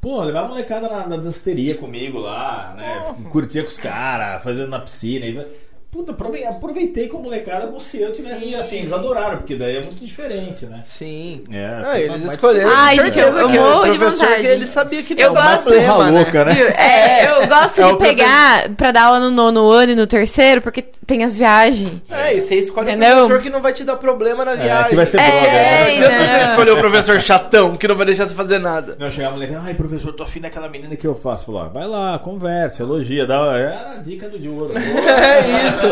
Pô, levar a molecada na, na danceteria comigo lá, né? Curtia com os caras, fazendo na piscina. E... Puta, aprovei- aproveitei com a molecada como se eu tivesse. E assim, eles adoraram, porque daí é muito diferente, né? Sim. É, Ah, eles uma- escolheram. Ai, com gente, eu- certeza eu que morro o de professor vontade. que ele sabia que Eu não gosto- problema, né? louca, né? Viu? É, eu gosto É de o pegar pra dar aula no nono ano e no terceiro, porque tem as viagens. É, e você escolhe Entendeu? um professor que não vai te dar problema na viagem. que vai ser É, brother, né? Não você escolher o professor chatão, que não vai deixar você fazer nada. Não, chegava a moleque, ai professor, tô afim daquela menina que eu faço. Falar, vai lá, conversa, elogia, dá. Era a dica do de ouro. (laughs) É isso.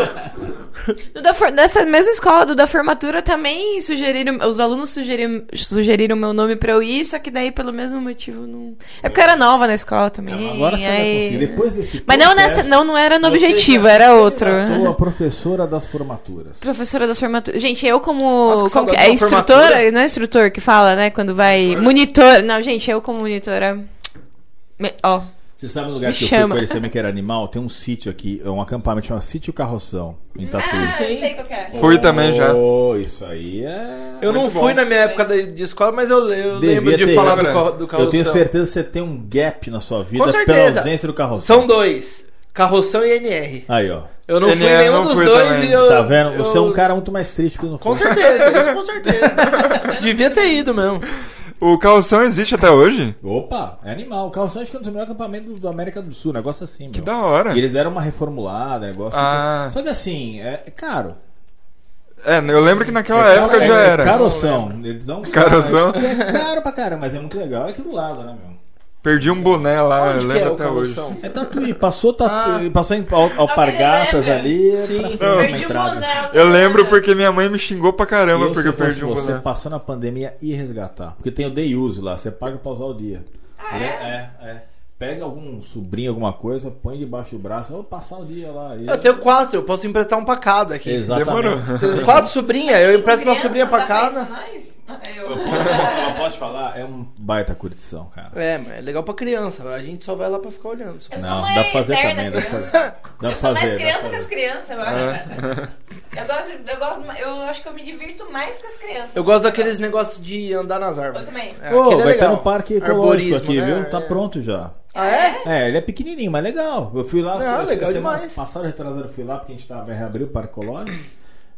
No da for- Nessa mesma escola, do da formatura, também sugeriram. Os alunos sugeriram, sugeriram meu nome pra eu ir, só que daí, pelo mesmo motivo, não. É porque eu era nova na escola também. Não, agora você vai aí- conseguir. Depois desse Mas não podcast, nessa. Não, não era no objetivo, era outro. a professora das formaturas. Professora das formaturas. Gente, eu como. Nossa, como é instrutora? formatura. Não é instrutor que fala, né? Quando vai. Monitor. Não, gente, eu como monitora. me- Ó. Você sabe um lugar Me que eu fui chama. com eles também que era animal? Tem um sítio aqui, é um acampamento chama Sítio Carroção, em Tatuí. Ah, eu sei qual que é. Fui também já. Oh, isso aí é. Eu não Muito fui bom. na minha época de, de escola, mas eu, eu Devia lembro de ter, falar do, carro- do carroção. Eu tenho certeza que você tem um gap na sua vida Com pela certeza. ausência do carroção. São dois. Carroção e NR. Aí, ó. Eu não fui NR nenhum não dos fui dois também. e eu... Tá vendo? Você é um eu- cara muito mais triste que não Com certeza, isso com (laughs) certeza. Devia ter ido mesmo. O calção existe até hoje? Opa, é animal. O carroção acho que é um dos melhores acampamentos da América do Sul. Negócio assim, Que meu. da hora. E eles deram uma reformulada, negócio. Ah. Só que assim, é caro. É, eu lembro que naquela É época caro- já é era. Caroção. Eles dão Caroção. É, é caro pra caramba, mas é muito legal. É aqui do lado, né, meu? Perdi um boné lá, eu Onde que lembro é o até hoje. É Tatuí, passou, tatu... Ah. passou em al- alpargatas ali. Sim. pra frente Não. na Perdi um entrada. boné. Eu lembro porque minha mãe me xingou pra caramba Eu, porque eu perdi um você, boné. passou na pandemia e resgatar. Porque tem o day use lá, você paga pra usar o dia. Ah, Ele é? é, é. Pega algum sobrinho, alguma coisa, põe debaixo do braço, vou passar o dia lá. E- Eu tenho quatro, eu posso emprestar um pra cada aqui. Demorou. Exatamente. Tenho quatro sobrinhas, eu empresto uma sobrinha pra dá Eu. Ela pode falar, é um baita curtição, cara. É, mas é legal pra criança. A gente só vai lá pra ficar olhando. só. Eu sou Não, dá pra fazer também, dá pra fazer. Dá eu pra sou fazer, mais criança pra que as fazer. crianças, eu acho. É. Eu gosto, eu gosto, eu acho que eu me divirto mais que as crianças. Eu gosto daqueles negócios de andar nas árvores. Eu também. É, Ô, aquele é vai ter no parque ecológico Arborismo, aqui, né? viu? Tá É. pronto já. Ah, é? É, ele é pequenininho, mas legal. Eu fui lá, Ah, legal semana demais. passada, retrasada, eu fui lá porque a gente tava, vai reabrir o Parque Ecológico.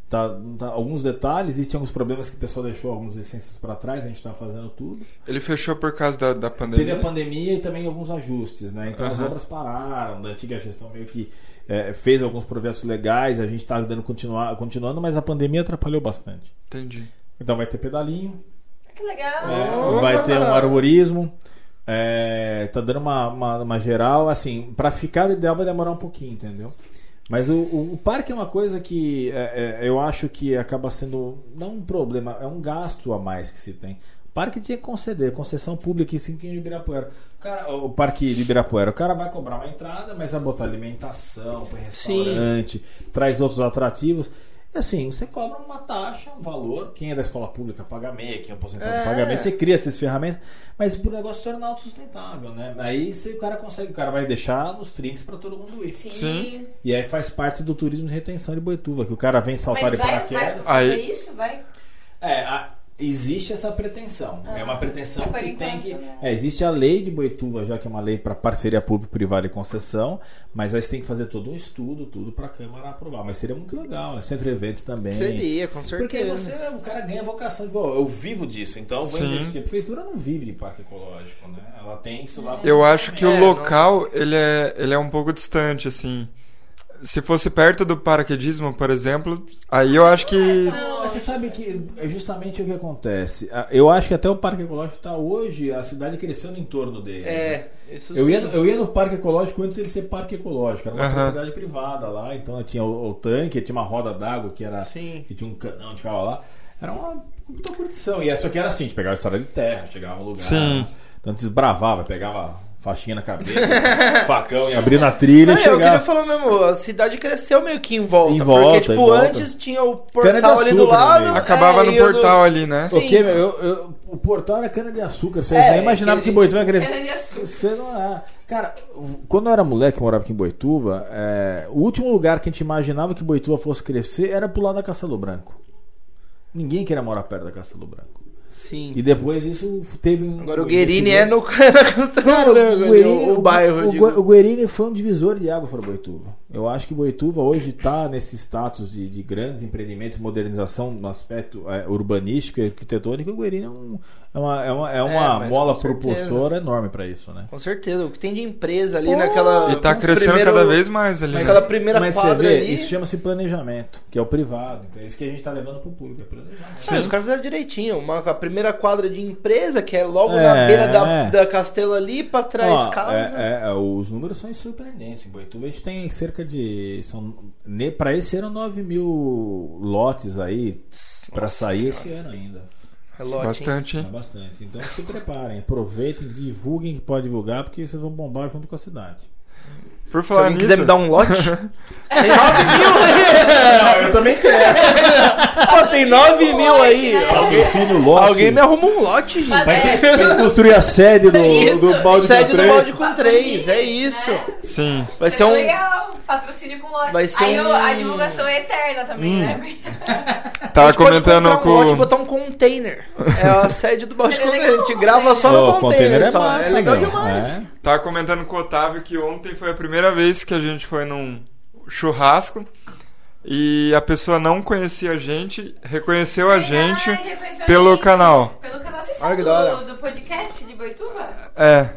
Tá, tá- alguns detalhes, existem alguns problemas que o pessoal deixou algumas licenças pra trás, a gente tá fazendo tudo. Ele fechou por causa da, da Teve pandemia. a pandemia e também alguns ajustes, né? Então as Aham. obras pararam, da antiga gestão meio que é, fez alguns projetos legais, a gente tá dando continuar, continuando, mas a pandemia atrapalhou bastante. Entendi. Então vai ter pedalinho, Que legal. é, vai ter um arborismo, é, tá dando uma, uma, uma geral, assim, pra ficar o ideal vai demorar um pouquinho, entendeu? Mas o, o, o parque é uma coisa que é, é, eu acho que acaba sendo não um problema, é um gasto a mais que se tem. O parque tinha que conceder, concessão pública em 5 de Ibirapuera. O, cara, o parque de Ibirapuera, o cara vai cobrar uma entrada, mas vai botar alimentação, restaurante, traz outros atrativos. E assim, você cobra uma taxa, um valor. Quem é da escola pública paga meia, quem é aposentado É. paga meia. Você cria essas ferramentas, mas pro negócio se tornar autossustentável, né? Aí você, o cara consegue, o cara vai deixar nos trinks para todo mundo ir. Sim. Sim. E aí faz parte do turismo de retenção de Boituva, que o cara vem saltar Mas de vai, vai paraquedas. fazer Aí- isso? Vai? É, a- existe essa pretensão. Ah. é uma pretensão É que tem enquanto, que. né? É, existe a lei de Boituva, já que é uma lei para parceria público-privada e concessão, mas aí você tem que fazer todo um estudo, tudo para a Câmara aprovar. Mas seria muito legal, é centro de eventos também. Seria, com certeza. Porque você, o cara ganha vocação de "Pô, eu vivo disso, então eu vou Sim. investir. A prefeitura não vive de parque ecológico, né? Ela tem isso lá. Eu acho que É, o não- local, ele, é, ele é um pouco distante, assim. Se fosse perto do paraquedismo, por exemplo, aí eu acho que... Não, mas você sabe que é justamente o que acontece. Ah, Eu acho que até o Parque Ecológico está hoje, a cidade crescendo em torno dele. né? É, isso Eu sim. ia, eu ia no Parque Ecológico antes ele ser Parque Ecológico, era uma Aham. propriedade privada lá, então tinha o, o tanque, tinha uma roda d'água que era Sim. que tinha um canão que ficava lá. Era uma puta curtição. E só que era assim, a gente pegava a estrada de terra, chegava no lugar, Sim. então desbravava, pegava faixinha na cabeça, (laughs) facão e abria na trilha Não, e eu queria falar mesmo, a cidade cresceu meio que em volta. Em volta, porque, tipo, em volta. antes tinha o portal ali do lado. Acabava é, no e do- portal ali, né? Sim. Porque eu, eu- o portal era cana de açúcar, você É, já imaginava que que, Boituva ia crescer. Cana de açúcar. Você não é. Cara, quando eu era moleque, morava aqui em Boituva, é, o último lugar que a gente imaginava que Boituva fosse crescer era pro lado da Castelo Branco. Ninguém queria morar perto da Castelo Branco. Sim. E depois isso teve um. Agora o Guerini é no (laughs) Cara, o, Guerini, o, o bairro. o, o Guerini foi um divisor de água para Boituva. Eu acho que Boituva hoje está nesse status de, de grandes empreendimentos, modernização no aspecto é, urbanístico e arquitetônico. O Guerini é, um- é uma, é uma, é uma mas mola propulsora enorme para isso, né? Com certeza, o que tem de empresa ali Pô, naquela. E tá crescendo primeiro- cada vez mais ali, né? Naquela primeira Mas você quadra vê, ali. isso chama-se planejamento, que é o privado. Então é isso que a gente está levando para o público, é planejamento. Ah, os caras fizeram direitinho. Uma, a primeira quadra de empresa, que é logo É, na beira da, é. da Castelo ali, pra trás Ó, casa. é- é, é, os números são surpreendentes. Em Boituva a gente tem cerca de. São, ne, para esse ano, 9 mil lotes aí para sair Senhora. esse ano ainda. Relote, hein? Bastante, É hein? bastante. Então se preparem, aproveitem, divulguem que pode divulgar, porque vocês vão bombar junto com a cidade. Por Se falar alguém nisso... quiser me dar um lote, (laughs) tem 9 mil aí. eu também quero! Pô, tem 9 mil aí. Né? Patrocínio lote. Alguém me arruma um lote, gente. Pra gente, pra gente construir a sede do, Isso, do balde Sede com do três. balde com 3, é isso. Né? Sim. Vai ser Seria um. legal. Patrocínio com lote. Vai ser Aí um- a divulgação é eterna também, né? (laughs) Tava a gente pode comentando com... um lote e botar um container. É a sede do balde com legal. A gente grava só Ô, no container. só. massa, é legal meu. demais. É. Tava comentando com o Otávio que ontem foi a primeira vez que a gente foi num churrasco e a pessoa não conhecia a gente, reconheceu a gente reconheceu a pelo gente. canal. Pelo canal. Você sabe que do, do podcast de Boituva? É.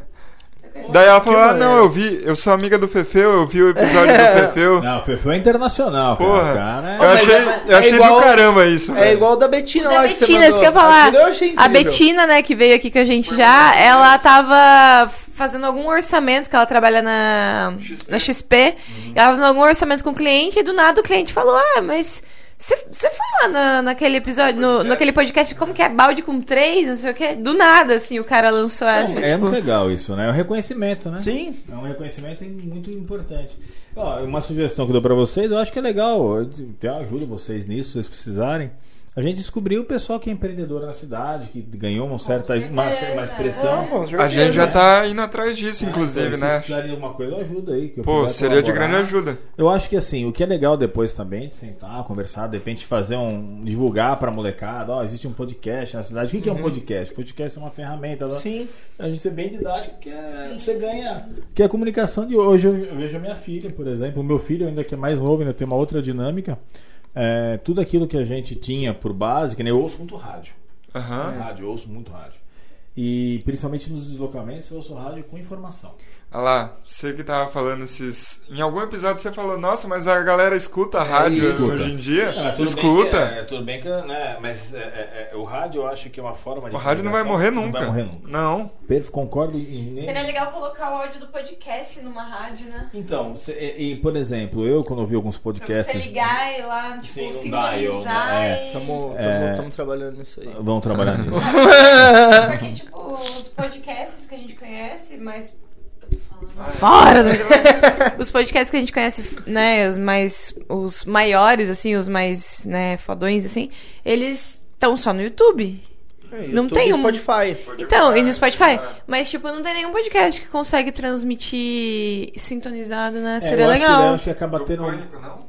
Daí ela falou: Que Ah, não, eu vi, eu sou amiga do Fefeu, eu vi o episódio do (laughs) Fefeu. Não, foi, foi internacional, cara. Porra. cara é- Eu achei, é- eu é achei igual- do caramba isso. É igual o da Betina Da lá que você Betina, mandou. isso que eu ia falar. Eu A incrível. Betina, né, que veio aqui com a gente já, ela tava fazendo algum orçamento, que ela trabalha na XP. na XP, e ela fazendo algum orçamento com o cliente, e do nada o cliente falou, ah, mas você foi lá na, naquele episódio, no, naquele podcast, como que é balde com três, não sei o que, do nada, assim, o cara lançou essa, É, é tipo... muito legal isso, né? É um reconhecimento, né? Sim. É um reconhecimento muito importante. Ó, uma sugestão que eu dou pra vocês, eu acho que é legal, eu até ajudo vocês nisso, se vocês precisarem. A gente descobriu o pessoal que é empreendedor na cidade, que ganhou uma certa uma, uma expressão. A gente já né? tá indo atrás disso, inclusive, Então, Se né? vocês precisarem de alguma coisa, ajuda aí. Que eu Pô, seria de colaborar. grande ajuda. Eu acho que assim, o que é legal depois também, de sentar, conversar, de repente fazer um. divulgar pra molecada, ó, existe um podcast na cidade. O que, que é um podcast? Podcast é uma ferramenta. né? Sim. A gente ser bem didático, porque é- você ganha. Que é a comunicação de hoje. Eu vejo a minha filha, por exemplo. O meu filho, ainda que é mais novo, ainda tem uma outra dinâmica. É, tudo aquilo que a gente tinha por base, que nem eu ouço muito rádio. Aham. Rádio, eu ouço muito rádio. E principalmente nos deslocamentos, eu ouço rádio com informação. Olha lá, você que tava falando esses. Em algum episódio você falou, nossa, mas a galera escuta a rádio escuta. hoje em dia? Tudo escuta. Bem que, é, tudo bem que, né, mas é, é, é, o rádio eu acho que é uma forma de O rádio não vai morrer nunca. Não vai morrer nunca. Não. Perfeito, concordo em nem... Seria legal colocar o áudio do podcast numa rádio, né? Então, cê- e, e, por exemplo, eu quando ouvi alguns Pra podcasts você ligar e lá, tipo, Sim, sintonizar né? É. e... Estamos É. trabalhando nisso aí. vão trabalhar (laughs) nisso. Porque, tipo, os podcasts que a gente conhece, mas. Fora do microfone. (laughs) Os podcasts que a gente conhece, né, os mais. Os maiores, assim, os mais, né, fodões, assim, eles estão só no YouTube. Não YouTube tem e um- Spotify. Então, e no Spotify. É. Mas, tipo, não tem nenhum podcast que consegue transmitir sintonizado, né? É, Seria eu acho que- legal. eu acho que acaba tendo. Pânico, não?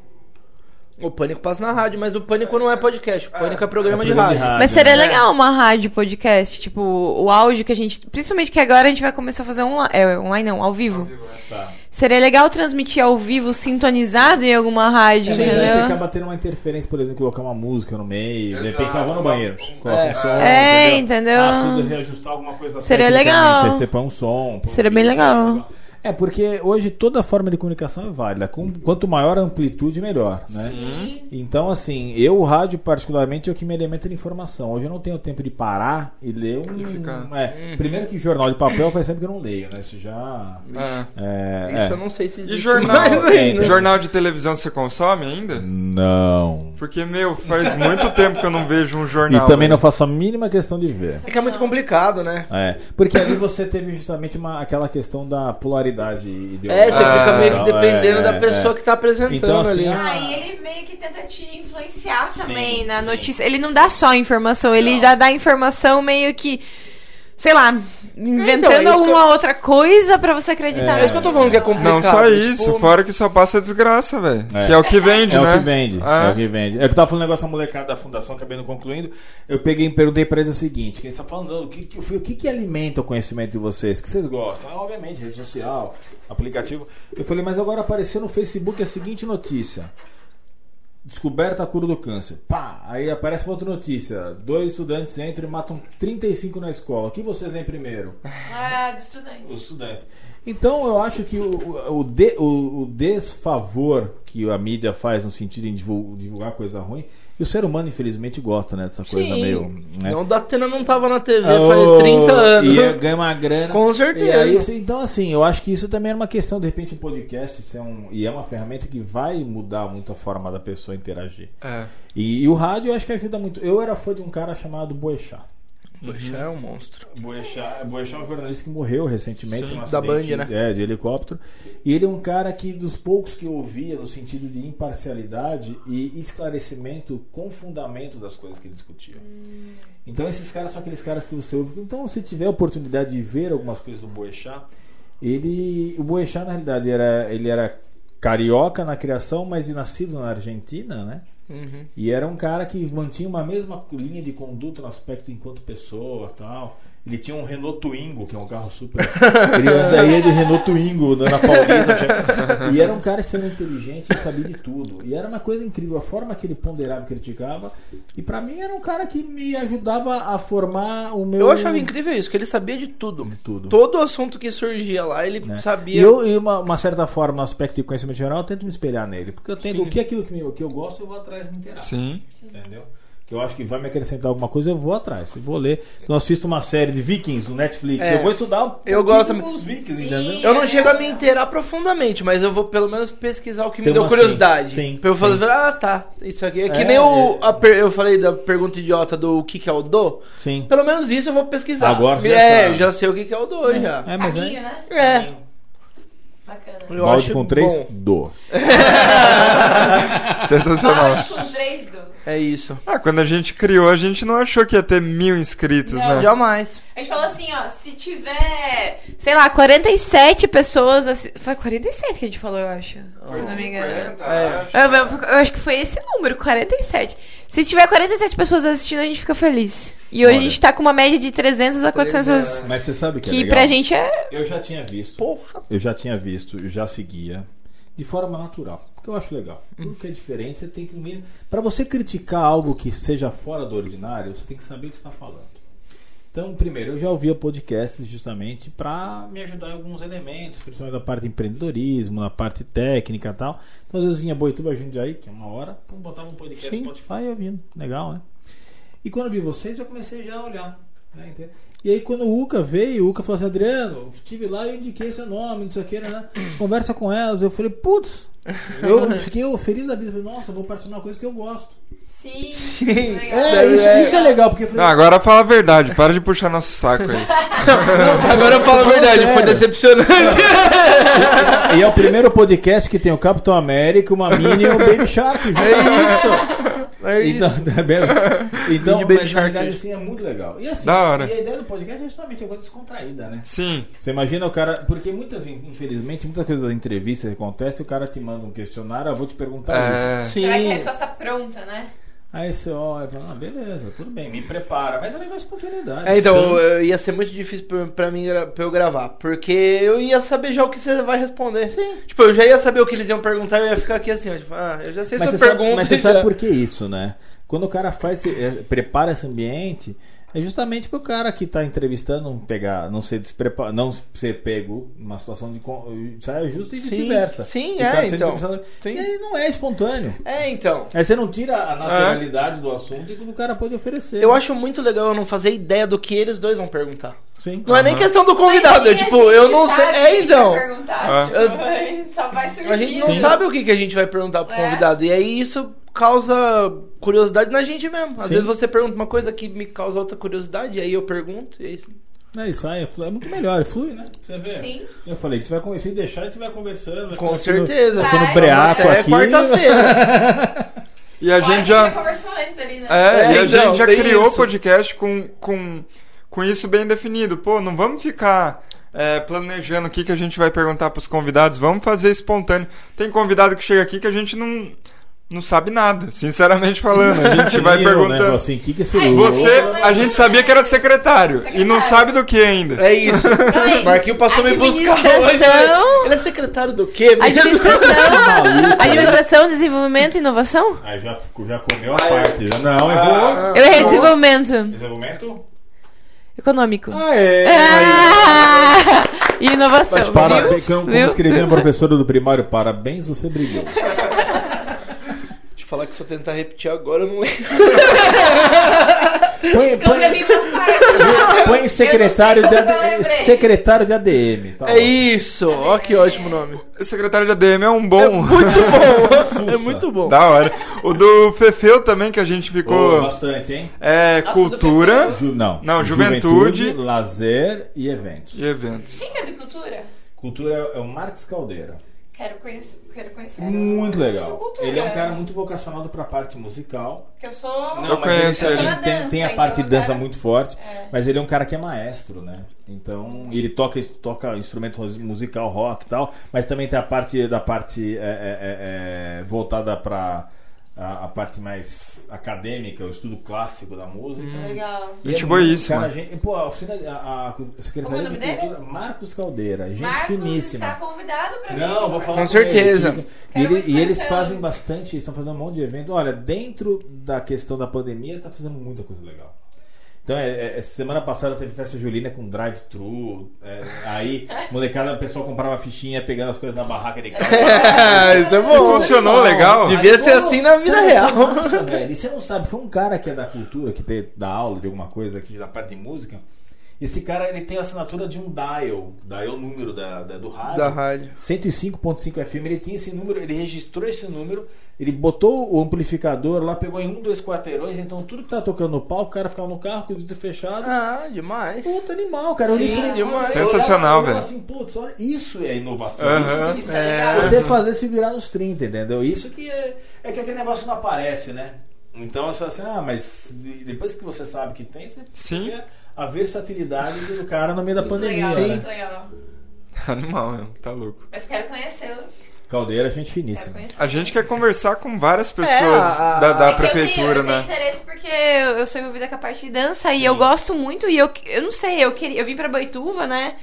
O Pânico passa na rádio, mas o Pânico não é podcast. O Pânico é programa, É de, programa de rádio. rádio. Mas seria né? legal uma rádio podcast, tipo, o áudio que a gente. Principalmente que agora a gente vai começar a fazer online. É, online não, ao vivo. Tá. Seria legal transmitir ao vivo sintonizado em alguma rádio, É, mas você entendeu? acaba tendo uma interferência, por exemplo, colocar uma música no meio, de repente, Exato. ah, vou no banheiro, coloca É. um som. É, entendeu? Ah, precisa reajustar alguma coisa Seria legal. Um som. um Seria bem vídeo, legal. É, porque hoje toda forma de comunicação é válida. Com- Quanto maior a amplitude, melhor, né? Então, assim, eu, o rádio, particularmente, é o que me alimenta de informação. Hoje eu não tenho tempo de parar e ler um. E ficar. É, Primeiro que jornal de papel faz tempo que eu não leio, né? Isso já. É. É, Isso é. eu não sei se existe E jornal? mais ainda. Jornal de televisão você consome ainda? Não. Porque, meu, faz muito tempo que eu não vejo um E jornal. também não faço a mínima questão de ver. É que é muito complicado, né? É, porque ali você teve justamente uma, aquela questão da ideológica. É, você fica meio que Então, dependendo é, da pessoa é. que tá apresentando Então, assim, ali. ah, Ah, e ele meio que tenta te influenciar também Sim, na sim. notícia. Ele não dá só informação, ele já dá informação meio que. Sei lá, inventando é isso que alguma outra coisa pra você acreditar. É isso que eu tô falando que é complicado. Não só tipo, isso, fora que só passa desgraça, velho. É. Que é o que vende, É né? o que vende, Ah. é o que vende. É que eu tava falando um negócio da molecada da fundação, acabando concluindo. Eu peguei e perguntei pra eles o seguinte: que eles estavam falando, o que, que, o que, que alimenta o conhecimento de vocês? O que vocês gostam? Ah, obviamente, rede social, aplicativo. Eu falei, mas agora apareceu no Facebook a seguinte notícia. Descoberta a cura do câncer. Pá! Aí aparece uma outra notícia. Dois estudantes entram e matam 35 na escola. O que vocês leem primeiro? Ah, de estudante. Os estudantes. Então eu acho que o, o, de- o- o desfavor que a mídia faz no sentido de divul- divulgar coisa ruim, e o ser humano infelizmente gosta né, dessa coisa Sim. meio. Né? Não, Datena não tava na TV Oh, faz 30 anos. E ganha uma grana. Com certeza. E aí, isso- então, assim, eu acho que isso também é uma questão, de repente, um podcast ser um, e é uma ferramenta que vai mudar muito a forma da pessoa interagir. É. E, e o rádio eu acho que ajuda muito. Eu era fã de um cara chamado Boechat. Poxa, é um monstro. Boechat, Boechat é um jornalista que morreu recentemente Sim. num Da Band, né? É, de helicóptero. E ele é um cara que, dos poucos que eu ouvia, no sentido de imparcialidade e esclarecimento com fundamento das coisas que ele discutia. Então esses caras são aqueles caras que você ouve. Então, se tiver a oportunidade de ver algumas coisas do Boechat, ele. O Boechat, na realidade, era, ele era carioca na criação, mas nascido na Argentina, né? Uhum. E era um cara que mantinha uma mesma linha de conduta no aspecto enquanto pessoa tal. Ele tinha um Renault Twingo, que é um carro super. (laughs) Ele andaria de Renault Twingo na Paulista. já- E era um cara extremamente inteligente e sabia de tudo. E era uma coisa incrível, a forma que ele ponderava e criticava. E pra mim era um cara que me ajudava a formar o meu. Eu achava incrível isso, que ele sabia de tudo. De tudo. Todo assunto que surgia lá, ele né? sabia. E eu, e uma, uma certa forma, no aspecto de conhecimento geral, eu tento me espelhar nele. Porque eu tento. Sim. O que é aquilo que, me- que eu gosto, eu vou atrás e me interar. Sim. Entendeu? Que eu acho que vai me acrescentar alguma coisa, eu vou atrás. Eu vou ler. Eu assisto uma série de Vikings no Netflix. É. Eu vou estudar um Eu gosto- dos Vikings, Sim. entendeu? Eu não chego a me inteirar profundamente, mas eu vou pelo menos pesquisar o que me deu curiosidade. sim, sim, pra eu falar, sim. ah, tá, isso aqui. É que É, nem o, é. a per- eu falei da pergunta idiota do o que, que é o do. Sim. Pelo menos isso eu vou pesquisar. Agora você já É, sabe. já sei o que, que é o do já. É, mas Caminho, é. né? É. Bacana. Eu Balde acho com três, bom. do. (laughs) Sensacional. Balde com três do. É isso. Ah, quando a gente criou, a gente não achou que ia ter mil inscritos, Não, né? Jamais. A gente falou assim, ó, se tiver, sei lá, 47 pessoas. assi- Foi 47 que a gente falou, eu acho. Se não me engano. É. Eu, eu- eu acho que foi esse número, 47. Se tiver 47 pessoas assistindo, a gente fica feliz. E hoje Olha. a gente tá com uma média de 300 a 400. Mas você sabe que, Que é legal? pra gente é. Eu já tinha visto. Porra. Eu já tinha visto, eu já seguia de forma natural. Eu acho legal. Tudo que é diferente, você tem que. Pra você criticar algo que seja fora do ordinário, você tem que saber o que está falando. Então, primeiro, eu já ouvia podcasts justamente para me ajudar em alguns elementos, principalmente da parte de empreendedorismo, na parte técnica e tal. Então, às vezes vinha Boituva Jundiaí, que é uma hora, pum, botava um podcast Sim. Spotify e ouvindo. Legal, né? E quando eu vi vocês, eu comecei já a olhar. Né? E aí, quando o Uca veio, o Uca falou assim: Adriano, estive lá e indiquei seu nome, não sei o que, né? Conversa com elas. Eu falei: putz, eu (laughs) fiquei feliz da vida. Eu falei: nossa, vou participar de uma coisa que eu gosto. Sim. É, isso é, isso é legal, porque eu falei: Não, agora fala a verdade, para de puxar nosso saco aí. (laughs) Agora eu falo a verdade, foi sério. decepcionante. E é o primeiro podcast que tem o Capitão América, uma Mini e o Baby Shark. junto. É isso. É isso. (laughs) Então, tá então mas na verdade assim é muito legal. E assim, Da hora. e a ideia do podcast é justamente uma coisa descontraída, né? Sim. Você imagina o cara. Porque muitas, infelizmente, muitas coisas da entrevista que acontece, o cara te manda um questionário, eu vou te perguntar É, isso. Sim. Vai com a resposta pronta, né? Aí você olha e fala, ah, beleza, tudo bem, me prepara. Mas é legal a espontaneidade. É, então, Sim. eu- ia ser muito difícil pra, pra mim pra eu gravar. Porque eu ia saber já o que você vai responder. Tipo, eu já ia saber o que eles iam perguntar e eu ia ficar aqui assim, ó, tipo, ah, eu já sei Mas sua você, pergunta. sabe, mas você já. (laughs) sabe por que isso, né? Quando o cara faz, é, prepara esse ambiente, é justamente para o cara que está entrevistando não pegar, não ser desprepar, não ser pego numa situação de saia justa e vice-versa. sim, é, então. entrevistado- Sim. E aí não é espontâneo. É, então. Aí você não tira a naturalidade do assunto e que o cara pode oferecer. Eu acho muito legal eu não fazer ideia do que eles dois vão perguntar. Sim. Não é nem questão do convidado, Mas é tipo, eu não sei. É, gente então. vai perguntar, Ah. tipo, (laughs) Só vai surgir. A gente não Sim. sabe o que, que a gente vai perguntar pro É. convidado. E aí isso causa curiosidade na gente mesmo. Às Sim. vezes você pergunta uma coisa que me causa outra curiosidade, e aí eu pergunto, e aí É isso aí, flui- é muito melhor, flui, né? Você vê. Sim. Eu falei, (laughs) a gente vai conhecer e deixar, a gente vai conversando. com certeza. Vai. Ficando breaco Até aqui. quarta-feira. E a Pode, gente já. conversou antes ali, né? É, e a então, gente já criou o podcast com, com, com isso bem definido. Pô, não vamos ficar é, planejando o que, que a gente vai perguntar pros convidados, vamos fazer espontâneo. Tem convidado que chega aqui que a gente não, não sabe nada, sinceramente falando. A gente (laughs) vai né? perguntando. Assim, o que, que é louco? Você, a gente sabia que era secretário, e não Secretário. sabe do que ainda. É isso. Aí, Marquinho passou me buscar hoje. administração- Ele é secretário do quê? Administração, Maluco. administração, desenvolvimento e inovação? Aí já, já comeu a parte. Já, não, errou. Eu errei desenvolvimento Desenvolvimento? econômico. Ah, é. Ah, e inovação. Mas parabéns, viu? como, como a professora do primário, parabéns, você brilhou. (laughs) Falar que se eu tentar repetir agora, eu não lembro. Põe, põe, (laughs) põe secretário, de AD, secretário de ADM. Tá É isso. Ó que ótimo nome. Secretário de ADM é um bom. Muito bom. (laughs) É muito bom. da hora. O do Fefeu também, que a gente ficou. Pô, bastante, hein? é Nossa, cultura. Ju- não. Não, juventude. lazer e eventos. e eventos. Quem que é de cultura? Cultura é é o Marcos Caldeira. Quero conhecer. Quero conhecer. Muito legal. cultura. Ele é um cara muito vocacionado pra parte musical. Porque eu sou. Eu conheço ele, ele. tem, tem, tem a parte de então, dança cara- muito forte, É. mas ele é um cara que é maestro, né? Então, ele toca, toca instrumento musical rock e tal, mas também tem a parte da parte é, é, é, é, voltada para a, a parte mais acadêmica, o estudo clássico da música. Legal. E Gente é boíssima. muito- Cara, gente, pô, a, oficina- a, a Secretaria é de dele? Cultura, Marcos Caldeira, gente Marcos finíssima. está convidado vir. Não, vou falar Com ele, certeza. Quero E, ele- e eles fazem bastante, eles estão fazendo um monte de evento. Olha, dentro da questão da pandemia, tá fazendo muita coisa legal. Então, é, é, semana passada teve festa julina com drive-thru. é, aí, molecada, o pessoal comprava fichinha pegando as coisas na barraca de casa. (laughs) É, isso é bom. funcionou legal? Devia ser assim na vida Cara, real. Nossa, velho. E você não sabe, foi um cara que é da cultura, que tem, dá aula de alguma coisa aqui da parte de música. Esse cara ele tem a assinatura de um dial, dial número da, da- do rádio. Da rádio. 105.5 FM, ele tinha esse número, ele registrou esse número, ele botou o amplificador lá, pegou em um, dois quarteirões, então tudo que tá tocando no palco, o cara ficava no carro com o vidro fechado. Ah, demais. Puta animal, cara. Eu Sim, demais. eu Sensacional, eu velho. Assim, putz, olha, isso é inovação. Aham. Isso é legal. Você fazer se virar nos 30, entendeu? Isso que é, é que aquele negócio não aparece, né? Então você fala assim, ah, mas depois que você sabe que tem, você Sim. vê a versatilidade do cara no meio da Muito pandemia. legal, né? muito legal. Animal mesmo, tá louco. Mas quero conhecê-lo. Caldeira, gente finíssima. A gente quer conversar com várias pessoas a- da, da É que eu tenho- prefeitura, eu tenho, né? interesse porque eu, eu sou envolvida com a parte de dança e eu gosto muito e eu, eu não sei, eu queria, eu vim pra Boituva, né?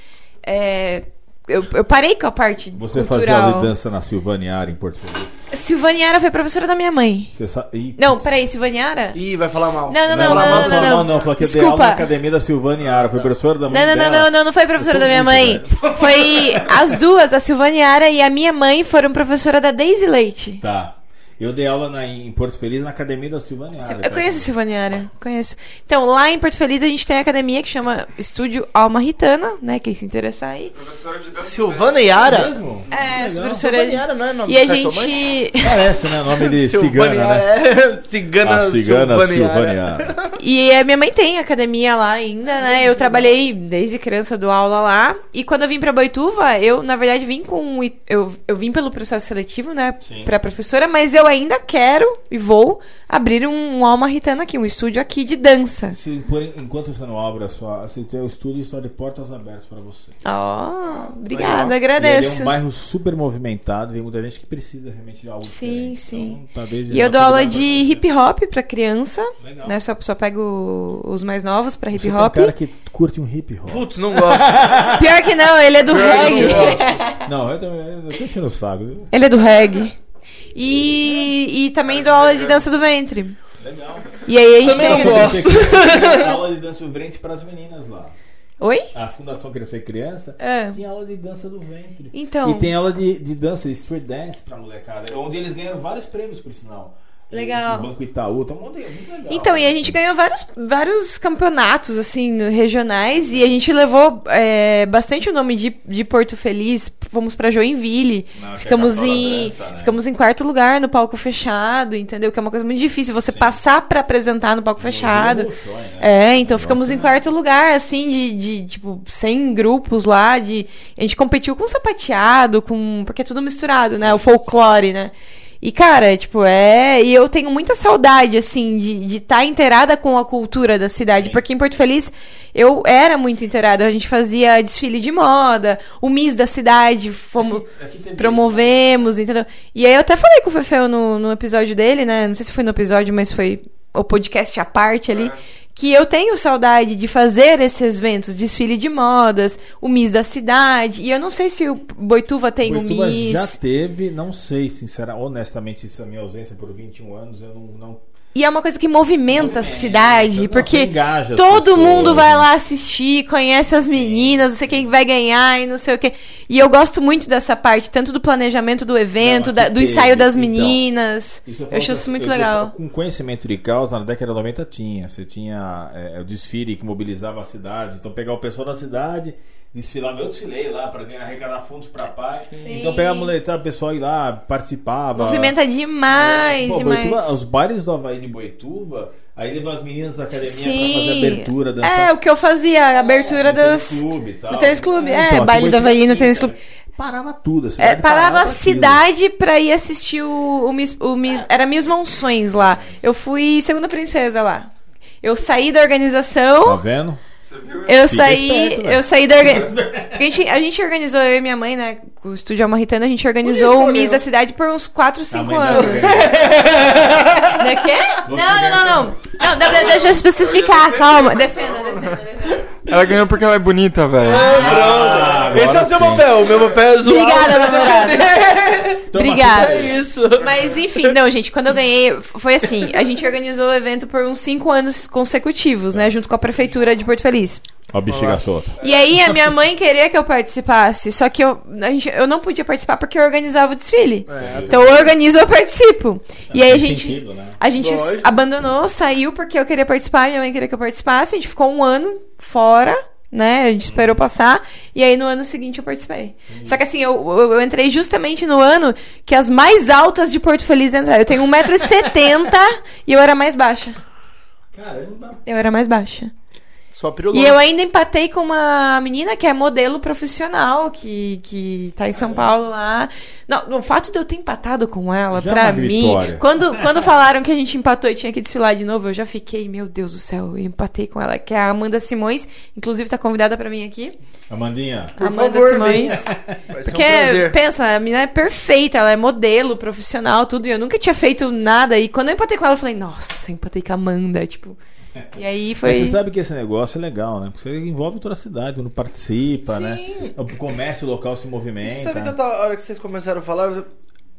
É, eu, eu parei com a parte Você cultural. fazia aula de dança na Silvaniara, em Porto Feliz? Silvaniara foi professora da minha mãe. Sa... Ih, não, peraí, Silvaniara? Ih, vai falar mal. Não, não, não. Não, não, não, não, não, não, não. Falou que Desculpa. deu aula na academia da Silvaniara. Foi tá. professora da mãe não, não, dela. Não, não, não, não foi professora da minha mãe. Velho. Foi as duas, a Silvaniara e a minha mãe, foram professora da Daisy Leite. Tá. Eu dei aula na- em Porto Feliz na academia da Silvaniara. Sil- Eu conheço a Silvaniara, conheço. Então, lá em Porto Feliz a gente tem a academia que chama Estúdio Alma Ritana, né? Quem se interessar aí. Professora de dança. Silvana Yara? Mesmo? É, sou professora. Silvana Yara não é nome E a gente. Parece, né? Nome de (laughs) cigana, né? É, (laughs) cigana, A cigana Silvana Yara. Silvaniara. E a minha mãe tem academia lá ainda, né? Eu trabalhei desde criança, dou aula lá. E quando eu vim pra Boituva, eu, na verdade, vim com. Eu, eu vim pelo processo seletivo, né? Sim. Pra professora, mas eu ainda quero e vou abrir um, um Alma Ritana aqui, um estúdio aqui de dança. Se, por, enquanto você não abre a sua. Você tem o estúdio está de portas abertas para você. Ó, obrigada, ele é agradeço. um bairro super movimentado, tem muita gente que precisa realmente de algo Sim, diferente. sim. Então, tá E eu dou aula de hip hop pra criança, Legal. né? Só, só pego os mais novos pra hip Você hop. tem cara que curte um hip hop. Putz, não gosto. Pior que não, ele é do reggae. Não, eu também. Eu tô enchendo o saco. Ele é do reggae. E, e também dou aula de dança do ventre. Legal. E aí a gente Também tem. não gosto. (laughs) Tem aula de dança do ventre para as meninas lá. Oi? A Fundação Crescer Criança É. tinha aula de dança do ventre. Então. E tem aula de, de dança, de street dance pra molecada. Onde eles ganharam vários prêmios, por sinal. Legal. Banco Itaú, tá um monte de- muito legal. Então, e a gente ganhou vários, vários campeonatos, assim, regionais, e a gente levou é, bastante o nome de, de Porto Feliz. Fomos pra Joinville. Não, ficamos, em, dança, né? ficamos em quarto lugar no palco fechado, entendeu? Que é uma coisa muito difícil você passar pra apresentar no palco fechado. Bolshoi, né? É, então ficamos em negócio quarto lugar, assim, de, de, tipo, 100 grupos lá, de... A gente competiu com sapateado, com... Porque é tudo misturado, né? O folclore, né? E, cara, tipo, é... E eu tenho muita saudade, assim, de estar inteirada com a cultura da cidade. Porque em Porto Feliz, eu era muito inteirada. A gente fazia desfile de moda, o Miss da cidade, fomos... Aqui- aqui teve promovemos, entendeu? E aí eu até falei com o Fefeu no, no episódio dele, né? Não sei se foi no episódio, mas foi o podcast à parte ali. Que eu tenho saudade de fazer esses eventos, desfile de modas, o Miss da cidade. E eu não sei se o Boituva tem Boituva o Miss. já teve, não sei, sinceramente, honestamente, isso é a minha ausência por 21 anos, eu não. não E é uma coisa que movimenta a cidade, porque todo mundo vai lá assistir, conhece as meninas, não sei quem vai ganhar e não sei o quê. E eu gosto muito dessa parte, tanto do planejamento do evento, Não, da- do teve, ensaio das então. meninas. Isso eu acho isso muito eu- legal. Com conhecimento de causa, na década de 90 tinha. Você tinha é, o desfile que mobilizava a cidade. Então, pegar o pessoal da cidade, desfilava. Eu desfilei lá para arrecadar fundos para a PAC. Sim. Então, pegava a molecada, o pessoal ia lá, participava. Movimenta demais, Pô, demais. Boituva, os bailes do Havaí de Boituva, aí levam as meninas da academia pra Sim. fazer abertura, dançar. É, o que eu fazia, a abertura no das. tênis clube e tal. No tênis clube, é, então, baile do Havaí no tênis cara. clube. Parava tudo, a É, cidade parava a pra aquilo. cidade pra ir assistir o, o, Miss, o Miss- Era Miss Monções lá. Eu fui segunda princesa lá. Eu saí da Tá organização. vendo? Eu Fica saí, esperto, eu saí da organização. A gente, a gente organizou, eu e minha mãe, né? Com o Estúdio Alma Ritana, a gente organizou o Miss da cidade por uns 4, A 5 mãe dela anos. organizou. (laughs) Né, quê? Vou Não, não, não, não. Não, deixa eu especificar, calma. Defenda, defenda, defenda. Ela ganhou porque ela é bonita, velho. Ah, agora Esse é o seu sim. papel. O meu papel é zoar. Obrigada, namorada. (laughs) Obrigada. É isso. Mas enfim, não, gente, quando eu ganhei, foi assim, a gente organizou o evento por uns cinco anos consecutivos, né, junto com a prefeitura de Porto Feliz. Ó, bexiga solta. E aí a minha mãe queria que eu participasse, só que eu, a gente, eu não podia participar porque eu organizava o desfile. então eu organizo, eu participo. E aí a gente, sentido, né? a gente Lógico. abandonou, saiu porque eu queria participar, minha mãe queria que eu participasse, a gente ficou um ano fora. Né? A gente esperou passar e aí no ano seguinte eu participei. Só que assim, eu, eu, eu entrei justamente no ano que as mais altas de Porto Feliz entraram. Eu tenho 1,70m e eu era mais baixa. Caramba. Eu era mais baixa. Só pirulão. E eu ainda empatei com uma menina que é modelo profissional, que, que tá em São Paulo lá. Não, o fato de eu ter empatado com ela, Já pra mim. vitória. Quando, quando falaram que a gente empatou e tinha que desfilar de novo, eu já fiquei, meu Deus do céu, eu empatei com ela, que é a Amanda Simões. Inclusive, tá convidada pra mim aqui. Amandinha. Por Amanda favor, Simões. (laughs) um Porque, prazer. pensa, a menina é perfeita, ela é modelo, profissional, tudo. E eu nunca tinha feito nada. E quando eu empatei com ela, eu falei, nossa, empatei com a Amanda, tipo. E aí foi. Mas você sabe que esse negócio é legal, né? Porque você envolve toda a cidade, não participa, Sim. né? O comércio local se movimenta. Você sabe que eu tava, a hora que vocês começaram a falar,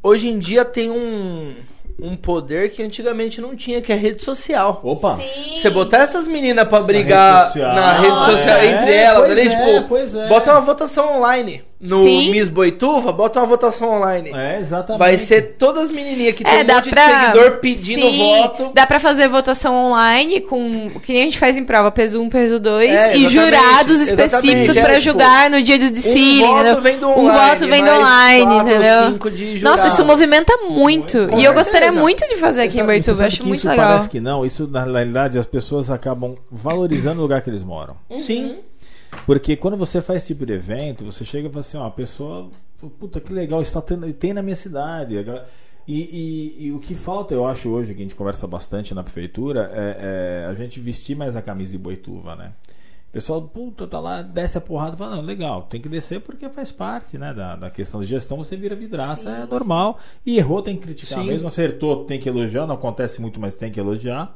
hoje em dia tem um, um poder que antigamente não tinha, que é rede social. Opa! Sim. Você botar essas meninas pra Na brigar rede social. na rede social É, entre elas, pois ali, é, tipo, pois é. bota uma votação online. No Sim. Miss Boituva, bota uma votação online. É, exatamente. Vai ser todas as menininhas que tem É, um dá monte pra. de seguidor pedindo Sim, voto. Dá pra fazer votação online com. Que nem a gente faz em prova, peso 1, peso 2. É, e jurados específicos é, pra tipo, julgar no dia do desfile. um voto entendeu? vem do Um online, voto vem do online, entendeu? cinco de Nossa, isso movimenta muito. Com e eu gostaria muito de fazer aqui em sabe- você Boituva. Acho que muito isso legal. parece que não. Isso, na realidade, as pessoas acabam valorizando o lugar que eles moram. Sim. Porque quando você faz esse tipo de evento, você chega e fala assim, ó, a pessoa, puta que legal, isso tá tendo, tem na minha cidade. E, e- e o que falta, eu acho, hoje, que a gente conversa bastante na prefeitura, é, é a gente vestir mais a camisa de boituva, né? O pessoal, puta, tá lá, desce a porrada, fala, não, legal, tem que descer porque faz parte, né, da, da questão de gestão, você vira vidraça, é normal. E errou, tem que criticar. Sim. Mesmo acertou, tem que elogiar, não acontece muito, mas tem que elogiar.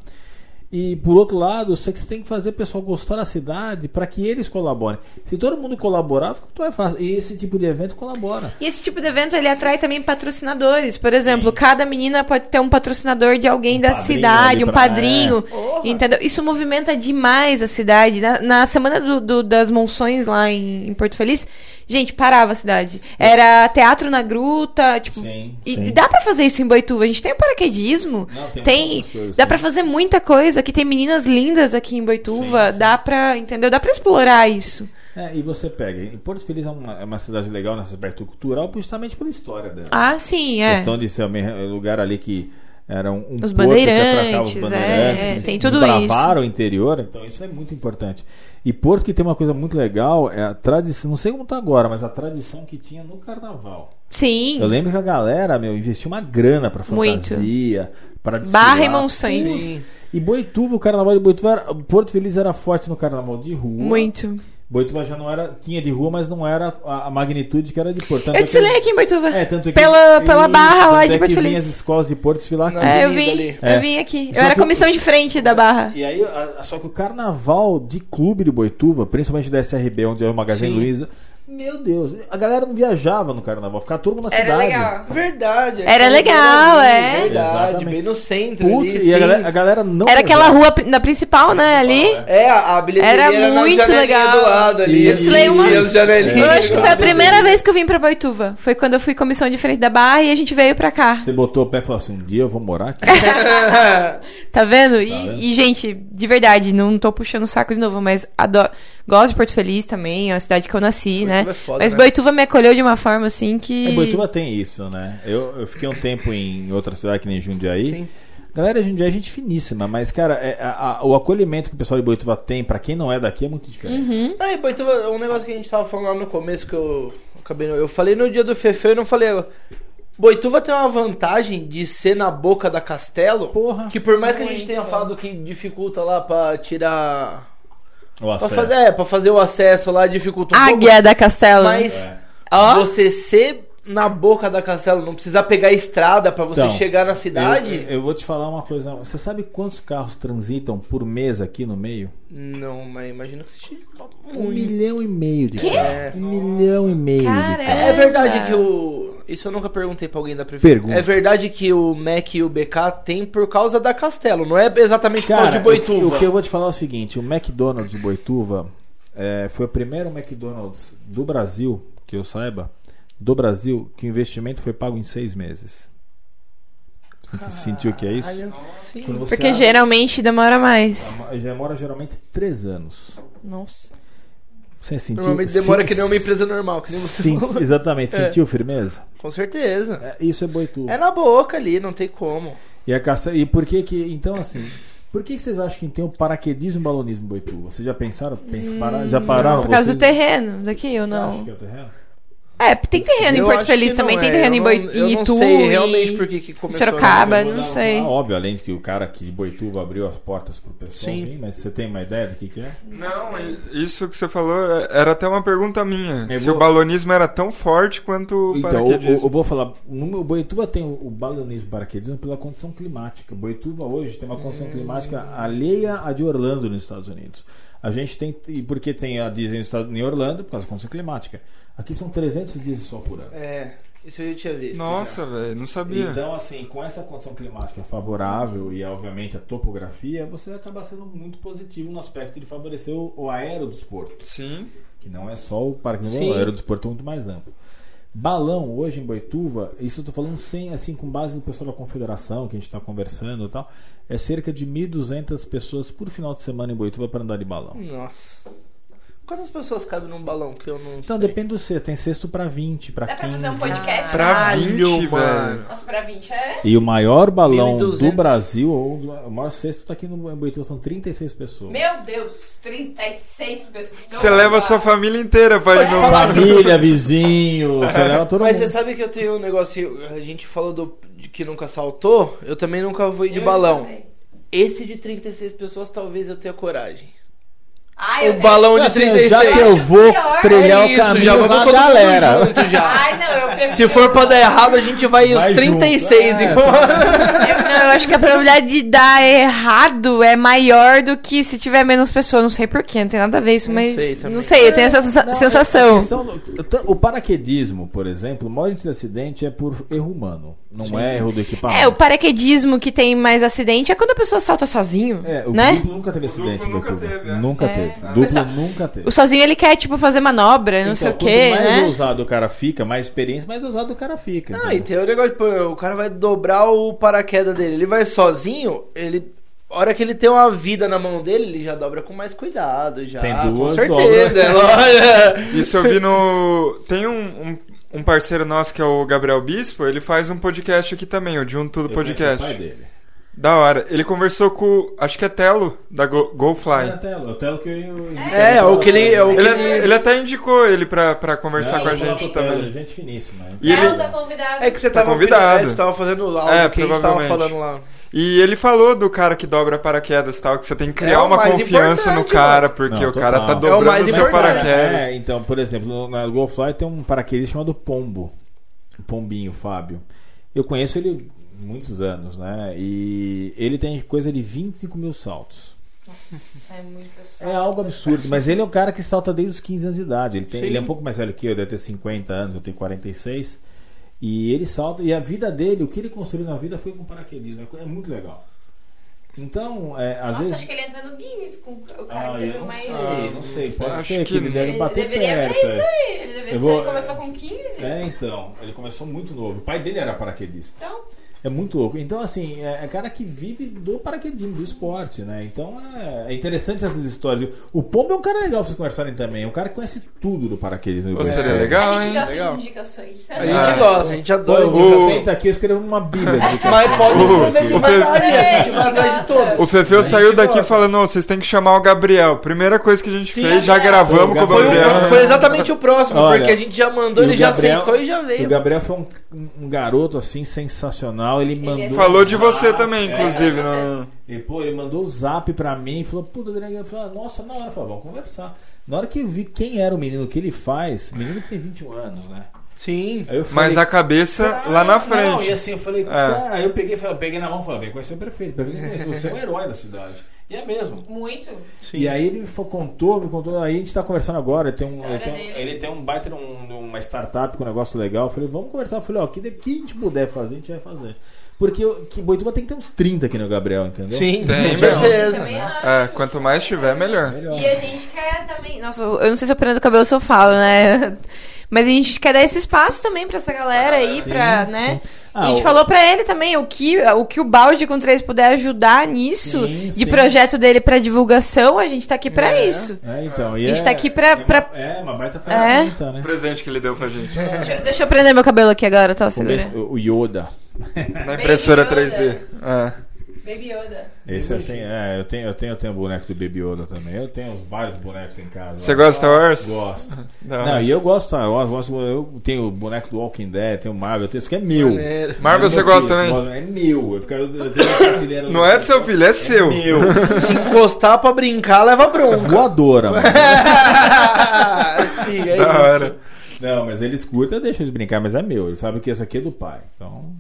E por outro lado, você que você tem que fazer o pessoal gostar da cidade para que eles colaborem. Se todo mundo colaborar, fica muito mais fácil. E esse tipo de evento colabora. E esse tipo de evento ele atrai também patrocinadores. Por exemplo, cada menina pode ter um patrocinador de alguém da padrinho cidade, um pra- padrinho. Porra. Entendeu? Isso movimenta demais a cidade. Na, na semana do- do- das monções lá em, em Porto Feliz, gente, parava a cidade. Era teatro na gruta, tipo. Sim, e, sim. e dá pra fazer isso em Boituva. A gente tem o paraquedismo. Não, tem tem. coisas, dá pra fazer muita coisa. Que tem meninas lindas aqui em Boituva. Sim, sim. Dá pra. Entendeu? Dá pra explorar isso. É, e você pega. E Porto Feliz é uma, é uma cidade legal nesse aspecto cultural, justamente pela história dela. Ah, sim, A é. questão de ser um lugar ali que era um, Os porto que bandeirantes, os bandeirantes, é, que tem tudo desbravaram o interior, então isso é muito importante. E Porto que tem uma coisa muito legal, é a tradição, não sei como tá agora, mas a tradição que tinha no carnaval. Sim. Eu lembro que a galera, meu, investia uma grana Muito. fantasia, para Barra e Monções. Sim. E Boituva, o carnaval de Boituva, era, Porto Feliz era forte no carnaval de rua. Muito. Boituva já não era, tinha de rua, mas não era a, a magnitude que era de Porto. Tanto Eu é que- desfilei aqui em Boituva. É, tanto é que, Pela- pela barra lá tanto de é Porto que vinha Feliz. as escolas de Porto desfilar aqui. É, eu vim. É. eu vim aqui. Só Eu era que- comissão de frente da barra. E aí, a- só que o carnaval de clube de Boituva, principalmente da SRB, onde é o Magazine Sim. Luiza, meu Deus, a galera não viajava no carnaval, ficava todo mundo na Era cidade. legal. Verdade. Era aquela legal, ali, é. Verdade, Exatamente. bem no centro Putz, ali, e a galera, a galera não Era aquela viajava. rua pri- na principal, né, ali. É, a, a bilheteria Era na muito legal. do lado ali. Eu assim, desfilei uma-. Eu acho que foi a Legal. primeira vez que eu vim pra Boituva. Foi quando eu fui comissão de frente da barra e a gente veio pra cá. Você botou o pé e falou assim: um dia eu vou morar aqui. (laughs) Tá vendo? E, vendo? e, gente, de verdade, não tô puxando o saco de novo, mas adoro. Gosto de Porto Feliz também, é uma cidade que eu nasci, né? Boituva é foda, mas né? Boituva me acolheu de uma forma assim que. É, Boituva tem isso, né? Eu, eu fiquei um tempo em outra cidade que nem Jundiaí. Sim. Galera, Jundiaí é gente finíssima, mas, cara, é, a- a- o acolhimento que o pessoal de Boituva tem, pra quem não é daqui, é muito diferente. Uhum. Aí, Boituva, um negócio que a gente tava falando lá no começo que eu acabei. Eu falei no dia do Fefe, eu não falei. Boituva tem uma vantagem de ser na boca da Castelo. Porra. Que por mais que a gente tenha falado que dificulta lá pra tirar. O Pra fazer, é, pra fazer o acesso lá dificulta um Águia da Castelo. pouco. Mas É. Você ser na boca da Castelo, não precisar pegar a estrada pra você Então, chegar na cidade. Eu, eu vou te falar uma coisa. Você sabe quantos carros transitam por mês aqui no meio? Não, mas imagino que seja Um muito. milhão e meio de carros. Um milhão e meio de Cara, carros. É verdade que o. Isso eu nunca perguntei pra alguém da prefeitura. Pergunta. É verdade que o Mac e o BK tem por causa da Castelo, não é exatamente por Cara, causa de Boituva. o, que- o que eu vou te falar é o seguinte: o McDonald's de Boituva é, foi o primeiro McDonald's do Brasil, que eu saiba, do Brasil, que o investimento foi pago em seis meses. Você sentiu o que é isso? Sim. Porque abre- geralmente demora mais. Já demora geralmente três anos. Nossa. Você sentiu? Normalmente demora Sim- que nem uma empresa normal, que nem você Sim, exatamente. (laughs) É. Sentiu firmeza? Com certeza. É, isso é Boituva. É na boca ali, não tem como. E, a caça... e por que que. Então, assim. Por que, que vocês acham que tem o paraquedismo e o balonismo em Boituva? Vocês já pensaram? Pensa- para- já pararam? Por causa vocês... do terreno daqui ou Você acha não? que é o terreno? É, tem terreno em Porto Feliz também, tem é. terreno em, Eu não- eu em não sei realmente por que começou Sorocaba, não sei. Ah, óbvio, além de que o cara aqui de Boituva abriu as portas pro pessoal Sim. vir, mas você tem uma ideia do que, que é? Não, isso que você falou é- era até uma pergunta minha. Eu Se vou- o balonismo era tão forte quanto o Então, eu, paraquedismo. eu vou falar. No, o Boituva tem o, o balonismo paraquedismo pela condição climática. Boituva hoje tem uma condição climática alheia à de Orlando, nos Estados Unidos. A gente tem. E porque tem a Disney em Orlando, por causa da condição climática. Aqui são 300 dias de sol por ano. É, isso eu já tinha visto. Nossa, velho, não sabia. Então, assim, com essa condição climática favorável e, obviamente, a topografia, você acaba sendo muito positivo no aspecto de favorecer o, o aerodesporto. Sim. que não é só o parque Sim. o aerodesporto é muito mais amplo. Balão, hoje em Boituva, isso eu tô falando sem, assim, com base no pessoal da confederação, que a gente está conversando e tal, é cerca de 1.200 pessoas por final de semana em Boituva para andar de balão. Nossa. Quantas pessoas cabem num balão que eu não Então sei? depende do cesto, tem cesto para 20, para Dá 15. pra fazer um podcast? Pra Caralho, 20, mano. velho. Nossa, pra 20 é. E o maior balão 1.200. do Brasil, ou o maior cesto está aqui no em Boituva, são 36 pessoas. Meu Deus, 36 pessoas. Você leva a sua família inteira pra ir no Família, vizinho, você leva todo Mas mundo. você sabe que eu tenho um negócio. A gente falou do, de que nunca saltou. Eu também nunca fui de Eu balão. já sei. Esse de 36 pessoas, talvez eu tenha coragem. Ai, o balão de Assim, 36. já que eu vou pior. trilhar É o isso, caminho já vamos com galera. junto já. Ai, não, eu prefiro. Se for pra dar errado, a gente vai, Vai os 36 junto. É, embora. Eu, não, eu acho que a probabilidade de dar errado é maior do que se tiver menos pessoas. Não sei porquê, não tem nada a ver isso, Não mas. sei não sei, eu tenho essa Não, é- sensação. questão o paraquedismo, por exemplo, o maior índice de acidente é por erro humano. Não é erro do equipamento. É, o paraquedismo que tem mais acidente é quando a pessoa salta sozinho. É, o né? nunca teve acidente. duplo nunca teve, é. Nunca É. teve. Ah. Duplo Pessoal, nunca teve. O sozinho ele quer, tipo, fazer manobra, não Então, sei o quanto quê, mais né? ousado o cara fica, mais experiência, mais ousado o cara fica. Ah, entendeu? e tem o negócio, o cara vai dobrar o paraquedas dele. Ele vai sozinho, ele. A hora que ele tem uma vida na mão dele, ele já dobra com mais cuidado, já. Tem duas, com certeza, é lógico. Isso eu vi no. (laughs) Tem um, um, um parceiro nosso que é o Gabriel Bispo, ele faz um podcast aqui também, o De Um Tudo Eu conheci o Podcast. pai dele. Da hora. Ele conversou com. Acho que é Telo, da Go, É GoFly. o Telo, é o Telo que eu É, é o que ele. É o que Ele, ele... ele até indicou ele pra, pra conversar Não, com a gente com o Telo, também. Gente finíssima. E ele- Ela tá convidada. É que você Tá tava convidado. é, você tava fazendo áudio É, que a gente tava provavelmente. falando lá. E ele falou do cara que dobra paraquedas e tal, que você tem que criar É uma confiança no cara, porque Não, o cara tá total. dobrando É o mais seus importante. paraquedas. É, então, por exemplo, na GoFly tem um paraquedas chamado Pombo. Pombinho, Fábio. Eu conheço ele muitos anos, né? E ele tem coisa de 25 mil saltos. Nossa, é muito É algo absurdo, mas ele é um cara que salta desde os 15 anos de idade. Ele, tem, ele é um pouco mais velho que eu, deve ter 50 anos, eu tenho 46. E ele salta, e a vida dele, o que ele construiu na vida foi com paraquedismo. É, é muito legal. Então, é, às Nossa, vezes. acho que ele entra no Guinness com o cara Ah, que teve não mais. sei, não sei. Pode Acho ser que, ele deve Ele bater deveria perto. ver isso é. aí. Ele deveria vou- Ele começou com 15. É, então. Ele começou muito novo. O pai dele era paraquedista. Então, É muito louco. Então, assim, é, é cara que vive do paraquedismo, do esporte, né? Então é, é interessante essas histórias. O Pombo é um cara legal pra vocês conversarem também. É um cara que conhece tudo do paraquedismo. Ou É. seria legal, a hein? gente gosta Legal. de indicações. A gente Ah. gosta, a gente adora. O- Senta aqui, eu escrevo uma bíblia. de Mas pode escrever de o verdade, Fe- a gente vai atrás de todos. O Fefeu A saiu daqui gosta. falando, "Ô, vocês têm que chamar o Gabriel. Primeira coisa que a gente Sim, fez, já é. gravamos com o Foi, o- Gabriel. foi exatamente o próximo, Olha, porque a gente já mandou, E ele o já Gabriel- aceitou e já veio. O Gabriel foi um, um garoto assim sensacional. Ele mandou. é Falou de um você zap, também, é. inclusive. É, no- E, pô, ele mandou o zap pra mim e falou, puta, Adriano, eu falei, nossa, na hora, eu falei, vamos conversar. Na hora que eu vi quem era o menino, o que ele faz, menino que tem 21 anos, né? Sim. Eu Mas falei, a cabeça "Ah, lá na Não, frente. e assim, eu falei, É. aí eu peguei, falei, eu peguei na mão e falei, vem conhecer o prefeito, você é um herói da cidade. E é mesmo. Muito. Sim. E aí ele contou, me contou, aí a gente tá conversando agora, ele tem um, ele tem, um- ele tem um baita, um- uma startup com um negócio legal. Eu falei, vamos conversar. Eu falei, ó, o que, que a gente puder fazer, a gente vai fazer. Porque que Boituva tem que ter uns 30 aqui no Gabriel, entendeu? Sim, Tem. Também acho. É, quanto mais tiver, melhor. Melhor. E a gente quer também. Nossa, eu não sei se eu prendo o cabelo se eu falo, né? Mas a gente quer dar esse espaço também pra essa galera aí, Sim, pra, né? sim. A Ah, gente o- falou pra ele também o que, o que o balde com três puder ajudar nisso, Sim, de sim. projeto dele pra divulgação, a gente tá aqui pra É. isso. É, então. E A gente é, tá aqui pra- é pra- É, uma baita ferramenta, O né? presente que ele deu pra gente. Deixa, eu- deixa eu prender meu cabelo aqui agora, tá? Segura. O o Yoda. Na impressora Baby Yoda. 3D. É. Baby Yoda. Esse assim, é, eu tenho, eu tenho, eu tenho o boneco do Baby Yoda também. Eu tenho vários bonecos em casa. Você gosta de Star Wars? Gosto. (laughs) Não, hora. e eu gosto, eu gosto, eu tenho o boneco do Walking Dead, tenho o Marvel, eu tenho isso que é meu. Maneiro. Marvel É você gosta filho, também? É meu. Eu fico, eu tenho prateleira Não é do seu filho, é seu. meu. (laughs) Se encostar pra brincar, leva bronca. Voadora, mano. (laughs) Sim, é Da isso. hora. Não, mas eles curtem, eu deixo eles brincar, mas é meu. Eles sabem que esse aqui é do pai. Então.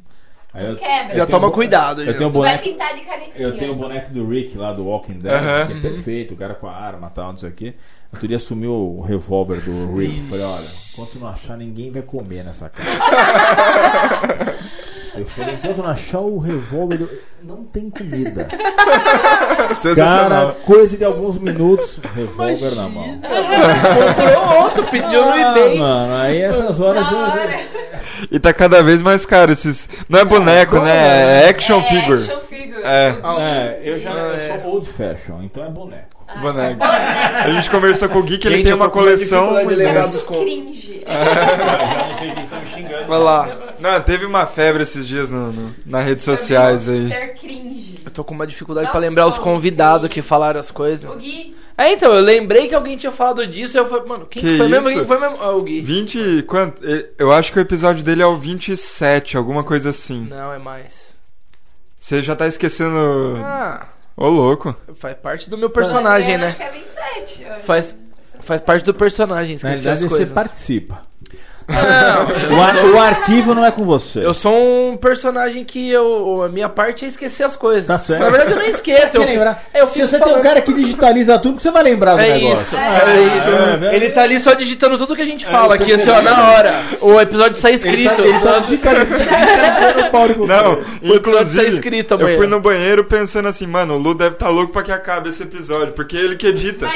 Aí eu, Quebra. eu Já toma cuidado, Eu tenho Vai boneco. pintar de caretinha. Eu tenho o boneco do Rick lá do Walking Dead, que é perfeito, o cara com a arma e tal, não sei o quê. Outro dia sumiu o revólver do Rick. Falei, olha, enquanto não achar, ninguém vai comer nessa (laughs) casa. Eu falei, enquanto não achar o revólver do. Não tem comida. (laughs) Cara, coisa de alguns minutos, revólver na mão. Comprou outro, pediu no Ah, eBay. mano, aí essas horas. Da eu- hora. E tá cada vez mais caro esses. Não é boneco, né? É action É, figure. action figure. É. Gui. É, eu já eu É. sou old fashion, então é boneco. A gente conversou com o Gui que ele tem eu uma coleção. de lembrar mas- dos com- Cringe. já não sei quem está me xingando. Vai lá. Não, teve uma febre esses dias no, no- nas redes sociais aí. Ser cringe. Eu tô com uma dificuldade Nós pra lembrar os convidados que falaram as coisas. O Gui. É, então, eu lembrei que alguém tinha falado disso e eu falei, mano, quem Que foi mesmo? Quem foi mesmo? Ah, o Gui. 20. e Quanto? Eu acho que o episódio dele é o 27, alguma coisa assim. Não, é mais. Você já tá esquecendo. Ah, Ô, louco. faz parte do meu personagem, Eu né? Acho que é 27. eu acho. Faz, faz parte do personagem, Na esquecer as realidade, você coisas. participa. Não, O, ar- o arquivo não é com você. eu sou um personagem que eu, a minha parte é esquecer as coisas. Tá certo. Na verdade, eu nem esqueço. Eu, lembrar. eu Se você tem um falando- cara que digitaliza tudo, que você vai lembrar do É negócio. isso, É, é, isso. é, é. Ele tá ali só digitando tudo que a gente eu fala aqui, assim, ó, na hora. O episódio sai Ele escrito. tá, ele tá digitalizando o Paulo com Não, O episódio tá escrito eu amanhã. fui no banheiro pensando assim, mano, o Lu deve estar tá louco pra que acabe esse episódio, porque ele que edita.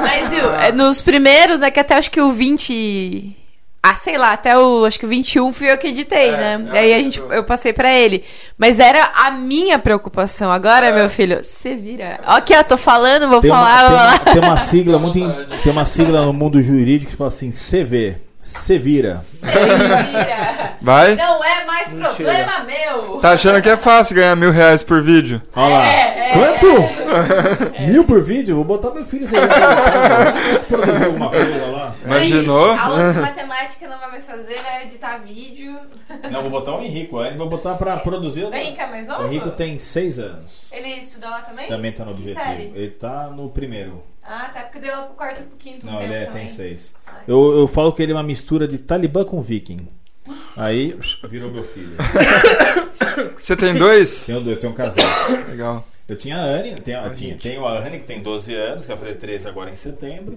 Mas, viu, é, nos primeiros, né, que até acho que o 20... Ah, sei lá, até o, acho que o 21 fui eu que editei, É, né? é, Aí a gente, eu passei pra ele. Mas era a minha preocupação. Agora, É. meu filho, você vira. Ó Aqui, ó, tô falando, vou Tem uma, falar, tem, vou uma, tem uma sigla muito. em- tem uma sigla no mundo jurídico que fala assim: CV. Se vira. Você vira. Vai? Não é mais Mentira. problema meu. Tá achando que é fácil ganhar mil reais por vídeo? Olha lá. É, é, Quanto? (laughs) Mil por vídeo? Vou botar meu filho. Vai produzir alguma coisa lá? Imaginou? É. Aula de matemática não vai mais fazer, vai editar vídeo. Não, vou botar o Henrico. Aí vou botar pra produzir. O Henrique é mais novo? O Henrico tem seis anos. Ele estuda lá também? Também tá no Que objetivo. série? Ele tá no primeiro. Ah, tá, porque deu lá pro quarto e pro quinto um Não, tempo ele é, também. tem seis. Eu, eu falo que ele é uma mistura de Talibã com Viking. Aí virou meu filho. (coughs) Você tem dois? Tenho dois, tenho um casal. Legal. Eu tinha a Anne, tenho, eu tinha, tenho a Anne que tem 12 anos, que vai fazer 13 agora em setembro.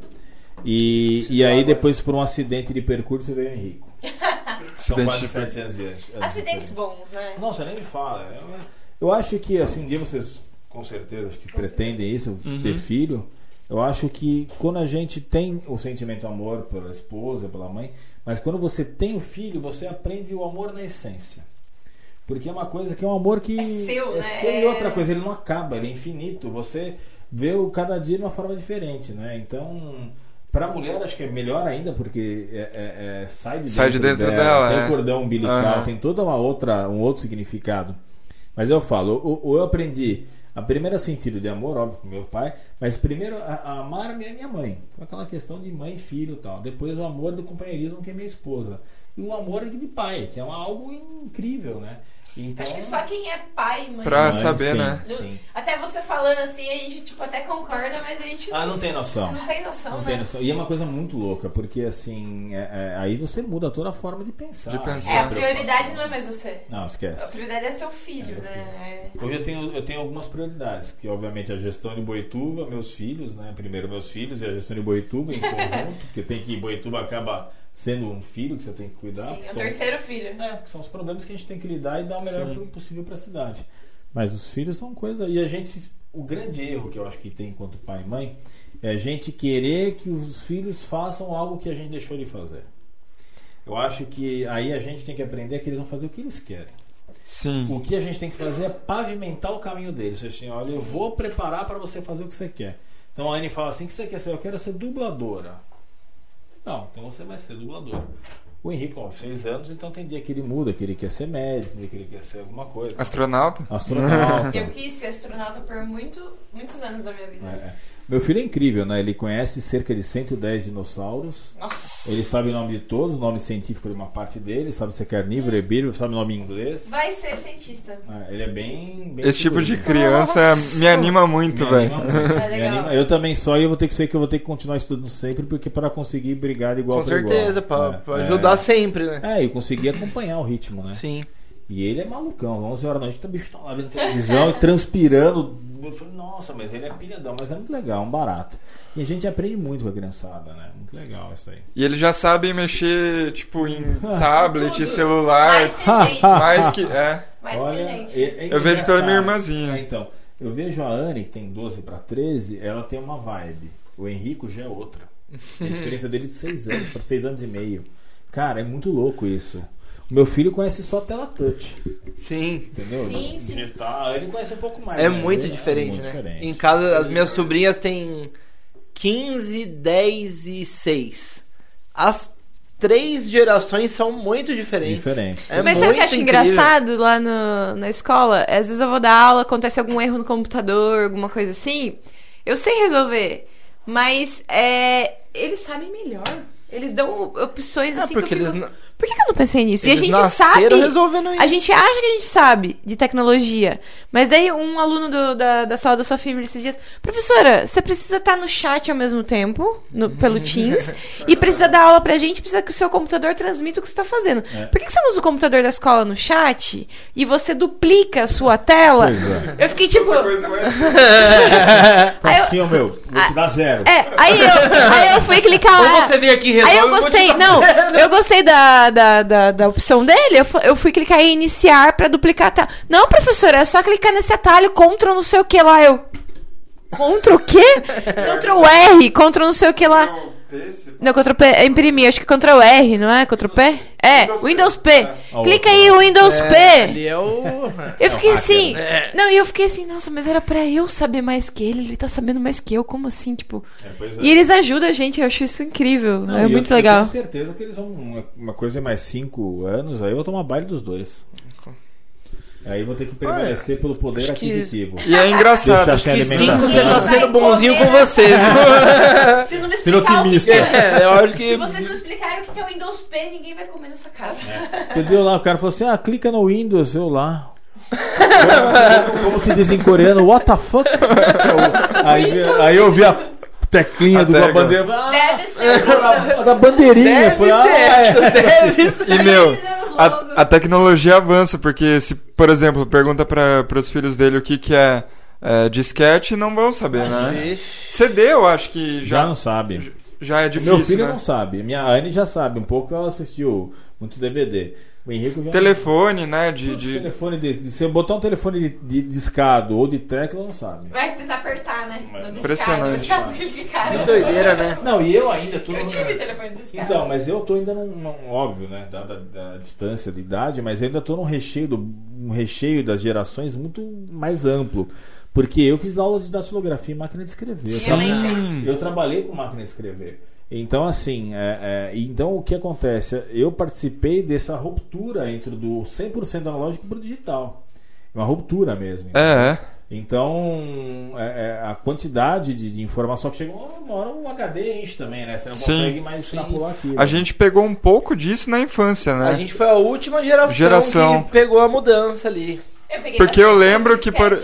E, e aí depois por um acidente de percurso veio o Henrico. São quase de 7 anos de anos de Acidentes bons, né? Nossa, nem me fala. Eu, eu acho que assim, um dia vocês com certeza acho que pretendem isso, Uhum. ter filho. Eu acho que quando a gente tem o sentimento amor pela esposa, pela mãe, mas quando você tem o filho, você aprende o amor na essência. Porque é uma coisa que é um amor que É seu, né? seu e É- outra coisa, ele não acaba, ele é infinito. Você vê o cada dia de uma forma diferente, né? Então, para a mulher acho que é melhor ainda porque é- é- é- sai de Sai de dentro dela, tem é. cordão umbilical, Aham. tem toda uma outra um outro significado. Mas eu falo, o, o- eu aprendi a primeira sentido de amor, óbvio, com meu pai, mas primeiro a, a amar a minha, minha mãe. Foi aquela questão de mãe filho tal. Depois o amor do companheirismo, que é minha esposa. E o amor de pai, que é uma- algo incrível, né? Então, Acho que só quem é pai, mãe. Pra Mãe, saber, sim, né? Sim. Até você falando assim, a gente tipo, até concorda, mas a gente Ah, não tem noção. Não tem noção, Não né? tem noção. E é uma coisa muito louca, porque assim, é- é- aí você muda toda a forma de pensar. De pensar. É, a Essa prioridade não é mais você. Não, A esquece. prioridade é seu filho, É né? Hoje eu tenho, eu tenho algumas prioridades, que obviamente a gestão de Boituva, meus filhos, né? Primeiro meus filhos e a gestão de Boituva em conjunto, (laughs) porque tem que Boituva acaba sendo um filho que você tem que cuidar. Sim, que é o são- terceiro filho. É, que são os problemas que a gente tem que lidar e dar o melhor Sim. possível para a cidade. Mas os filhos são coisa. E a gente. O grande erro que eu acho que tem enquanto pai e mãe é a gente querer que os filhos façam algo que a gente deixou de fazer. Eu acho que aí a gente tem que aprender que eles vão fazer o que eles querem. Sim. O que a gente tem que fazer é pavimentar o caminho deles. Assim, olha, eu vou preparar para você fazer o que você quer. Então a Anne fala assim: o que você quer ser? Eu quero ser dubladora. Não, então você vai ser dubladora. O Henrique, com seis anos, então tem dia que ele muda, que ele quer ser médico, tem dia que ele quer ser alguma coisa. Astronauta? Astronauta. Eu quis ser astronauta por muito, muitos anos da minha vida. É, é. Meu filho é incrível, né? Ele conhece cerca de 110 dinossauros. Nossa. Ele sabe o nome de todos, o nome científico de uma parte dele, sabe se é carnívoro, herbívoro, sabe o nome em inglês. Vai ser cientista. É, ele é bem. bem Esse tipo de criança Nossa. (laughs) me anima muito, velho. É. Eu também só e eu vou ter que ser que eu vou ter que continuar estudando sempre, porque para conseguir brigar igual Com para igual. certeza, pra, É, pra é. ajudar sempre, né? É, e conseguir acompanhar o ritmo, né? Sim. E ele é malucão, 11 horas da noite, tá bicho tá lá vendo televisão e transpirando. Eu falei, nossa, mas ele é pilhadão, mas é muito legal, um barato. E a gente aprende muito com a criançada, né? Muito legal isso aí. E eles já sabem mexer, tipo, em (laughs) tablet, celular. Mais que gente. Mais que. É. Mais que gente. é- é Eu vejo pela minha irmãzinha. É, então, eu vejo a Anne, que tem 12 para 13, ela tem uma vibe. O Henrico já é outra. Tem diferença dele de 6 anos para 6 anos e meio. Cara, é muito louco isso. O meu filho conhece só tela touch, Sim. entendeu? Sim, sim. A Anne conhece um pouco mais. É mas muito ele- diferente, muito né? diferente. Em casa, as minhas sobrinhas têm 15, 10 e 6. As três gerações são muito diferentes. Diferentes. É Mas sabe o que eu muito acho incrível. engraçado lá no- na escola? Às vezes eu vou dar aula, acontece algum erro no computador, alguma coisa assim. Eu sei resolver, mas é, eles sabem melhor. Eles dão opções É, assim que porque eu fico... eles não- Por que, que eu não pensei nisso? e a Eles gente sabe. resolvendo isso. A gente acha que a gente sabe de tecnologia. Mas daí um aluno do- da, da sala da sua filha esses dias, professora, você precisa estar no chat ao mesmo tempo, no- pelo (laughs) Teams, e precisa dar aula pra gente, precisa que o seu computador transmita o que você tá fazendo. É. Por que, que você não usa o computador da escola no chat e você duplica a sua tela? Pois é. Eu fiquei tipo. Essa coisa mais. (laughs) Aí eu- Assim, ó, meu, vou te dar zero. É, aí eu, aí eu fui clicar lá. Ou você vem aqui resolve, Aí eu gostei, não, zero. eu gostei da, da, da, da opção dele. Eu, eu fui clicar em iniciar pra duplicar a tela. Não, professora, é só clicar nesse atalho, Ctrl não sei o que lá. Eu. Ctrl o quê? (laughs) Ctrl R, Ctrl não sei o que lá. Não, Ctrl P é imprimir, acho que Ctrl R, não é? Ctrl P? É, Windows P. Windows P. É. Clica aí o Windows É, P. ali é o... (laughs) Eu fiquei hacker, assim. né? Não, e eu fiquei assim, nossa, mas era pra eu saber mais que ele, ele tá sabendo mais que eu, como assim, tipo. É, pois é. E eles ajudam a gente, eu acho isso incrível. Não, é eu- muito Eu legal. tenho certeza que eles vão. Uma, uma coisa de mais 5 anos, aí eu vou tomar baile dos dois. Aí vou ter que prevalecer pelo poder acho que- aquisitivo. E é engraçado. Sem Que sim, você tá sendo bonzinho com comer. você, viu? (laughs) Se não me explicar o que otimista. que é. É, eu acho que... Se vocês não explicarem o que é o Windows P, ninguém vai comer nessa casa. Entendeu lá? O cara falou assim: ah, clica no Windows, eu lá. como, (laughs) como se diz em coreano, what the fuck? (laughs) aí, aí eu vi a teclinha A do da bandeira. Ah, Deve ser. a da bandeirinha. Deve Falei, ser ah, é. essa, deve ser. E, meu. A, a tecnologia avança, porque se, por exemplo, pergunta para os filhos dele o que, que é, é disquete, não vão saber, né? Vixe. CD eu acho que Já já, não sabe. já é difícil, Meu filho né? não sabe. Minha Anne já sabe. Um pouco ela assistiu muito DVD. O Henrique já Telefone, né? De, Putz, de... telefone desse. Se você botar um telefone de, de discado ou de tecla, não sabe. Vai tentar apertar, né? No discado. Impressionante. Tá clicado. Que doideira, né? Não, e eu ainda tô. Eu tive telefone discado. Então, mas eu tô ainda num, num- óbvio, né, dada a distância de idade, mas eu ainda tô num recheio do um recheio das gerações muito mais amplo, porque eu fiz aula de datilografia e máquina de escrever. Eu, eu trabalhei com máquina de escrever. Então, assim, é, é, então o que acontece? Eu participei dessa ruptura entre do 100% analógico pro digital. Uma ruptura mesmo. É, é. Então, é, é, a quantidade de, de informação que chega, uma hora o HD enche também, né? Você não Sim. consegue mais Sim. extrapolar aquilo. A gente pegou um pouco disso na infância, né? A gente foi a última geração, Geração. que pegou a mudança ali. Eu peguei Porque eu lembro que por-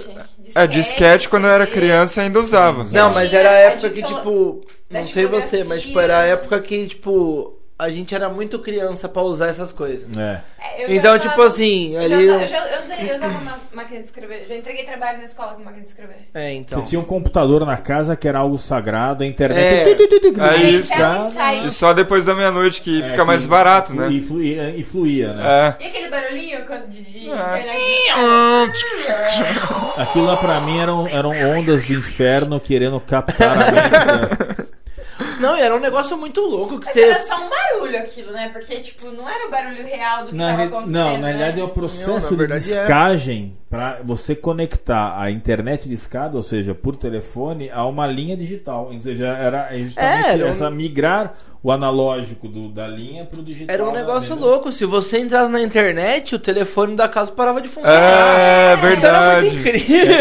disquete. É, disquete quando eu era criança ainda usava. Não, mas era a a época que, tipo. Não sei você, mas tipo, era a época que, tipo, a gente era muito criança pra usar essas coisas. É. É, Então, usava- tipo assim, eu ali. Já, usava- eu, já, eu, usei- eu usava uma máquina de escrever. Já entreguei trabalho na escola com máquina de escrever. É, então. Você tinha um computador na casa que era algo sagrado, a internet. É. É Aí, ensaio. E só depois da meia-noite que É, fica mais que barato, né? E fluía, e fluía, né? É. E aquele barulhinho quando de, de internet? Aquilo lá pra mim eram, eram ondas do inferno querendo captar a mente. (laughs) Não, e era um negócio muito louco que Mas você. era só um barulho aquilo, né? Porque, tipo, não era o barulho real do que Na tava re- acontecendo. não, na né? realidade é o Não, processo na de é. discagem pra você conectar a internet de escada, ou seja, por telefone, a uma linha digital. Ou seja, era justamente É, era um- essa migrar o analógico do- da linha pro digital. Era um né? negócio Entendeu? louco. Se você entrasse na internet, o telefone da casa parava de funcionar. É, Isso era muito verdade. incrível.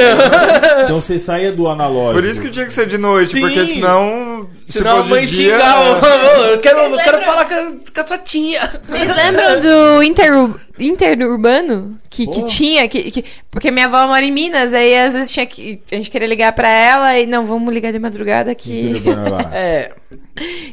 (laughs) Então você saía do analógico. Por isso que tinha que ser de noite, Sim. porque senão. Se Senão a for de mãe dia, xingava. (laughs) é. Eu quero, eu quero lembram? falar com a, com a sua tia. Vocês lembram do inter, interurbano? Que, que tinha, que, que- porque minha avó mora em Minas, aí às vezes tinha que. A gente queria ligar pra ela e não, vamos ligar de madrugada que. Lá. (laughs) É.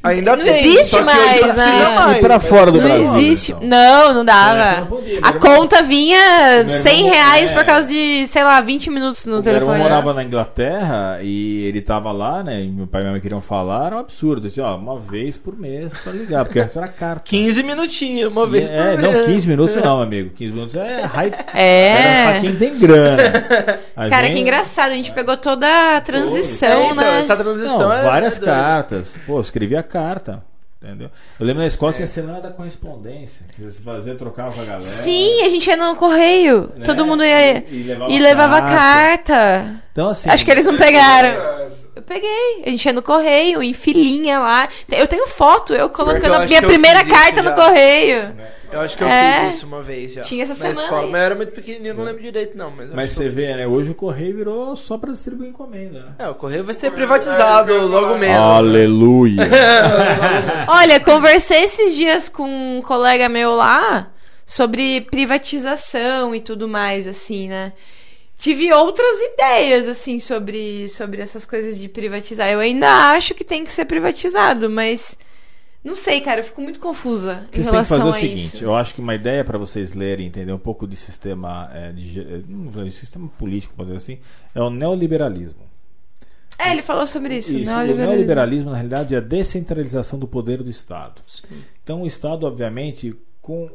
Ainda Não tem. existe mais, não precisa né? mais. E pra fora do Não Brasil, existe. então? Não, não É, dava. não podia, A conta vinha Meu 100 irmão- reais é. por causa de, sei lá, 20 minutos no O meu irmão telefone. morava na Inglaterra e ele tava lá, né? E meu pai e minha mãe queriam falar, era um absurdo. Assim, ó, uma vez por mês pra ligar, porque essa era carta. (laughs) 15 minutinhos, uma vez É, por não, mês. 15 minutos não, amigo. 15 minutos é hype. É. Era pra quem tem grana. A Cara, gente- que engraçado, a gente pegou toda a É, transição, então, né? essa transição Não, é- várias é cartas. Pô, eu escrevia carta. Entendeu? Eu lembro na escola tinha semana da correspondência. Que você fazia, trocava com a galera. Sim, a gente ia no correio. né? Todo mundo ia. E, e levava, E levava carta. Então, assim. Acho que eles não pegaram. Eu peguei. A gente ia no correio, em filinha lá. Eu tenho foto, eu colocando eu a minha primeira carta no já. correio. Eu acho que eu É. fiz isso uma vez já. Tinha essa na semana escola. aí. Mas eu era muito pequenininho, não lembro direito, não. Mas, Mas você vê, né? Hoje o correio virou só pra distribuir encomenda, né? É, o correio vai ser privatizado É, ia logo menos. Aleluia! (laughs) Olha, conversei esses dias com um colega meu lá sobre privatização e tudo mais, assim, né? Tive outras ideias, assim, sobre, sobre essas coisas de privatizar. Eu ainda acho que tem que ser privatizado, mas. Não sei, cara, eu fico muito confusa em vocês têm que fazer o seguinte: isso. eu acho que uma ideia para vocês lerem, entender um pouco de sistema, é, de, não sistema político, pode dizer assim, é o neoliberalismo. É, ele falou sobre isso, Isso, o neoliberalismo. neoliberalismo, na realidade, é a descentralização do poder do Estado. Então, o Estado, obviamente, com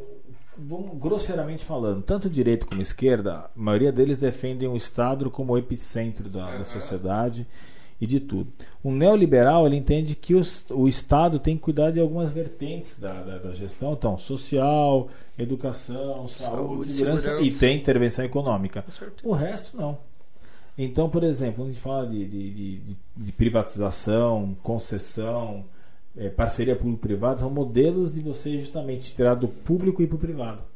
vamos grosseiramente falando, tanto direita como esquerda, a maioria deles defendem o Estado como o epicentro da, da sociedade e de tudo. O neoliberal ele entende que os- o Estado tem que cuidar de algumas vertentes da, da- da gestão, então social, educação, saúde, Saúde, segurança, segurança. e tem intervenção econômica. O resto não. Então, por exemplo, quando a gente fala de- de- de- de privatização, concessão, eh, parceria público-privada, são modelos de você justamente tirar do público e para o privado.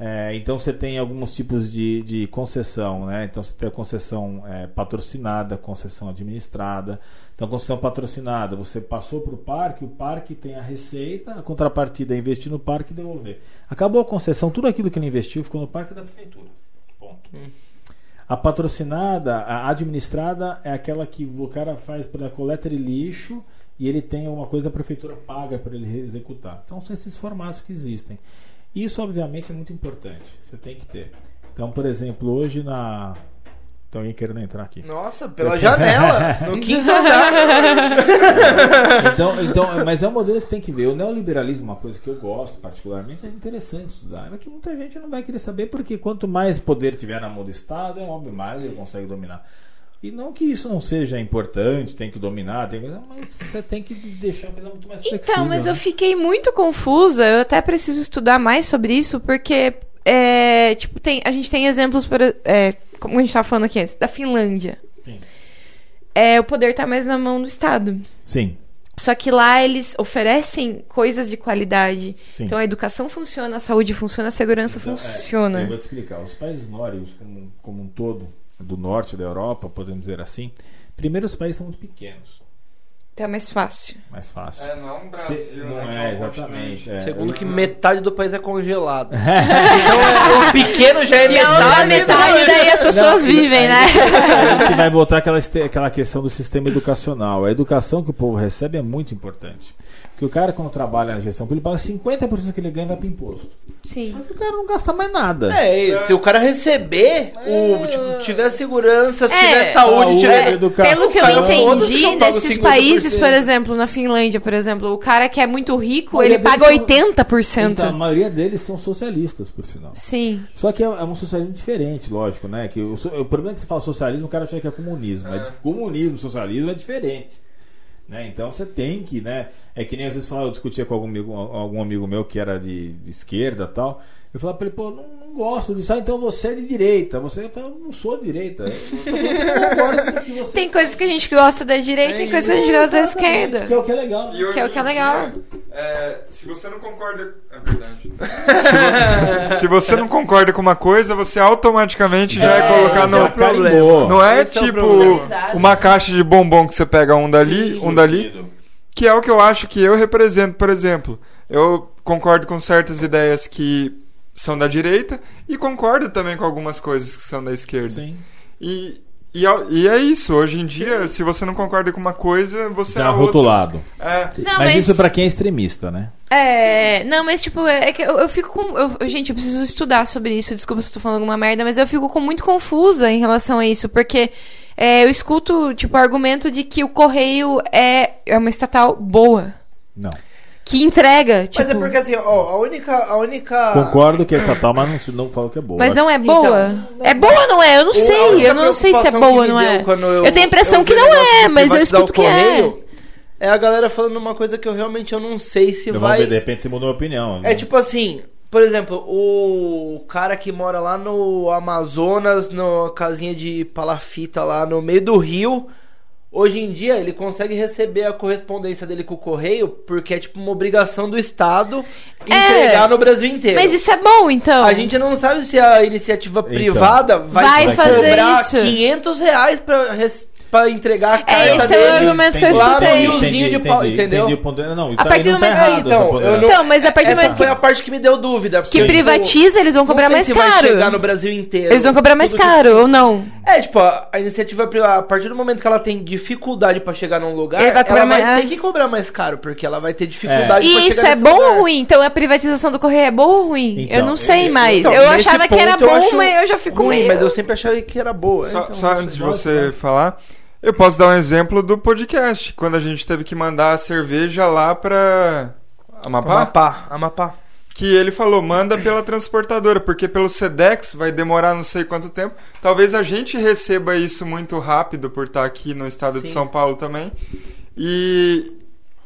Eh, então você tem alguns tipos de, de concessão, né? Então você tem a concessão eh, patrocinada, concessão administrada. Então, concessão patrocinada, você passou para o parque, o parque tem a receita, a contrapartida é investir no parque e devolver. Acabou a concessão, tudo aquilo que ele investiu ficou no parque da prefeitura. Ponto. A patrocinada, a administrada é aquela que o cara faz pela coleta de lixo e ele tem uma coisa a prefeitura paga para ele executar. Então são esses formatos que existem. Isso obviamente é muito importante. Você tem que ter. Então, por exemplo, hoje na tem alguém querendo entrar aqui. Nossa, pela janela, no (laughs) quinto andar. Então, então, mas é um modelo que tem que ver. O neoliberalismo, uma coisa que eu gosto particularmente, é interessante estudar. É que muita gente não vai querer saber, porque quanto mais poder tiver na mão do Estado, é óbvio, mais ele consegue dominar. E não que isso não seja importante, tem que dominar, tem que... mas você tem que deixar a coisa muito mais flexível. Então, mas né? eu fiquei muito confusa. Eu até preciso estudar mais sobre isso, porque é, tipo, tem, a gente tem exemplos, por, é, como a gente estava falando aqui antes, da Finlândia. Sim. É, o poder tá mais na mão do Estado. Sim, Só que lá eles oferecem coisas de qualidade. sim. Então a educação funciona, a saúde funciona, a segurança Então, é, funciona. eu vou te explicar. Os países nórdicos, como, como um todo, do norte da Europa, podemos dizer assim, primeiro os países são muito pequenos. Então é mais fácil. Mais fácil. É, não um Brasil, Se- né, não que é, um exatamente. é. Segundo que metade do país é congelado. (laughs) então é, o pequeno já é E a metade. outra metade daí as pessoas vivem, né? a gente vai voltar àquela, este- àquela questão do sistema educacional. A educação que o povo recebe é muito importante. Porque o cara, quando trabalha na gestão pública, ele paga 50% que ele ganha vai para imposto. Só Sim. que o cara não gasta mais nada. É, se o cara receber, o, tipo, tiver segurança, se É, tiver saúde, saúde, tiver. educação. Pelo que eu que entendi, nesses 50%. países, por exemplo, na Finlândia, por exemplo, o cara que é muito rico, Olha, ele paga são- 80%. Então, a maioria deles são socialistas, por sinal. Sim. Só que é, é um socialismo diferente, lógico, né? Que o, o problema é que você fala socialismo, o cara acha que é comunismo. É. comunismo, socialismo é diferente. Né? Então você tem que, né? É que nem às vezes eu discutia com algum amigo, algum amigo meu que era de, de esquerda tal. Eu falava pra ele, pô, não, não gosto disso. Ah, então você é de direita. Você fala, não sou de direita. Eu você Tem coisas que a gente gosta da direita e tem coisas que a gente gosta da esquerda. Que é o que é legal. né? Que é o que é legal. é, se você não concorda. É verdade. se, vo- (laughs) se você não concorda com uma coisa, você automaticamente já é, É, colocar é no. o problema. Não é Esse é tipo uma caixa de bombom que você pega um dali, um dali, que é o que eu acho que eu represento, por exemplo. Eu concordo com certas ideias que são da direita e concordo também com algumas coisas que são da esquerda. Sim. E, e, é- e é isso, hoje em dia, se você não concorda com uma coisa, você é Já outra. rotulado. É. Não, mas, isso pra quem é extremista, né? É, não, mas tipo, é que eu, eu fico com. eu- gente, eu preciso estudar sobre isso. Desculpa se eu tô falando alguma merda, mas eu fico com muito confusa em relação a isso, porque é, eu escuto, tipo, o argumento de que o correio é, é uma estatal boa. Não. Que entrega, tipo. Mas é porque assim, ó, a única. A única... Concordo que é estatal, mas não, se- não falo que é boa. Mas não é Então, boa? não- é boa ou não é? Eu não a sei. Eu não sei se é boa ou não é. quando Eu, tenho a impressão eu que não é, mas eu escuto que é. correio, é a galera falando uma coisa que eu realmente eu não sei se Eu vai. ver, de repente você mudou a opinião. né? É tipo assim, por exemplo, o cara que mora lá no Amazonas, na casinha de palafita lá no meio do rio, hoje em dia ele consegue receber a correspondência dele com o correio porque é tipo uma obrigação do Estado É. entregar no Brasil inteiro. Mas isso é bom, então. A gente não sabe se a iniciativa Então. privada vai, Vai fazer cobrar isso. 500 reais pra, res- pra entregar a É, carta esse é o dele. argumento que eu Lá no escutei. riozinho de pau, entendeu? Entendi o ponto. Não, A tá, partir do tá momento que- errado. Então, eu não- Então, mas a partir do momento foi que- a parte que me deu dúvida. Que tipo, privatiza, eles vão cobrar mais vai caro. chegar no Brasil inteiro. Eles vão cobrar mais caro, ou não? É, tipo, a, a iniciativa privada, a partir do momento que ela tem dificuldade pra chegar num lugar, Ele vai cobrar ela vai mais- ter que cobrar mais caro, porque ela vai ter dificuldade E pra isso chegar é bom lugar. ou ruim? Então a privatização do correio é boa ou ruim? Então, eu não sei eu- mais. Então, eu achava que era bom, mas eu já fico ruim, meio. Mas eu sempre achava que era boa. Só, então, só antes de você falar, eu posso dar um exemplo do podcast, quando a gente teve que mandar a cerveja lá pra Amapá, Amapá, Amapá. que ele falou, manda pela transportadora, porque pelo Sedex vai demorar não sei quanto tempo. Talvez a gente receba isso muito rápido por estar aqui no estado de Sim. São Paulo também. E,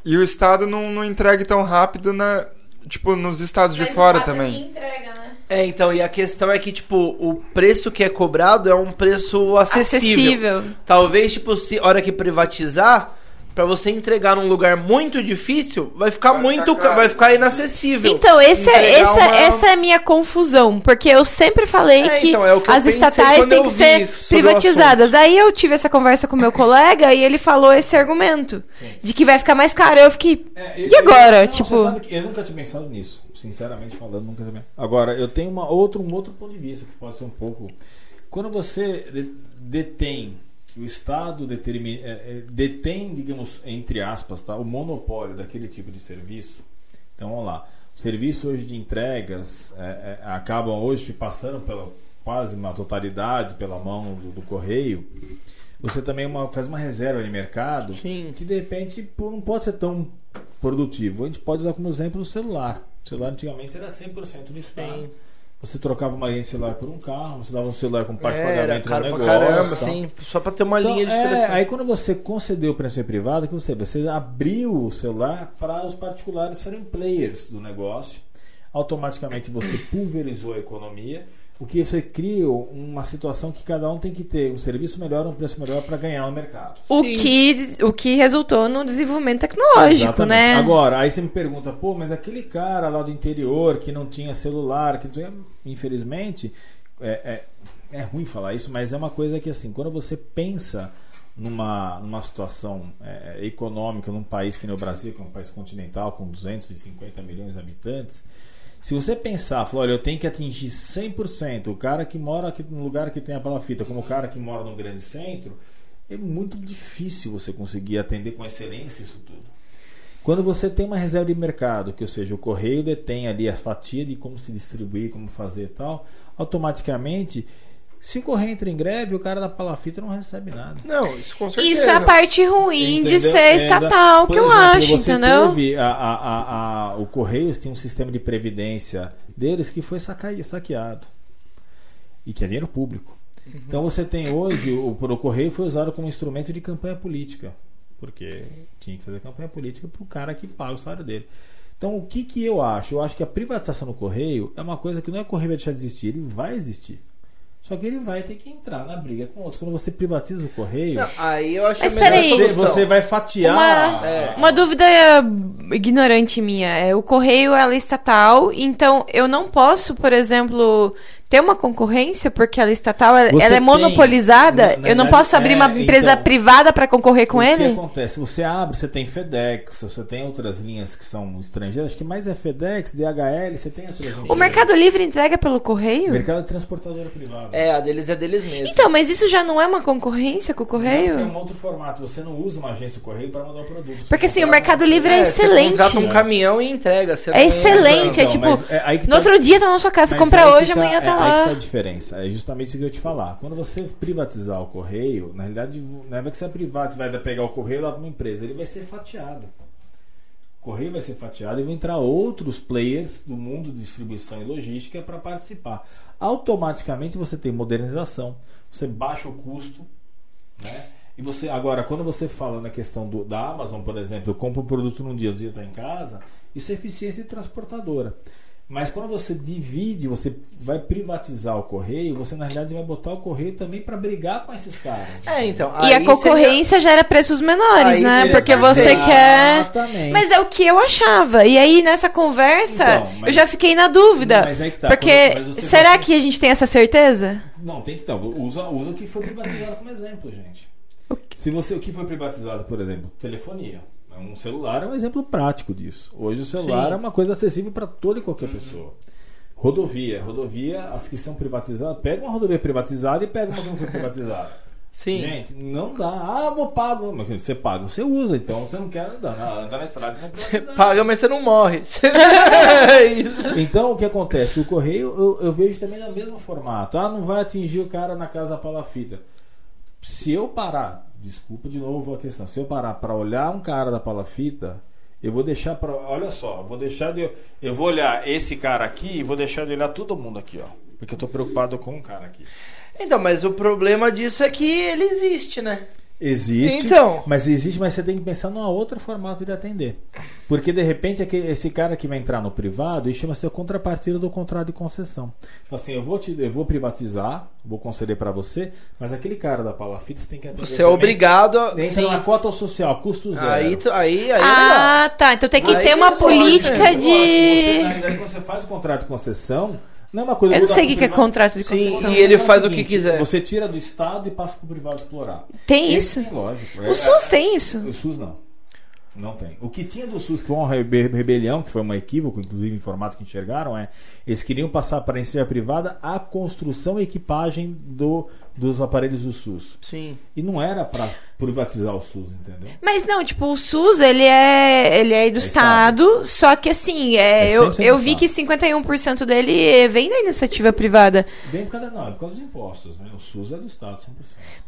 e o estado não, não entregue tão rápido na, tipo, nos estados de fora também. entrega, né? É, então, e a questão é que, tipo, o preço que é cobrado é um preço acessível. Acessível. Talvez, tipo, se hora que privatizar, pra você entregar num lugar muito difícil, vai ficar Vai muito, ficar vai ficar inacessível. Então, esse é, essa, uma- essa é a minha confusão. Porque eu sempre falei É, que então, é que eu as estatais têm eu que ser privatizadas. Aí eu tive essa conversa com meu colega e ele falou esse argumento. De que vai ficar mais caro. Eu fiquei. É, E agora? não, tipo. você sabe que eu nunca tinha pensado nisso. Sinceramente falando, nunca tinha Agora, eu tenho uma outro, um outro ponto de vista que pode ser um pouco. Quando você de- detém, que o Estado determina, é, é, detém, digamos, entre aspas, tá, o monopólio daquele tipo de serviço. Então, vamos lá. O serviço hoje de entregas é, é, acabam hoje passando pela quase uma totalidade pela mão do, do correio. Você também uma- faz uma reserva de mercado Sim. que de repente não pode ser tão produtivo. A gente pode usar como exemplo o celular. O celular antigamente era 100% do Estado. Sim. Você trocava uma linha de celular por um carro, você dava um celular com parte de pagamento caro pra negócio. caramba, tal. assim, só pra ter uma Então, linha de é, telefone. aí quando você concedeu para ser privado, que você, você abriu o celular para os particulares serem players do negócio. Automaticamente você pulverizou a economia, o que você cria uma situação que cada um tem que ter um serviço melhor, um preço melhor para ganhar no mercado. O Sim. que, o que resultou no desenvolvimento tecnológico, Exatamente. né? Agora, aí você me pergunta, pô, mas aquele cara lá do interior que não tinha celular, que tinha, infelizmente, é, é, é ruim falar isso, mas é uma coisa que assim, quando você pensa numa, numa situação é, econômica num país que nem o Brasil, que é um país continental com 250 milhões de habitantes, se você pensar, falar, olha, eu tenho que atingir 100% o cara que mora aqui no lugar que tem a palafita, como o cara que mora num grande centro, é muito difícil você conseguir atender com excelência isso tudo. Quando você tem uma reserva de mercado, que ou seja, o correio detém ali a fatia de como se distribuir, como fazer e tal, automaticamente se o correio entra em greve, o cara da palafita não recebe nada. Não, isso com certeza. Isso é a parte ruim Entendeu? de ser É, estatal, que eu exemplo, acho, você entendeu? Teve a, a, a, a- o Correios tem um sistema de previdência deles que foi saqueado e que é dinheiro público. Então você tem hoje o, o Correio foi usado como instrumento de campanha política, porque tinha que fazer campanha política para o cara que paga o salário dele. Então o que, que eu acho? Eu acho que a privatização do Correio é uma coisa que não é o Correio vai deixar de existir, ele vai existir. Só que ele vai ter que entrar na briga com outros. Quando você privatiza o Correio, Não, aí eu acho Mas a melhor peraí. você, solução. você vai fatiar. Uma, É. uma dúvida é, ignorante minha. É, o correio ela é estatal, então eu não posso, por exemplo, ter uma concorrência porque ela é estatal, ela, Você ela é tem, monopolizada. na- na eu não verdade, posso abrir é, uma empresa então, privada para concorrer com o ele? que acontece? Você abre, você tem FedEx, você tem outras linhas que são estrangeiras, acho que mais é FedEx, DHL, você tem outras O Mercado Livre entrega pelo correio? Mercado transportadora privada. É, a deles é deles mesmo. Então, mas isso já não é uma concorrência com o Não, porque é correio? um outro formato. Você não usa uma agência do correio para mandar o produto. Você Porque assim, o Mercado uma- Livre é, Você excelente. contrata um caminhão e entrega. Você É não- excelente, é Então, tipo, é aí que No tá- outro dia tá na sua casa, você Mas compra hoje, amanhã tá é, Aí que tá a diferença. É justamente isso que eu ia te falar. Quando você privatizar o correio, na realidade, não é que você é privado, você vai pegar o correio lá para uma empresa, ele vai ser fatiado. O correio vai ser fatiado e vão entrar outros players do mundo de distribuição e logística para participar. Automaticamente você tem modernização, você baixa o custo, né? E você agora, quando você fala na questão do, da Amazon, por exemplo, eu compro um produto num dia, outro dia está em casa, isso é eficiência de transportadora. Mas quando você divide, você vai privatizar o correio, você na realidade vai botar o correio também para brigar com esses caras. É, então. E a concorrência gera preços menores, Aí né? seria Porque você quer. Exatamente. Mas é o que eu achava. E aí, nessa conversa, Então, mas- eu já fiquei na dúvida. Mas aí que tá, porque será vai- que a gente tem essa certeza? Não, tem que estar. Usa, usa o que foi privatizado como exemplo, gente. Se você o que foi privatizado, por exemplo, telefonia. Um celular é um exemplo prático disso. Hoje o celular Sim. é uma coisa acessível para toda e qualquer pessoa. Rodovia, rodovia, as que são privatizadas, pega uma rodovia privatizada e pega uma que não foi privatizada. (laughs) Sim. Gente, não dá. Ah, vou pago. Mas você paga, você usa, então você não quer andar. na- Andar na estrada não é privatizado. Paga, mas você não morre. (laughs) É. Então o que acontece? O correio eu, eu vejo também no mesmo formato. Ah, não vai atingir o cara na casa da palafita. Se eu parar, desculpa de novo a questão, se eu parar para olhar um cara da palafita, eu vou deixar para, olha só, vou deixar de eu vou olhar esse cara aqui e vou deixar de olhar todo mundo aqui, ó, porque eu tô preocupado com um cara aqui. Então, mas o problema disso é que ele existe, né? Existe, Então. mas existe, mas você tem que pensar numa outra formato de atender. Porque de repente aquele- esse cara que vai entrar no privado, isso chama-se a contrapartida do contrato de concessão. Então, assim, eu vou, te, eu vou privatizar, vou conceder para você, mas aquele cara da Palafita você tem que atender. Você é também. obrigado a. Entra Sim. na cota social, custo zero. Aí, tu- aí, aí é. Ah, tá. Então tem que Aí ter uma política de. Lógico, você, na realidade, quando você faz o contrato de concessão, não é uma coisa Eu não sei o que pro que é contrato de Sim, concessão. e ele É faz o seguinte, que quiser. Você tira do Estado e passa para o privado explorar. Tem Esse isso? tem, lógico. O SUS tem isso. O SUS não. Não tem. O que tinha do SUS, que foi uma rebe- rebelião, que foi um equívoco, inclusive em formato que enxergaram, é eles queriam passar para a iniciativa privada a construção e equipagem do, dos aparelhos do SUS. Sim. E não era para privatizar o SUS, entendeu? Mas não, tipo, o SUS, ele é, ele é do Estado, só que assim, é, É eu, 100% eu vi Estado. que 51% dele vem da iniciativa privada. Vem por causa, não, é por causa dos impostos, né? O SUS é do Estado, 100%.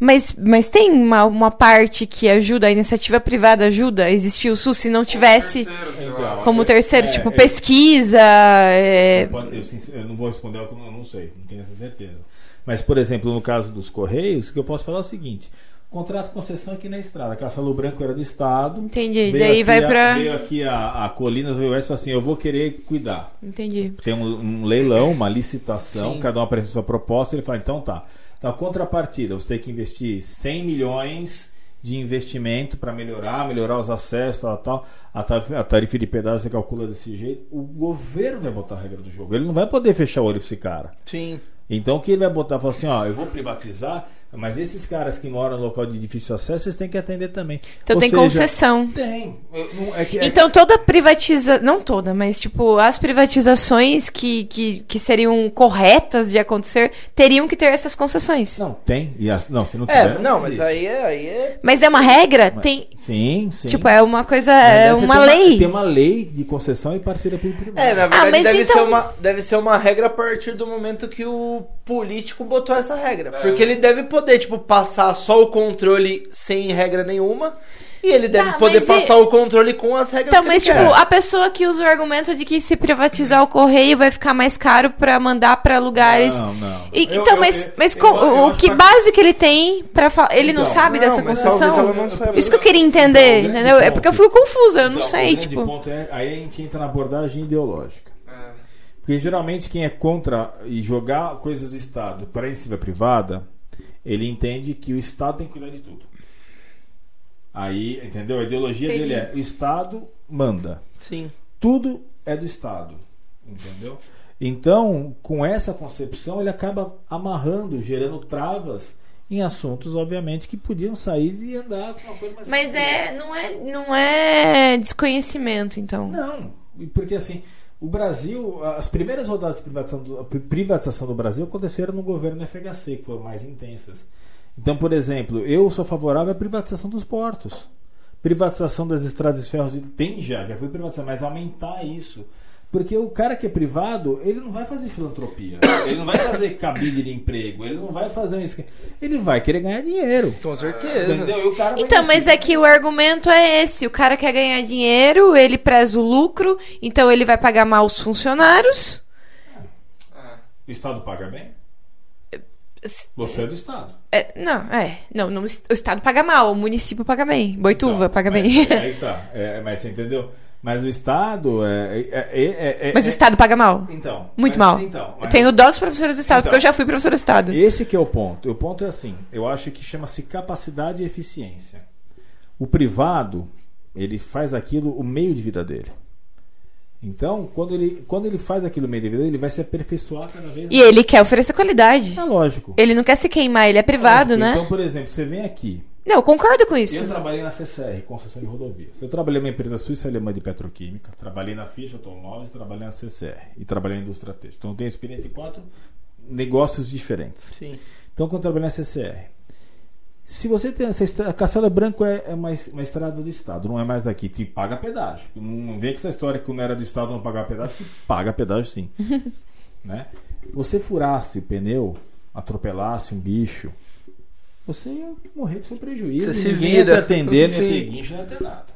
Mas, mas tem uma, uma parte que ajuda, a iniciativa privada ajuda a existir o SUS se não tivesse Terceiros, eu Então, como é, terceiro, é, tipo, é. pesquisa. é, Eu, sincer- eu não vou responder, eu não, não sei, não tenho essa certeza. Mas, por exemplo, no caso dos Correios, o que eu posso falar é o seguinte: contrato de concessão aqui na estrada. Castelo Branco era do Estado. Entendi. Veio Daí vai a- pra. Veio aqui a, a Colinas veio e falou assim: eu vou querer cuidar. Entendi. Tem um, um leilão, uma licitação, Sim. cada um apresenta sua proposta. Ele fala: então tá. Então, a contrapartida, você tem que investir 100 milhões de investimento para melhorar, melhorar os acessos, tal, tal. A tarifa, a tarifa de pedágio você calcula desse jeito. O governo vai botar a regra do jogo. Ele não vai poder fechar o olho pra esse cara. Sim. Então o que ele vai botar? Falar assim, ó, eu vou privatizar, mas esses caras que moram no local de difícil acesso, vocês têm que atender também. Então Ou tem seja, concessão. Tem. É que- é Então toda privatiza... Não toda, mas tipo, as privatizações que, que, que seriam corretas de acontecer teriam que ter essas concessões. Não, tem. E as- não, se não tiver, É, não, mas aí é, aí é. Mas é uma regra? Tem... Sim, sim. Tipo, é uma coisa... Mas É uma lei. Tem uma lei de concessão e parceria público-privada. É, na verdade mas deve, então- ser uma, deve ser uma regra a partir do momento que o político botou essa regra. Porque ele deve poder, tipo, passar só o controle sem regra nenhuma. E ele deve Tá, poder mas e- passar o controle com as regras Então, que mas ele tipo, quer. a pessoa que usa o argumento de que se privatizar o correio vai ficar mais caro pra mandar pra lugares. Não, não. E- Eu- então, eu- mas, eu- mas eu- co- eu o que base que ele tem pra falar? Ele não Então, sabe não, dessa não saiba. Isso que eu queria entender, Então, entendeu? É porque eu ponto- fico confusa, eu não Então, sei, tipo. ponto é, aí a gente entra na abordagem ideológica. Porque geralmente quem é contra e jogar coisas do Estado para a iniciativa privada, ele entende que o Estado tem que cuidar de tudo. Aí, entendeu? A ideologia Entendi. dele é: o Estado manda. Sim. Tudo é do Estado. Entendeu? Então, com essa concepção, ele acaba amarrando, gerando travas em assuntos, obviamente, que podiam sair e andar com uma coisa mais Mas é, não é, não é desconhecimento, então. Não, porque assim, o Brasil, as primeiras rodadas de privatização do, privatização do Brasil aconteceram no governo FHC, que foram mais intensas. Então, por exemplo, eu sou favorável à privatização dos portos. Privatização das estradas de ferros tem já, já foi privatizado, mas aumentar isso. Porque o cara que é privado, ele não vai fazer filantropia, (coughs) ele não vai fazer cabide de emprego, ele não vai fazer um esquema. Ele vai querer ganhar dinheiro. Com certeza. Entendeu? E o cara vai Então, mas é que o argumento é esse: o cara quer ganhar dinheiro, ele preza o lucro, então ele vai pagar mal os funcionários. O Estado paga bem? Você é do Estado. É, não, é. Não, não, o Estado paga mal, o município paga bem. Boituva Então, paga mas- bem. Aí tá. É, mas você entendeu? Mas o Estado é. é- é- é- é- Mas o é- Estado paga mal. Então. Muito mas- mal. Então, Eu mas- tenho dó dos professores do Estado, Então. porque eu já fui professor do Estado. Esse que é o ponto. O ponto é assim. Eu acho que chama-se capacidade e eficiência. O privado, ele faz aquilo o meio de vida dele. Então, quando ele, quando ele faz aquilo meio de vida dele, ele vai se aperfeiçoar cada vez E ele quer oferecer qualidade. É lógico. Ele não quer se queimar, ele é privado, Lógico. né? Então, por exemplo, você vem aqui. Não, eu concordo com isso. Eu trabalhei na CCR, concessão de rodovias. Eu trabalhei numa empresa suíça alemã de petroquímica, trabalhei na Ficha Automóveis, trabalhei na CCR e trabalhei na indústria têxtil. Então eu tenho experiência em quatro negócios diferentes. Sim. Então quando eu trabalhei na CCR, se você tem essa estrada, Castelo Branco é, é uma, uma estrada do estado, não é mais daqui, te paga pedágio. Não, não vem com essa história que não era do estado não pagar pedágio, que paga pedágio sim. (laughs) né? Você furasse o pneu, atropelasse um bicho, você ia morrer com seu prejuízo. Você se ninguém vira. ia te atender, não ia ter guincho, não ia ter nada.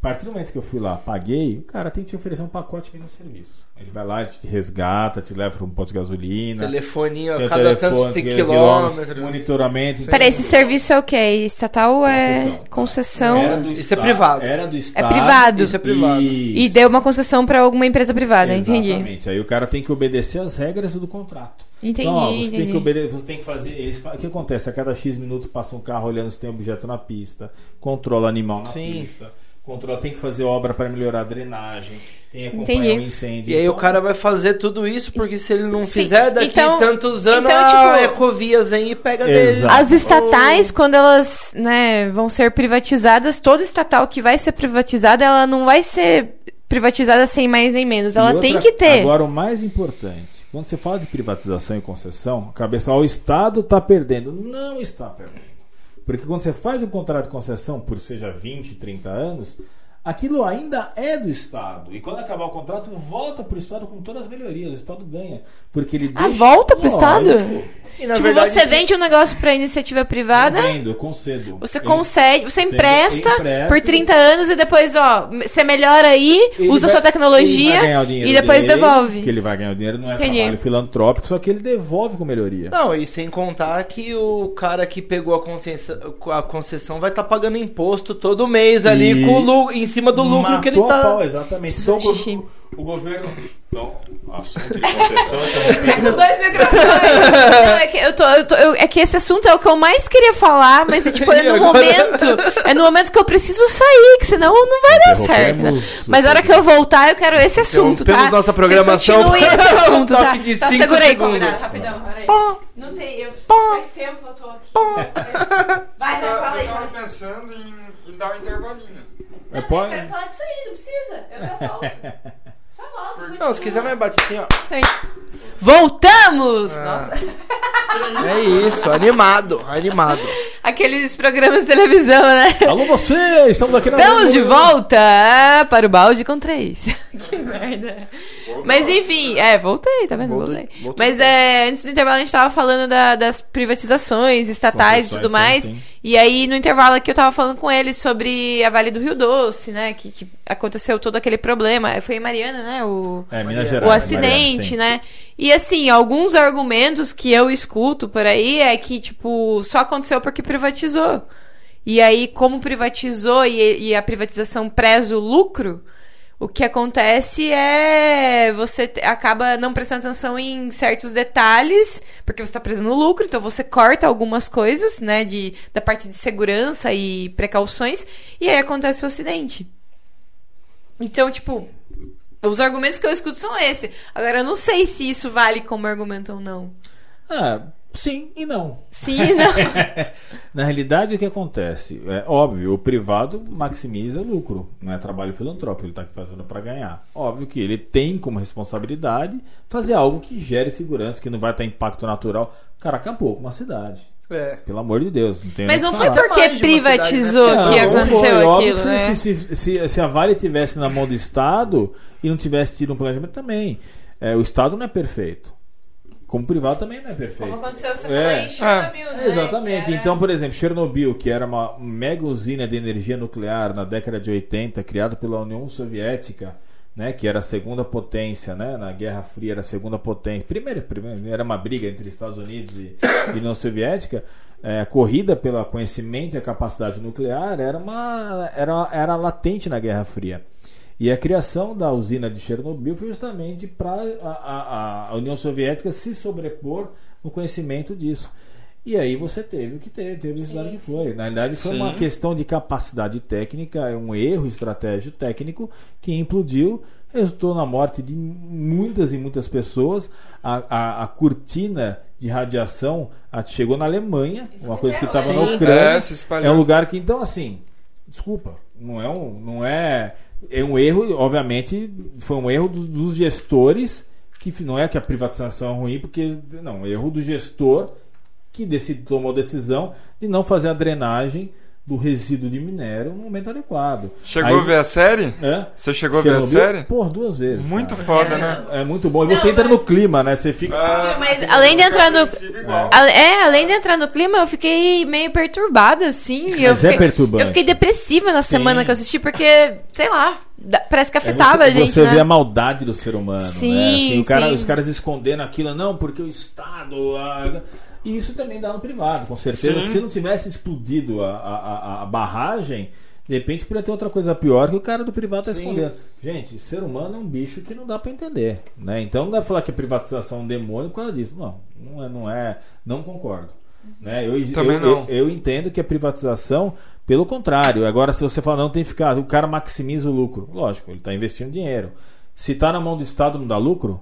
A partir do momento que eu fui lá, paguei, o cara tem que te oferecer um pacote de serviço. Ele vai lá, ele te resgata, te leva para um posto de gasolina. Telefoninho a cada telefone, tantos quilômetros. Monitoramento. Peraí, esse serviço é o quê? Estatal ou é concessão? Era do Isso é Estado- privado. Era do Estado. privado. Isso é privado. E deu uma concessão pra alguma empresa privada, entendi. Exatamente. Aí o cara tem que obedecer as regras do contrato. Entendi, Então, ó, você tem entendi. que obedecer, você tem que fazer. Eles, fa- o que acontece? A cada X minutos passa um carro olhando se tem objeto na pista, controla animal na Sim. pista, controla, tem que fazer obra para melhorar a drenagem, tem que acompanhar Entendi. o incêndio. E aí Então, o cara vai fazer tudo isso, porque se ele não Sim, fizer, daqui então- tantos anos então, a tipo- Ecovias vem e pega Exato. dele. As estatais, quando elas né, vão ser privatizadas, toda estatal que vai ser privatizada, ela não vai ser privatizada sem mais nem menos. Ela outra- tem que ter. Agora, o mais importante, quando você fala de privatização e concessão, a cabeça, ó, o Estado está perdendo. Não está perdendo. Porque quando você faz um contrato de concessão por seja 20, 30 anos, aquilo ainda é do Estado. E quando acabar o contrato, volta para o Estado com todas as melhorias. O Estado ganha. Porque ele Ah, deixa... volta pro Estado? E na tipo, verdade, você vende um negócio pra iniciativa privada, Eu vendo, eu concedo. você Eu- concede, você empresta Empresta. por 30 anos e depois, ó, você melhora aí, usa vai- sua tecnologia e depois dele, devolve. Que ele vai ganhar o dinheiro, não é Entendi. trabalho filantrópico, só que ele devolve com melhoria. Não, e sem contar que o cara que pegou a concessão, a concessão vai estar pagando imposto todo mês ali E- com o lucro, em cima do lucro que ele tá. pau, exatamente. Então. O, governo. Então, assunto de concessão. É com dois microfones. Não, é que, eu tô, eu tô- eu- é que esse assunto é o que eu mais queria falar, mas é tipo, é (laughs) no agora? momento. É no momento que eu preciso sair, que senão não vai dar certo. Né? Mas a hora que eu voltar, eu quero esse assunto, tá? Nossa programação Vocês continuem esse (laughs) assunto, tá? Tá cinco segura aí, convidado, rapidão, peraí. Não tem, eu, faz tempo que eu tô aqui. Vai, vai, fala aí. Eu tava pensando em, em dar um intervalinho. É, Não, pode- Eu quero falar disso aí, não precisa. Eu só volto. (laughs) Não, se quiser, nós bate assim, ó. Aí. Voltamos! Nossa. (laughs) É isso, animado, animado. Aqueles programas de televisão, né? Alô, você! Estamos aqui na. Estamos de volta para o balde com três. (laughs) que merda. Mas enfim, é, voltei, tá vendo? Voltei. Mas é, antes do intervalo a gente tava falando da- das privatizações estatais e tudo mais. sim. E aí no intervalo aqui eu tava falando com ele sobre a Vale do Rio Doce, né? Que, que aconteceu todo aquele problema. Foi em Mariana, né? O, É, Minas O Gerais. o acidente, Mariana, né? E assim, alguns argumentos que eu escuto por aí é que, tipo, só aconteceu porque privatizou. E aí, como privatizou e, e a privatização preza o lucro, o que acontece é você acaba não prestando atenção em certos detalhes, porque você está prezando lucro, então você corta algumas coisas, né, de, da parte de segurança e precauções, e aí acontece o acidente. Então, tipo, os argumentos que eu escuto são esses. Agora, eu não sei se isso vale como argumento ou não. Ah, sim e não. Sim e não. (laughs) Na realidade, o que acontece? É óbvio, o privado maximiza lucro, não é trabalho filantrópico, ele está fazendo para ganhar. Óbvio que ele tem como responsabilidade fazer algo que gere segurança, que não vai ter impacto natural. Cara, acabou com uma cidade. É. Pelo amor de Deus. Não tem Mas não foi falar. porque privatizou cidade, né? que Não, não aconteceu foi. Óbvio aquilo, que se- né? se, se, se- se a Vale tivesse na mão do Estado e não tivesse tido um planejamento também. é, o Estado não é perfeito. Como o privado também não é perfeito. Como aconteceu, você É. falou em Chernobyl, né? Exatamente. Que era- Então, por exemplo, Chernobyl, que era uma mega usina de energia nuclear na década de 80, criada pela União Soviética, né, que era a segunda potência, né, na Guerra Fria era a segunda potência. Primeiro, primeiro era uma briga entre Estados Unidos e, e União Soviética. É, a corrida pelo conhecimento e a capacidade nuclear era uma era, era latente na Guerra Fria. E a criação da usina de Chernobyl foi justamente para a, a- a União Soviética se sobrepor no conhecimento disso. E aí você teve o que teve, teve o resultado que foi. Na realidade, foi Sim. uma questão de capacidade técnica, é um erro estratégico técnico que implodiu, resultou na morte de muitas e muitas pessoas. A, a- a cortina de radiação a- chegou na Alemanha, Isso uma se coisa que estava na? Ucrânia. É. É um lugar que, então, assim, desculpa, não é um. Não é, é um erro, obviamente, foi um erro dos, dos gestores, que não é que a privatização é ruim, porque. Não, erro do gestor que decide, tomou a decisão de não fazer a drenagem do resíduo de minério no momento adequado. Chegou Aí- a ver a série? Hã? Você chegou a ver a série? Por duas vezes. Muito cara. foda, né? É muito bom. E você Não, entra mas- no clima, né? Você fica. Ah, Mas além de entrar no-. Ale- É, além de entrar no clima, eu fiquei meio perturbada, assim. e eu Mas é fiquei, perturbante. Eu fiquei depressiva na Sim. semana que eu assisti, porque, sei lá, parece que É afetava você, a gente, você né? vê a maldade do ser humano. Sim, né? Assim, o cara- sim. Os caras escondendo aquilo, não, porque o Estado. a- E isso também dá no privado, com certeza. Sim. Se não tivesse explodido a, a, a- barragem, de repente poderia ter outra coisa pior que o cara do privado está escondendo. Gente, ser humano é um bicho que não dá para entender. Né? Então não dá pra falar que a privatização é um demônio por causa disso. Não, não é, não é. Não concordo. Né? Eu, Também eu, não. eu- eu entendo que a privatização, pelo contrário, agora se você falar, não tem que ficar, o cara maximiza o lucro. Lógico, ele está investindo dinheiro. Se está na mão do Estado não dá lucro,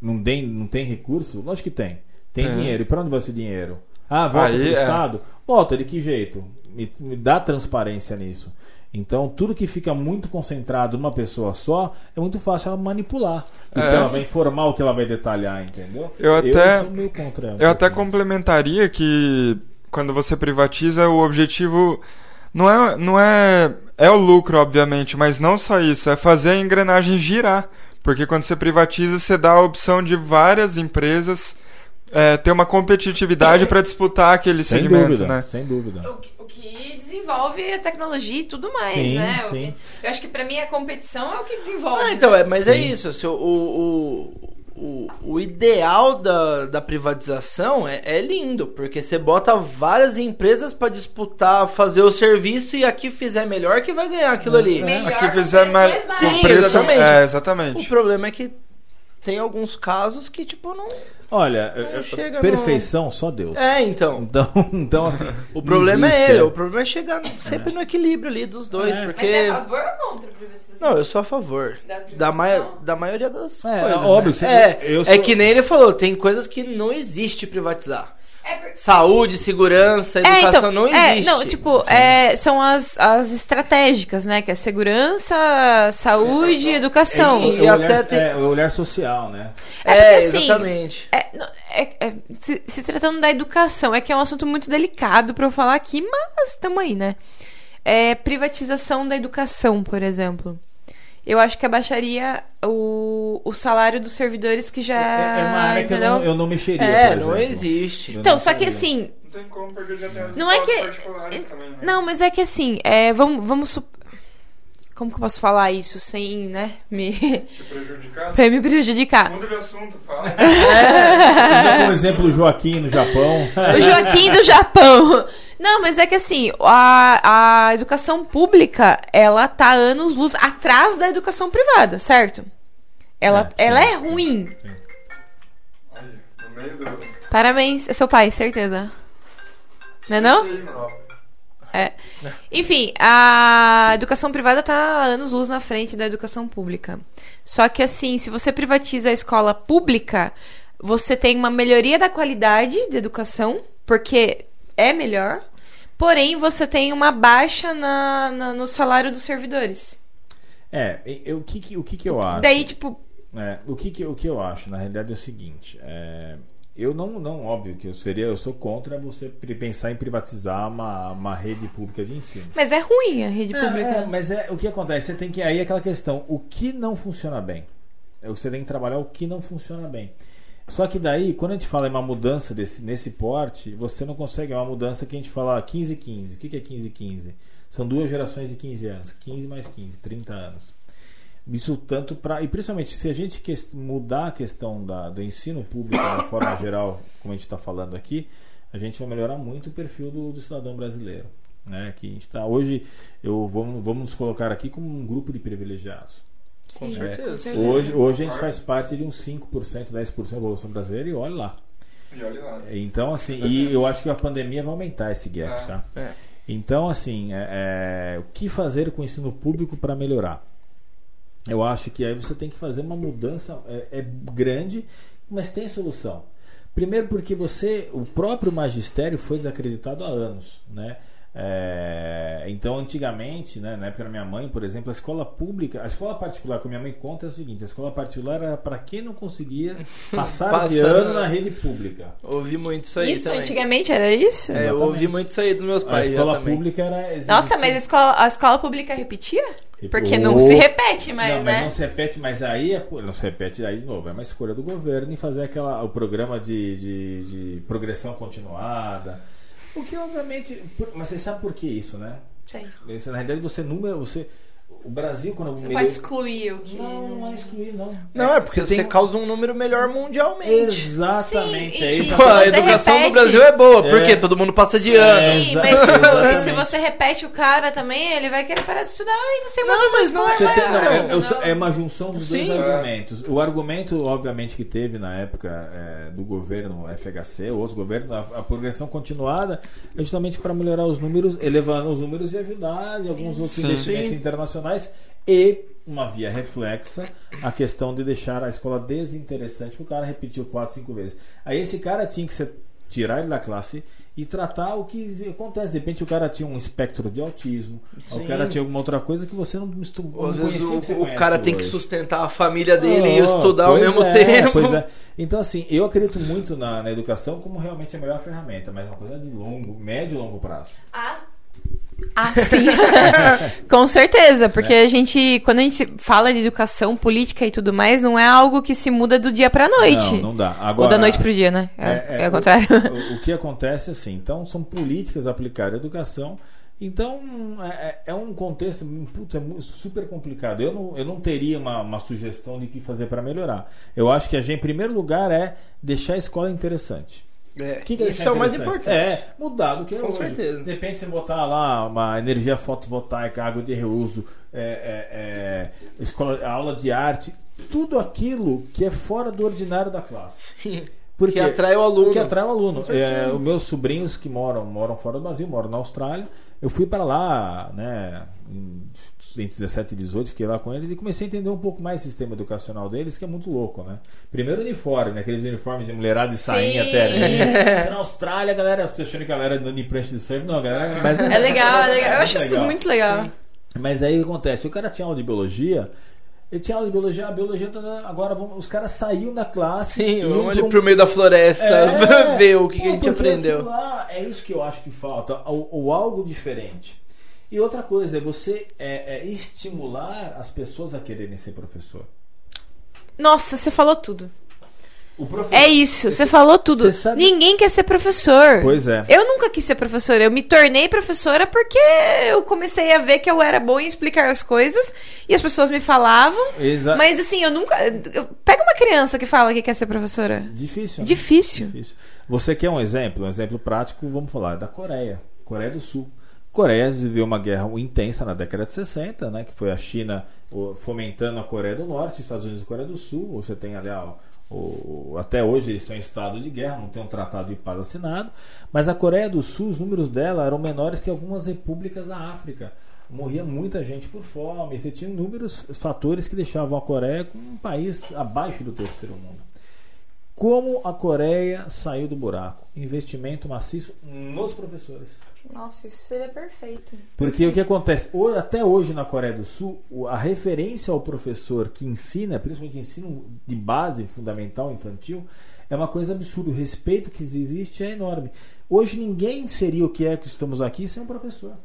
não tem, não tem recurso, lógico que tem. Tem Tem. dinheiro. E para onde vai esse dinheiro? Ah, volta Aí, para o é. Estado? Volta, de que jeito? Me, me dá transparência nisso. Então, tudo que fica muito concentrado numa pessoa só, é muito fácil ela manipular. O É. que ela vai informar, o que ela vai detalhar, entendeu? Eu até- meio contra. Eu até complementaria que quando você privatiza, o objetivo não é, não é. É o lucro, obviamente, mas não só isso, é fazer a engrenagem girar. Porque quando você privatiza, você dá a opção de várias empresas é, ter uma competitividade para disputar aquele Sem segmento, dúvida, né? sem dúvida. O que, o que desenvolve a tecnologia e tudo mais, Sim, né? O sim. que- eu acho que pra mim a competição é o que desenvolve. Ah, então, é, mas é Sim. isso. se o, o, o, o ideal da, da privatização é, é lindo, porque você bota várias empresas para disputar, fazer o serviço e a que fizer melhor que vai ganhar aquilo ali. Melhor Aqui com fizer mais Sim, preço. exatamente. É, O exatamente. problema é que tem alguns casos que, tipo, não. Olha, Não eu- chega perfeição só Deus. É, então. Então, (laughs) então assim, O problema não é existe, ele, o problema é chegar sempre no equilíbrio ali dos dois, É. porque. Mas é a favor ou contra a privatização? Não, eu sou a favor. Da Da, da maioria das É, coisas. óbvio né? que você- é, eu é sou- que nem ele falou, tem coisas que não existe privatizar. É por- Saúde, segurança, É, educação então, não é, existe. não, tipo, é, são as, as estratégicas, né? Que é segurança, saúde e educação. E- É, o, olhar, tem- é, o olhar social, né? É É, porque, assim, exatamente. É, não, é- é, se, se tratando da educação, é que é um assunto muito delicado pra eu falar aqui, mas estamos aí, né? É, privatização da educação, por exemplo. Eu acho que abaixaria o, o salário dos servidores que já. É, é uma área que eu não, eu não mexeria. É, por não existe. Eu Então, não só que assim, Não tem como, porque já tem as Não é que- particulares também, né? Não, mas é que assim, é, vamos, vamos sup- Como que eu posso falar isso sem, né, me, Te prejudicar? (laughs) pra me prejudicar? Muda de assunto, fala. (laughs) Usar como exemplo o Joaquim no Japão. O Joaquim do Japão. (laughs) Não, mas é que assim, a, a educação pública, ela tá anos luz atrás da educação privada, certo? Ela, É, ela é ruim. Olha, no meio do... Parabéns, é seu pai, certeza. Não é não? É. Enfim, a educação privada tá anos luz na frente da educação pública. Só que assim, se você privatiza a escola pública, você tem uma melhoria da qualidade da educação, porque é melhor. Porém, você tem uma baixa na, na- no salário dos servidores. É, eu- o, que, que- o que, que eu acho? Daí, tipo, É, o, que, que, o que eu acho, na realidade, é o seguinte. é, eu não, não, óbvio que eu seria, eu sou contra você pensar em privatizar uma, uma rede pública de ensino. mas é ruim a rede É, pública. é, mas é, o que acontece? Você tem que. Aí é aquela questão: o que não funciona bem? É você tem que trabalhar o que não funciona bem. Só que daí, quando a gente fala em uma mudança desse, nesse porte, você não consegue é uma mudança que a gente fala 15-15. O que é 15-15? São duas gerações de 15 anos. 15 mais 15, 30 anos. Isso tanto para. E principalmente, se a gente mudar a questão da, do ensino público de (coughs) forma geral, como a gente está falando aqui, a gente vai melhorar muito o perfil do, do cidadão brasileiro. Né? Que a gente tá, hoje, eu, vamos, vamos nos colocar aqui como um grupo de privilegiados. Com Sim. certeza. Hoje, hoje a gente faz parte de uns 5%, 10% da população brasileira e olha lá. E olha lá. Então, assim, e eu acho que a pandemia vai aumentar esse gap, É. tá? É. Então, assim, é, é, o que fazer com o ensino público para melhorar? Eu acho que aí você tem que fazer uma mudança é, é grande, mas tem solução. Primeiro porque você, o próprio magistério foi desacreditado há anos, né? É, então, antigamente, né, na época da minha mãe, por exemplo, a escola pública, a escola particular que a minha mãe conta é o seguinte: a escola particular era para quem não conseguia (laughs) passar de Passando, ano né? na rede pública. Ouvi muito isso aí Isso também. antigamente era isso? É, eu ouvi muito isso aí dos meus A pais já escola também. pública era. Nossa, mas a escola, a escola pública repetia? Porque não Oh. se repete mais, não, mas né? não se repete, mas aí é, não se repete aí de novo. É uma escolha do governo em fazer aquela, o programa de, de, de progressão continuada. O que obviamente. por- mas você sabe por que isso, né? Sei. Isso, na realidade, você número. Você, o Brasil, quando Você melhor- pode excluir o que. Não, não é excluir, não. Não, é porque você, tem- causa um número melhor mundialmente. Exatamente, Sim, é isso. se a educação repete- no Brasil é boa, porque É. todo mundo passa de Sim, ano. Exa- mas exatamente. e se você repete o cara também, ele vai querer parar de estudar e você Não, mas mais não escola Você tem- não, vai- é, é- é uma junção dos dois Sim. argumentos. O argumento, obviamente, que teve na época é, do governo FHC, outros governos, a, a progressão continuada é justamente para melhorar os números, elevando os números e ajudar em alguns outros Sim. investimentos Sim. Internacionais e uma via reflexa a questão de deixar a escola desinteressante, porque o cara repetiu quatro, cinco vezes. Aí esse cara tinha que ser, tirar ele da classe e tratar o que acontece. De repente o cara tinha um espectro de autismo, Sim. o cara tinha alguma outra coisa que você não, não Às vezes o, o cara tem que hoje. sustentar a família dele e Oh, estudar ao mesmo é, tempo. Pois é. Então, assim, eu acredito muito na, na educação como realmente a melhor ferramenta, mas é uma coisa de longo, médio e longo prazo. Ah, ah, sim. (laughs) Com certeza, porque É. a gente, quando a gente fala de educação, política e tudo mais, não é algo que se muda do dia pra noite. Não, não dá. Ou Agora, da noite pro dia, né? É, é, ao contrário. O, o que acontece assim, então são políticas aplicadas à educação Então, é, é um contexto putz, é super complicado. Eu não, eu não teria uma, uma sugestão de que fazer para melhorar. Eu acho que a gente, em primeiro lugar, é deixar a escola interessante. É, que que é isso é o mais importante. É, mudar do que é Com hoje. certeza. De repente você botar lá uma energia fotovoltaica, água de reuso, é, é, é, escola, aula de arte, tudo aquilo que é fora do ordinário da classe. (laughs) Porque que atrai o aluno. Que atrai o aluno. É, os meus sobrinhos que moram, moram fora do Brasil, moram na Austrália. Eu fui para lá, né, entre 17 e 18, fiquei lá com eles e comecei a entender um pouco mais o sistema educacional deles, que é muito louco, né? Primeiro uniforme, né? aqueles uniformes de mulherada de sainha até (laughs) Na Austrália, a galera, você achando que a galera dando em prancha de surf, não, a galera. Mas, (laughs) é legal, é legal. Eu acho isso muito legal. Sim. Mas aí o que acontece? O cara tinha aula de biologia, ele tinha aula de biologia, a biologia tá agora vamos, os caras saíam da classe. Sim, vamos ali um... pro meio da floresta é, (laughs) ver o que, Pô, que a gente aprendeu. Lá, é isso que eu acho que falta, ou, algo diferente. E outra coisa é você é, é estimular as pessoas a quererem ser professor. Nossa, você falou tudo. É isso, você falou tudo. Sabe... Ninguém quer ser professor. Pois é. Eu nunca quis ser professora. Eu me tornei professora porque eu comecei a ver que eu era boa em explicar as coisas e as pessoas me falavam. Exa... Mas assim, eu nunca. Eu... Pega uma criança que fala que quer ser professora. Difícil. Né? Difícil. Difícil. Você quer um exemplo? Um exemplo prático, vamos falar, da Coreia. Coreia do Sul. Coreia viveu uma guerra intensa na década de 60, né, que foi a China fomentando a Coreia do Norte, Estados Unidos e Coreia do Sul. Você tem ali a, o, até hoje eles são em estado de guerra, não tem um tratado de paz assinado. Mas a Coreia do Sul, os números dela eram menores que algumas repúblicas da África. Morria muita gente por fome. Você tinha inúmeros fatores que deixavam a Coreia um país abaixo do terceiro mundo. Como a Coreia saiu do buraco? Investimento maciço nos professores. Nossa, isso seria perfeito. Porque o que acontece? Até hoje na Coreia do Sul, a referência ao professor que ensina, principalmente ensino de base, fundamental, infantil, é uma coisa absurda. O respeito que existe é enorme. Hoje ninguém seria o que é que estamos aqui sem um professor.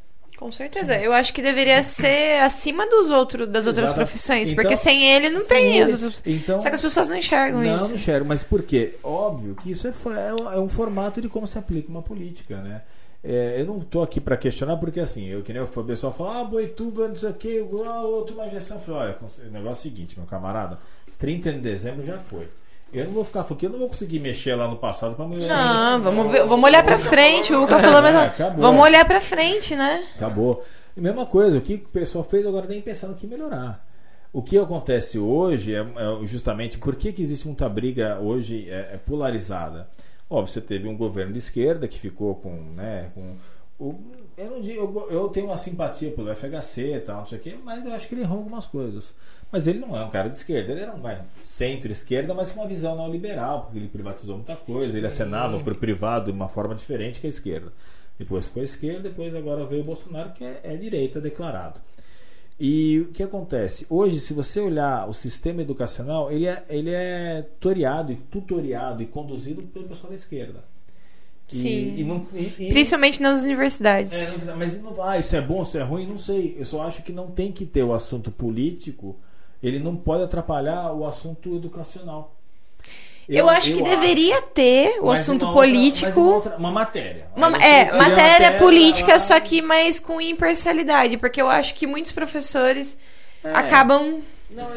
Com certeza. Eu acho que deveria ser acima dos outros, das outras Exato. profissões. Então, porque sem ele não sem tem ele, as então, Só que as pessoas não enxergam não, isso. Não, enxergam. Mas por quê? Óbvio que isso é, é, é um formato de como se aplica uma política, né? É, eu não estou aqui para questionar, porque assim, eu que nem o pessoal fala, ah, Boituva, não sei o que, ah, outra uma gestão. Eu falei, olha, o negócio é o seguinte, meu camarada, 30 de dezembro já foi. Eu não vou ficar porque eu não vou conseguir mexer lá no passado para mulher. Não, vamos ver, vamos olhar para frente. O Luca falou mesmo. (laughs) É, vamos olhar para frente, né? Acabou. E mesma coisa, o que o pessoal fez agora tem pensando que melhorar. O que acontece hoje é, é justamente por que, que existe muita briga hoje é, é, polarizada. Óbvio, você teve um governo de esquerda que ficou com, né, com o, eu, não digo, eu, eu, tenho uma simpatia pelo FHC e tal, não sei o quê, mas eu acho que ele errou algumas coisas. Mas ele não é um cara de esquerda, ele era um centro-esquerda, mas com uma visão neoliberal, porque ele privatizou muita coisa, ele acenava para o privado de uma forma diferente que a esquerda. Depois foi a esquerda, depois agora veio o Bolsonaro, que é, é direita declarado. E o que acontece? Hoje, se você olhar o sistema educacional, ele é, ele é tutoriado, tutoriado e conduzido pelo pessoal da esquerda. Sim. E, e não, e, Principalmente nas universidades. É, mas ah, isso é bom, isso é ruim, não sei. Eu só acho que não tem que ter o assunto político, ele não pode atrapalhar o assunto educacional. Eu, eu acho eu que acho. deveria ter o mas assunto político. Outra, uma, outra, uma, matéria. Uma, é, matéria, matéria política, só que mais com imparcialidade. Porque eu acho que muitos professores é. acabam. Não,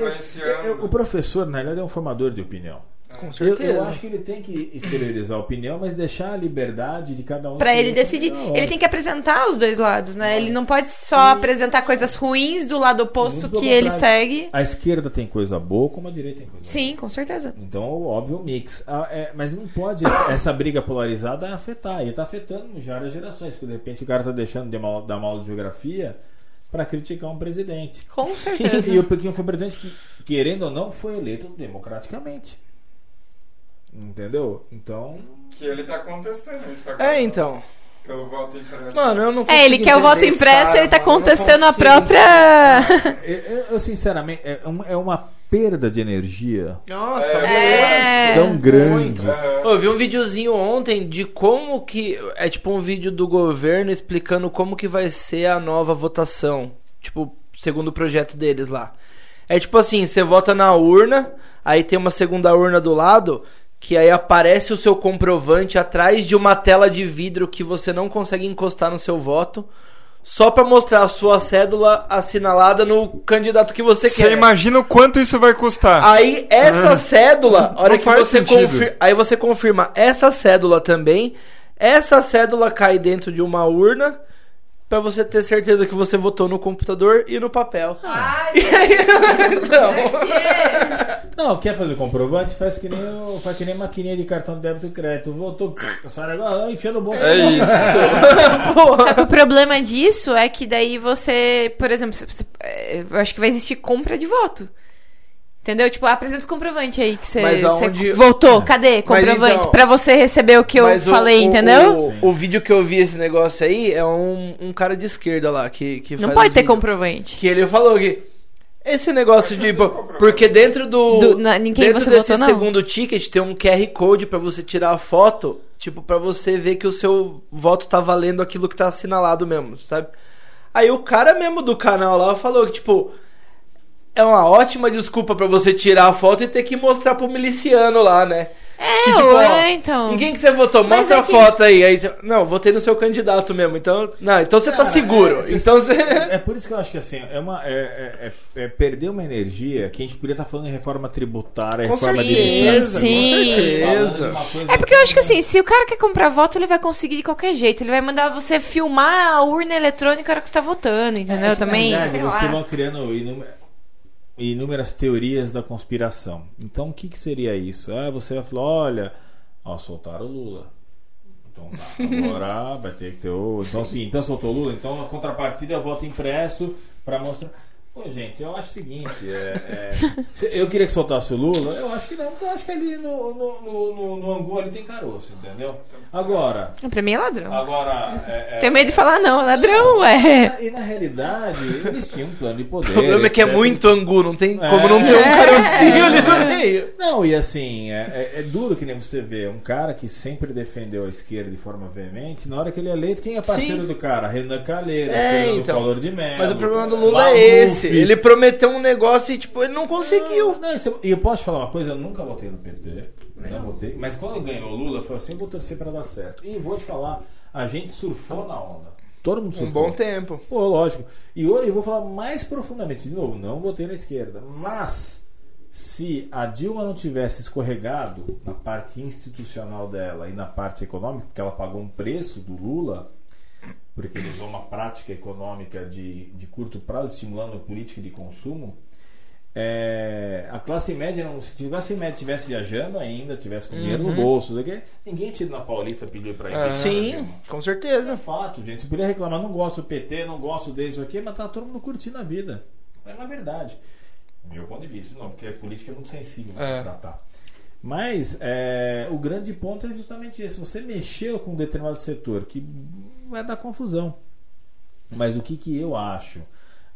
eu, o professor, na realidade, é um formador de opinião. Com certeza. Eu, eu, acho que ele tem que exteriorizar a opinião, mas deixar a liberdade de cada um. Para ele decidir. Ele tem que apresentar os dois lados, né? Ele não pode só e... apresentar coisas ruins do lado oposto que ele segue. A esquerda tem coisa boa, como a direita tem coisa Sim, boa. com certeza. Então, óbvio, o mix. Ah, é, mas não pode (coughs) essa briga polarizada afetar. E está afetando já as gerações. Porque de repente o cara está deixando de mal, dar aula de geografia para criticar um presidente. Com certeza. (laughs) e o Pequim foi um presidente que, querendo ou não, foi eleito democraticamente. Entendeu? Então. Que ele tá contestando isso agora. É, então. Pelo voto impresso. Mano, eu não É, ele quer o voto impresso, cara, ele tá mano, contestando a própria. eu, eu, sinceramente, é, é uma perda de energia. Nossa, é. tão grande. Eu vi um videozinho ontem de como que. É tipo um vídeo do governo explicando como que vai ser a nova votação. Tipo, segundo o projeto deles lá. É tipo assim, você vota na urna, aí tem uma segunda urna do lado que aí aparece o seu comprovante atrás de uma tela de vidro que você não consegue encostar no seu voto. só pra mostrar a sua cédula assinalada no candidato que você, Você quer. imagina o quanto isso vai custar. Aí essa Ah. cédula, hora que você confirma, aí você confirma essa cédula também, essa cédula cai dentro de uma urna pra você ter certeza que você votou no computador e no papel. Ai, (laughs) (laughs) Então, Não, quer fazer o comprovante? Faz que nem, o- faz que nem maquininha de cartão de débito e crédito. Voltou, (laughs) sai negócio, enfia no bolso. É isso. Só que o problema disso é que daí você, por exemplo, é, eu acho que vai existir compra de voto. Entendeu? Tipo, apresenta o comprovante aí que você, Mas você aonde- votou. Cadê? Comprovante. então- pra você receber o que eu falei, o, entendeu? O, o vídeo que eu vi esse negócio aí é um, um cara de esquerda lá que, que Não faz pode ter vídeos. comprovante. Que ele falou que esse negócio de. Porque dentro do. Do- na- quem dentro você desse votou, não? segundo ticket tem um QR Code pra você tirar a foto, tipo, pra você ver que o seu voto tá valendo aquilo que tá assinalado mesmo, sabe? Aí o cara mesmo do canal lá falou que, tipo. É uma ótima desculpa pra você tirar a foto e ter que mostrar pro miliciano lá, né? É, Que, tipo, ó, é, então. Quem que você votou? Mas Mostra é a que- foto aí. aí. tipo, Não, votei no seu candidato mesmo. Então, não, então você tá Cara, seguro. é, então você. É por isso que eu acho que assim, é, uma, é, é- é- é perder uma energia que a gente podia estar falando em reforma tributária, Com reforma administrativa. sim. com certeza. É porque eu acho que assim, se o cara quer comprar voto, ele vai conseguir de qualquer jeito. Ele vai mandar você filmar a urna eletrônica na hora que você tá votando, entendeu? É que, Também. Verdade, você lá. vai criando inúmeras teorias da conspiração. Então, o que, que seria isso? Ah, você vai falar: olha, ó, soltaram o Lula. Então tá, agora vai ter que ter o. Então, assim, então soltou o Lula, então a contrapartida é voto impresso para mostrar. Pô, gente, eu acho o seguinte: (laughs) é, é, eu queria que soltasse o Lula, eu acho que não, porque eu acho que ali no, no, no, no, no Angu ali tem caroço, entendeu? Agora, Pra mim é ladrão. agora. É, é, Tenho medo de falar não, é ladrão, ué. e na realidade, eles tinham um plano de poder. O problema é que é muito angu, não tem É. como não ter um É. carocinho ali no meio. Não, e assim, é, é- é duro que nem você vê um cara que sempre defendeu a esquerda de forma veemente, na hora que ele é eleito, quem é parceiro Sim. do cara? Renan Calheiros, É, então. Collor de Mello. Mas o problema do Lula é esse. Ele prometeu um negócio e, tipo, ele não conseguiu. E eu posso te falar uma coisa, eu nunca votei no PT. Não votei. Mas quando ganhou o Lula, falei assim, vou torcer pra dar certo. E vou te falar, a gente surfou na onda. Todo mundo Um surfou. bom tempo. Pô, lógico. E hoje eu vou falar mais profundamente. De novo, não votei na esquerda. Mas, se a Dilma não tivesse escorregado na parte institucional dela e na parte econômica, porque ela pagou um preço do Lula, porque ele usou uma prática econômica de, de curto prazo, estimulando a política de consumo. é, a classe média não, se a classe média estivesse viajando ainda, tivesse com dinheiro no bolso, quê, ninguém tinha ido na Paulista pedir para ir. É. Sim, com É certeza. fato, gente. Você poderia reclamar, não gosto do PT, não gosto deles aqui, mas tá todo mundo curtindo a vida. É uma verdade. Meu ponto de vista, não, porque a política é muito sensível É. se tratar. Mas é, o grande ponto é justamente esse. Você mexeu com um determinado setor que vai dar confusão. Mas o que, que eu acho?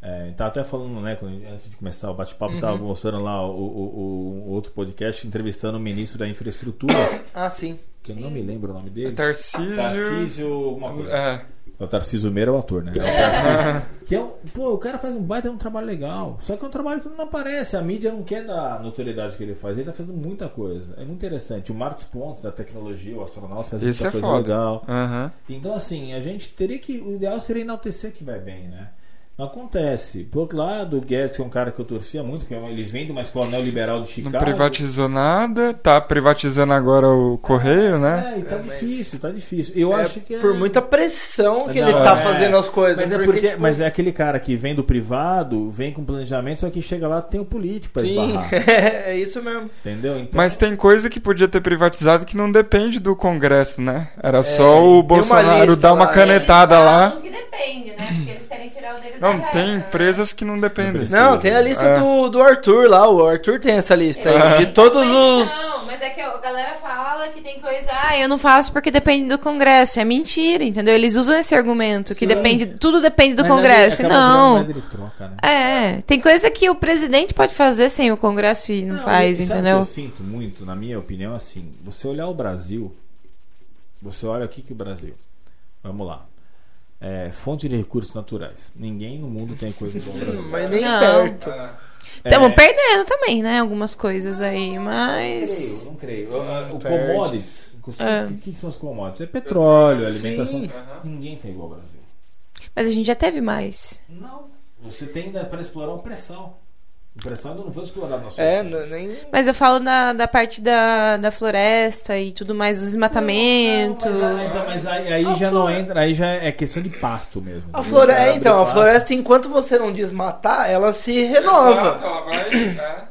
É, tá até falando, né, quando- antes de começar o bate-papo, Uhum. tava mostrando lá o, o- o- o outro podcast entrevistando o ministro da infraestrutura, (coughs) Ah, sim. que eu não me lembro o nome dele. Tarcísio. Tarcísio, alguma coisa. É. É O Tarcísio Meira é o ator, né? É o Tarcísio. (laughs) que é um, pô, o cara faz um baita um trabalho legal. Só que é um trabalho que não aparece. A mídia não quer dar notoriedade que ele faz. Ele tá fazendo muita coisa. É muito interessante. O Marcos Pontes, da tecnologia, o astronauta, faz Esse muita é coisa foda. legal. Aham. Então, assim, a gente teria que. O ideal seria enaltecer que vai bem, né? Não acontece. Por outro lado, o Guedes, que é um cara que eu torcia muito, que é um- ele vem de uma escola neoliberal de Não Chicago. privatizou nada, tá privatizando agora o correio, né? É, e tá É, mas- difícil, tá difícil. Eu É acho que é... Por muita pressão que Não, ele tá é. fazendo as coisas. Mas é, porque, porque, tipo, mas é aquele cara que vem do privado, vem com planejamento, só que chega lá tem o político pra Sim, esbarrar. (laughs) é isso mesmo. Entendeu? Então, Mas tem coisa que podia ter privatizado que não depende do Congresso, né? Era só É, o uma Bolsonaro lista dar uma lá. canetada Eles lá. que depende, né? Porque eles querem tirar o deles Não, tem né? empresas que não dependem. precisa. Não, tem a lista É. do, do Arthur lá. O Arthur tem essa lista É. aí. De todos mas os. Não, mas é que a galera fala que tem coisa. Ah, eu não faço porque depende do Congresso. É mentira, entendeu? Eles usam esse argumento que Sim. depende, tudo depende do mas Congresso. virando Não. de troca, né? É, tem coisa que o presidente pode fazer sem o Congresso e não, faz, e sabe o entendeu? que eu sinto muito, na minha opinião, assim, você olhar o Brasil, você olha aqui que o Brasil. Vamos lá. É, fonte de recursos naturais. Ninguém no mundo tem coisa igual ao Brasil. Mas nem Não. perto. Estamos É. perdendo também, né? Algumas coisas aí, Creio, mas. não creio. O, o perde. commodities. O É. que, que são os commodities? É petróleo, alimentação. Ninguém tem igual ao Brasil. Mas a gente já teve mais. Não. Você tem ainda para explorar o pré-sal. O pré-sal ainda não foi explorado na sua É, nem. Mas eu falo da, da parte da, da floresta e tudo mais, do desmatamento. Não, mas, aí- então, mas aí, aí já não entra, aí já é questão de pasto mesmo. A floresta, Abre então, a floresta, enquanto você não desmatar, ela se renova. Exato, ela vai. é.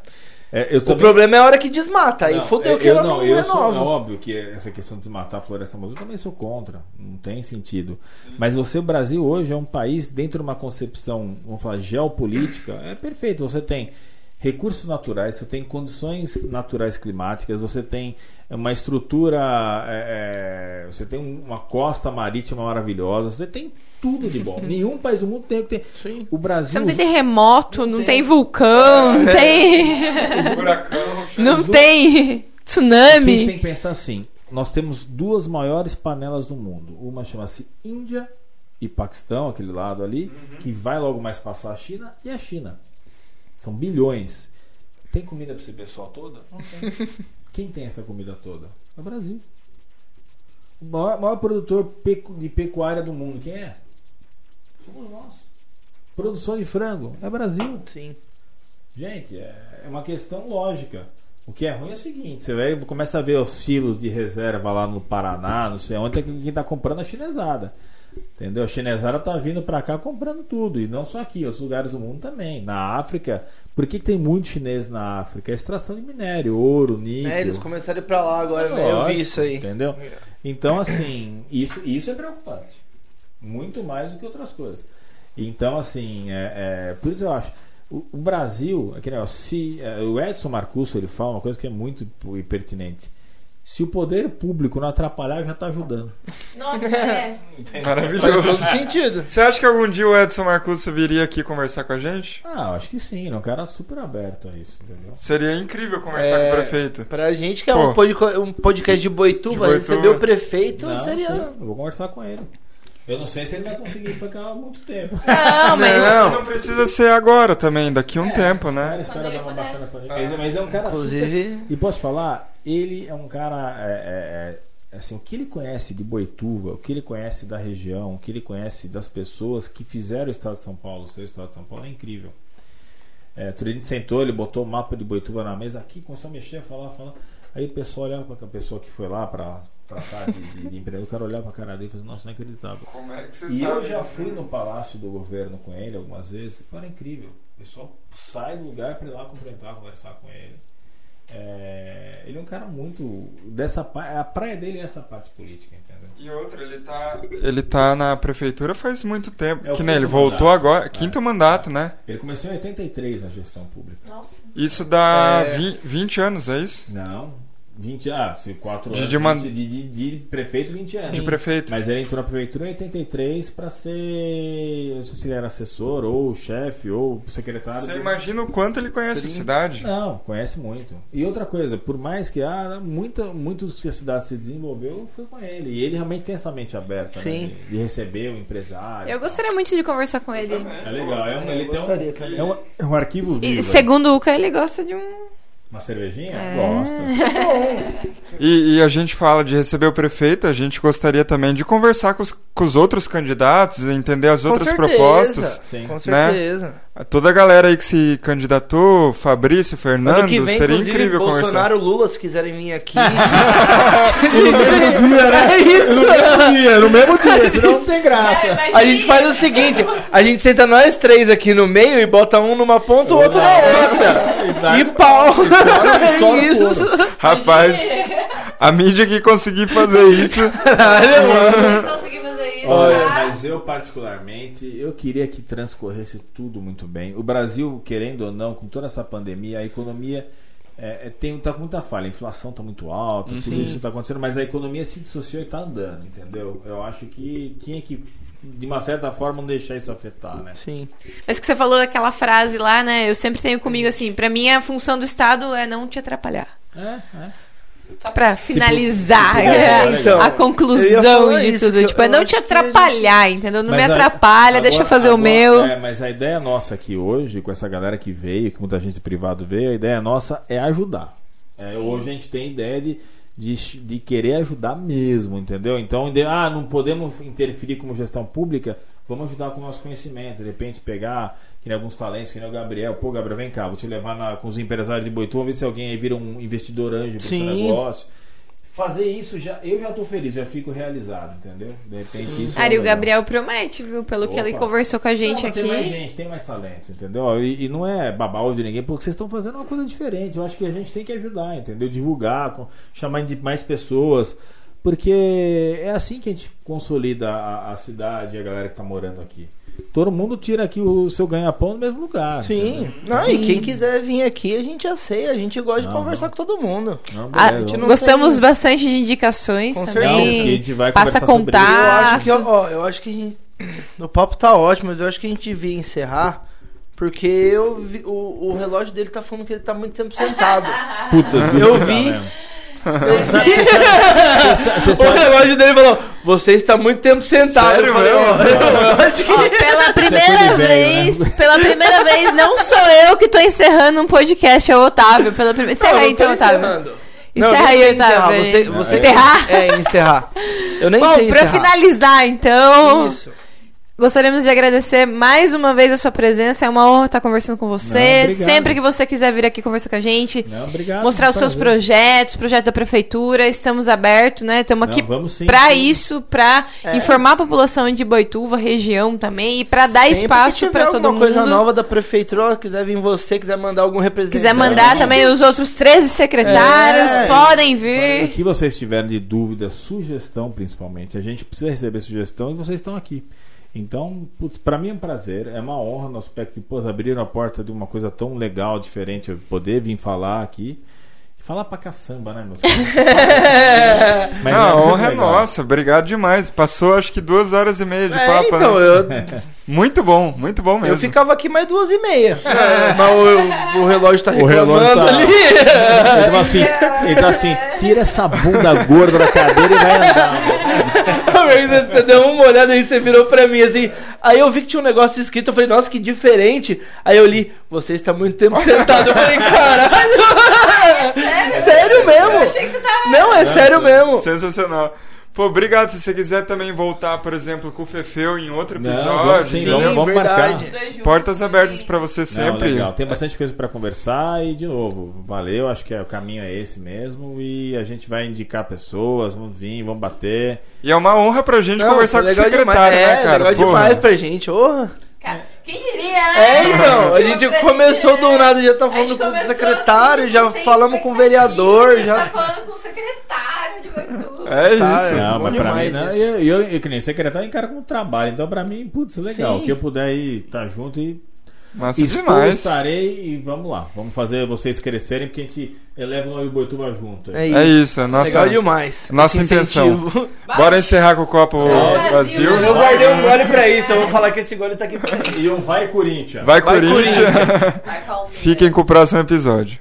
É, O também- problema é a hora que desmata. Aí fodeu eu, que eu ela não, não, eu sou, é óbvio que essa questão de desmatar a floresta amazônica eu também sou contra, não tem sentido. Mas você, o Brasil hoje é um país dentro de uma concepção, vamos falar, geopolítica, é perfeito. Você tem recursos naturais, você tem condições naturais climáticas, você tem uma estrutura, é, é, você tem uma costa marítima maravilhosa, você tem tudo de bom. (laughs) Nenhum país do mundo tem o que tem. Sim. O Brasil Você não tem terremoto, não, Não tem, tem. vulcão, não tem. Furacão, (laughs) não tem O que a gente tsunami. tem que pensar assim: nós temos duas maiores panelas do mundo. Uma chama-se Índia e Paquistão, aquele lado ali, que vai logo mais passar a China, e a China. São bilhões. Tem comida para esse pessoal toda? Não tem. (laughs) Quem tem essa comida toda? É o Brasil. O maior, maior produtor pecu- de pecuária do mundo, quem é? Somos nós. Produção de frango, é Brasil. Sim. Gente, é é uma questão lógica. O que é ruim é o seguinte: você vai, começa a ver os silos de reserva lá no Paraná, não sei onde, é que quem está comprando a chinesada. Entendeu? A chinesada tá vindo para cá comprando tudo. E não só aqui, outros lugares do mundo também. Na África, por que, que tem muito chinês na África? É extração de minério, ouro, níquel. É, eles começaram a ir pra lá agora, É né? Eu lógico, vi isso aí. Entendeu? Então, assim, isso, isso é preocupante. Muito mais do que outras coisas. Então, assim, é, é- por isso eu acho. O, o Brasil, aquele negócio, se, é, o Edson Marcusso ele fala uma coisa que é muito pertinente. Se o poder público não atrapalhar, já está ajudando. Nossa, é. Faz Maravilhoso. todo sentido. Você acha que algum dia o Edson Marcusso viria aqui conversar com a gente? Ah, eu acho que sim, ele é um cara super aberto a isso, entendeu? Seria incrível conversar É, com o prefeito. Pra gente que é Pô. um, um podcast de Boituva, De Boituva. receber o prefeito Não, seria. sim, eu vou conversar com ele. Eu não sei se ele vai conseguir ficar muito tempo. (laughs) Não, mas. Não. Não precisa ser agora também, daqui a um É, tempo, Espera, né? espera Quando dar ele uma puder. baixada pra gente. Mas, mas é um cara super Inclusive. E posso falar, ele é um cara. é, é, é, assim, o que ele conhece de Boituva, o que ele conhece da região, o que ele conhece das pessoas que fizeram o estado de São Paulo o estado de São Paulo é incrível. É, outro dia sentou, ele botou o mapa de Boituva na mesa aqui, começou a mexer, falar, falar. Aí o pessoal olhava para a pessoa que foi lá para tratar de, de, de emprego, o cara olhava para a cara dele e falou: Nossa, não é acreditável. Como é que você E sabe eu já isso? fui no palácio do governo com ele algumas vezes. Cara, é incrível. O pessoal sai do lugar para ir lá cumprimentar, conversar com ele. É, ele é um cara muito. dessa A praia dele é essa parte política, entendeu? E outra, ele tá, ele tá na prefeitura faz muito tempo. É que nem ele quinto voltou mandato. agora. É. Quinto mandato, né? Ele começou em 83 na gestão pública. Nossa. Isso dá É. vin- 20 anos, é isso? Não. 20 ah, se 4 De- anos. de uma- 20 de, de- de prefeito, 20 anos. De prefeito. Mas ele entrou na prefeitura em 83 para ser. Não sei se ele era assessor, ou chefe, ou secretário. Você do- imagina o quanto ele conhece a Trinta. cidade. Não, conhece muito. E outra coisa, por mais que ah, muita, muitos que a cidade se desenvolveu foi com ele. E ele realmente tem essa mente aberta, Sim. né? De, de receber o empresário. Eu gostaria muito de conversar com ele. É legal, é um, ele tem um, é um, é um arquivo E vivo. segundo o Uca, ele gosta de um. Uma cervejinha? É. Gosta. (laughs) E, e a gente fala de receber o prefeito, a gente gostaria também de conversar com os, com os outros candidatos, entender as Com outras certeza. propostas. Sim. Com né? certeza. Toda a galera aí que se candidatou, Fabrício, Fernando, vem, seria incrível Bolsonaro conversar. Lula, se quiserem vir aqui. (laughs) No mesmo dia, né? (laughs) É isso. No mesmo dia, no mesmo dia, senão não tem graça. A gente faz o seguinte: a gente senta nós três aqui no meio e bota um numa ponta, o outro na outra. E pau. Tora- (laughs) tora o É isso. Rapaz, a mídia que conseguir fazer isso. (laughs) Caralho, mano. Consegui fazer isso. Olha, tá? mas eu particularmente, eu queria que transcorresse tudo muito bem. O Brasil, querendo ou não, com toda essa pandemia, a economia é, é, tem tá com muita falha. A inflação está muito alta, tudo Sim. isso está acontecendo, mas a economia se dissociou e está andando, entendeu? Eu acho que tinha que, de uma certa forma, não deixar isso afetar, né? Sim. Mas que você falou daquela frase lá, né? Eu sempre tenho comigo assim, pra mim a função do Estado é não te atrapalhar. É, é. Só pra finalizar se puder, é, é legal. (laughs) a conclusão de isso, tudo. eu- Tipo, é não te que a gente- atrapalhar, entendeu? Não me Mas a- atrapalha, deixa eu agora- fazer o agora- meu. É, mas a ideia nossa aqui hoje, com essa galera que veio, que muita gente privado veio, a ideia nossa é ajudar. É, hoje a gente tem ideia de, de, de querer ajudar mesmo, entendeu? Então, de- ah, não podemos interferir como gestão pública. Vamos ajudar com o nosso conhecimento. De repente, pegar que nem alguns talentos, que nem o Gabriel. Pô, Gabriel, vem cá, vou te levar na- com os empresários de Boituva, ver se alguém aí vira um investidor anjo pro seu Sim. negócio. Fazer isso, já, eu já tô feliz, já fico realizado, entendeu? De repente, isso é Ari, o legal. Gabriel promete, viu? Pelo que ele Opa. conversou com a gente Não, aqui. Tem mais gente, tem mais talentos, entendeu? E, e não é babar de ninguém, porque vocês estão fazendo uma coisa diferente. Eu acho que a gente tem que ajudar, entendeu? Divulgar, com- chamar de mais pessoas. Porque é assim que a gente consolida a, a cidade e a galera que tá morando aqui. Todo mundo tira aqui o seu ganha-pão no mesmo lugar. Sim. Não, Sim. e quem quiser vir aqui, a gente aceita. A gente gosta de Não, conversar não. com todo mundo. Não, Ah, beleza, gente não- Gostamos tem- bastante de indicações Com também. a gente vai Passa conversar sobre eu contato. acho que, ó, eu acho que a gente, (clears throat) o papo tá ótimo, mas eu acho que a gente devia encerrar. Porque eu vi- o, o relógio dele tá falando que ele tá muito tempo sentado. Puta, Eu vi. Você sabe, você sabe- você o relógio dele falou: Você está muito tempo sentado. Sério eu falei, eu acho que. Ó, pela (laughs) primeira coisa de velho, vez, né? pela primeira vez, não sou eu que tô encerrando um podcast, é o Otávio. Pela primeira... Encerra Não, aí então, Otávio. encerrando. Não, Encerra eu nem aí, sei Otávio. encerrar, Você? É, encerrar. Eu nem Bom, sei pra encerrar. finalizar, então, Isso. Gostaríamos de agradecer mais uma vez a sua presença. É uma honra estar conversando com você. Não. Sempre que você quiser vir aqui conversar com a gente, Não, obrigado, mostrar os seus prazer. projetos, projeto da prefeitura, estamos abertos, né? Estamos aqui sim. isso, pra É. informar a população de Boituva, região também, e pra dar Sempre espaço pra todo alguma mundo. coisa nova da prefeitura, quiser vir você, quiser mandar algum representante. Quiser mandar também os outros 13 secretários, É. podem O vir. que vocês tiverem de dúvida, sugestão principalmente, a gente precisa receber sugestão e vocês estão aqui. Então, putz, pra mim é um prazer, é uma honra no aspecto de, pô, abriram a porta de uma coisa tão legal, diferente, eu poder vir falar aqui. E falar pra caçamba, né, meus caras? (laughs) Mas Não, a muito honra é legal. nossa, obrigado demais. Passou acho que duas horas e meia de É, papo. então, né? eu, (laughs) Muito bom, muito bom mesmo. eu ficava aqui mais duas e meia. (laughs) mas o, o relógio tá O relógio reclamando tá- ali. Ele tava assim, ele tá assim, tira essa bunda gorda da cadeira e vai andar. Você deu uma olhada aí, você virou pra mim assim. Aí eu vi que tinha um negócio escrito, eu falei, nossa, que diferente. Aí eu li, você está muito tempo sentado. Eu falei, caralho. Sério? Sério mesmo? Eu achei que você tava. Não, é sério mesmo. Sensacional. Pô, obrigado. Se você quiser também voltar, por exemplo, com o Fefeu em outro Não, episódio, vamos sim, vamos, vamos verdade. marcar. Portas abertas pra você Não, sempre. legal. Tem bastante coisa pra conversar e, de novo, valeu. Acho que é, o caminho é esse mesmo. E a gente vai indicar pessoas, vamos vir, vamos bater. E é uma honra pra gente Não, conversar com o secretário, demais. né, é, cara? legal Porra. demais pra gente. Porra. Cara, Quem diria, né? É, então, a gente começou do nada, já tá falando com o secretário, assim, já falamos com o vereador, a gente já. tá falando com o secretário de. É Tá, isso. é. Não, mas pra mim, não, isso. eu, eu, eu, que nem secretário, encara como trabalho. Então, pra mim, putz, legal. Sim. Que eu puder ir estar junto e Massa estou, demais. estarei e vamos lá. Vamos fazer vocês crescerem, porque a gente eleva o nome Boituva junto. É É isso, é nossa, Legal demais. nossa intenção. Bora encerrar com o copo Vazio, vazio. né? Eu guardei um gole pra isso, eu vou falar que esse gole tá aqui pra (laughs) E um vai Corinthians. Vai, Vai, Corinthians. (laughs) Vai, Palmeiras. Fiquem com o próximo episódio.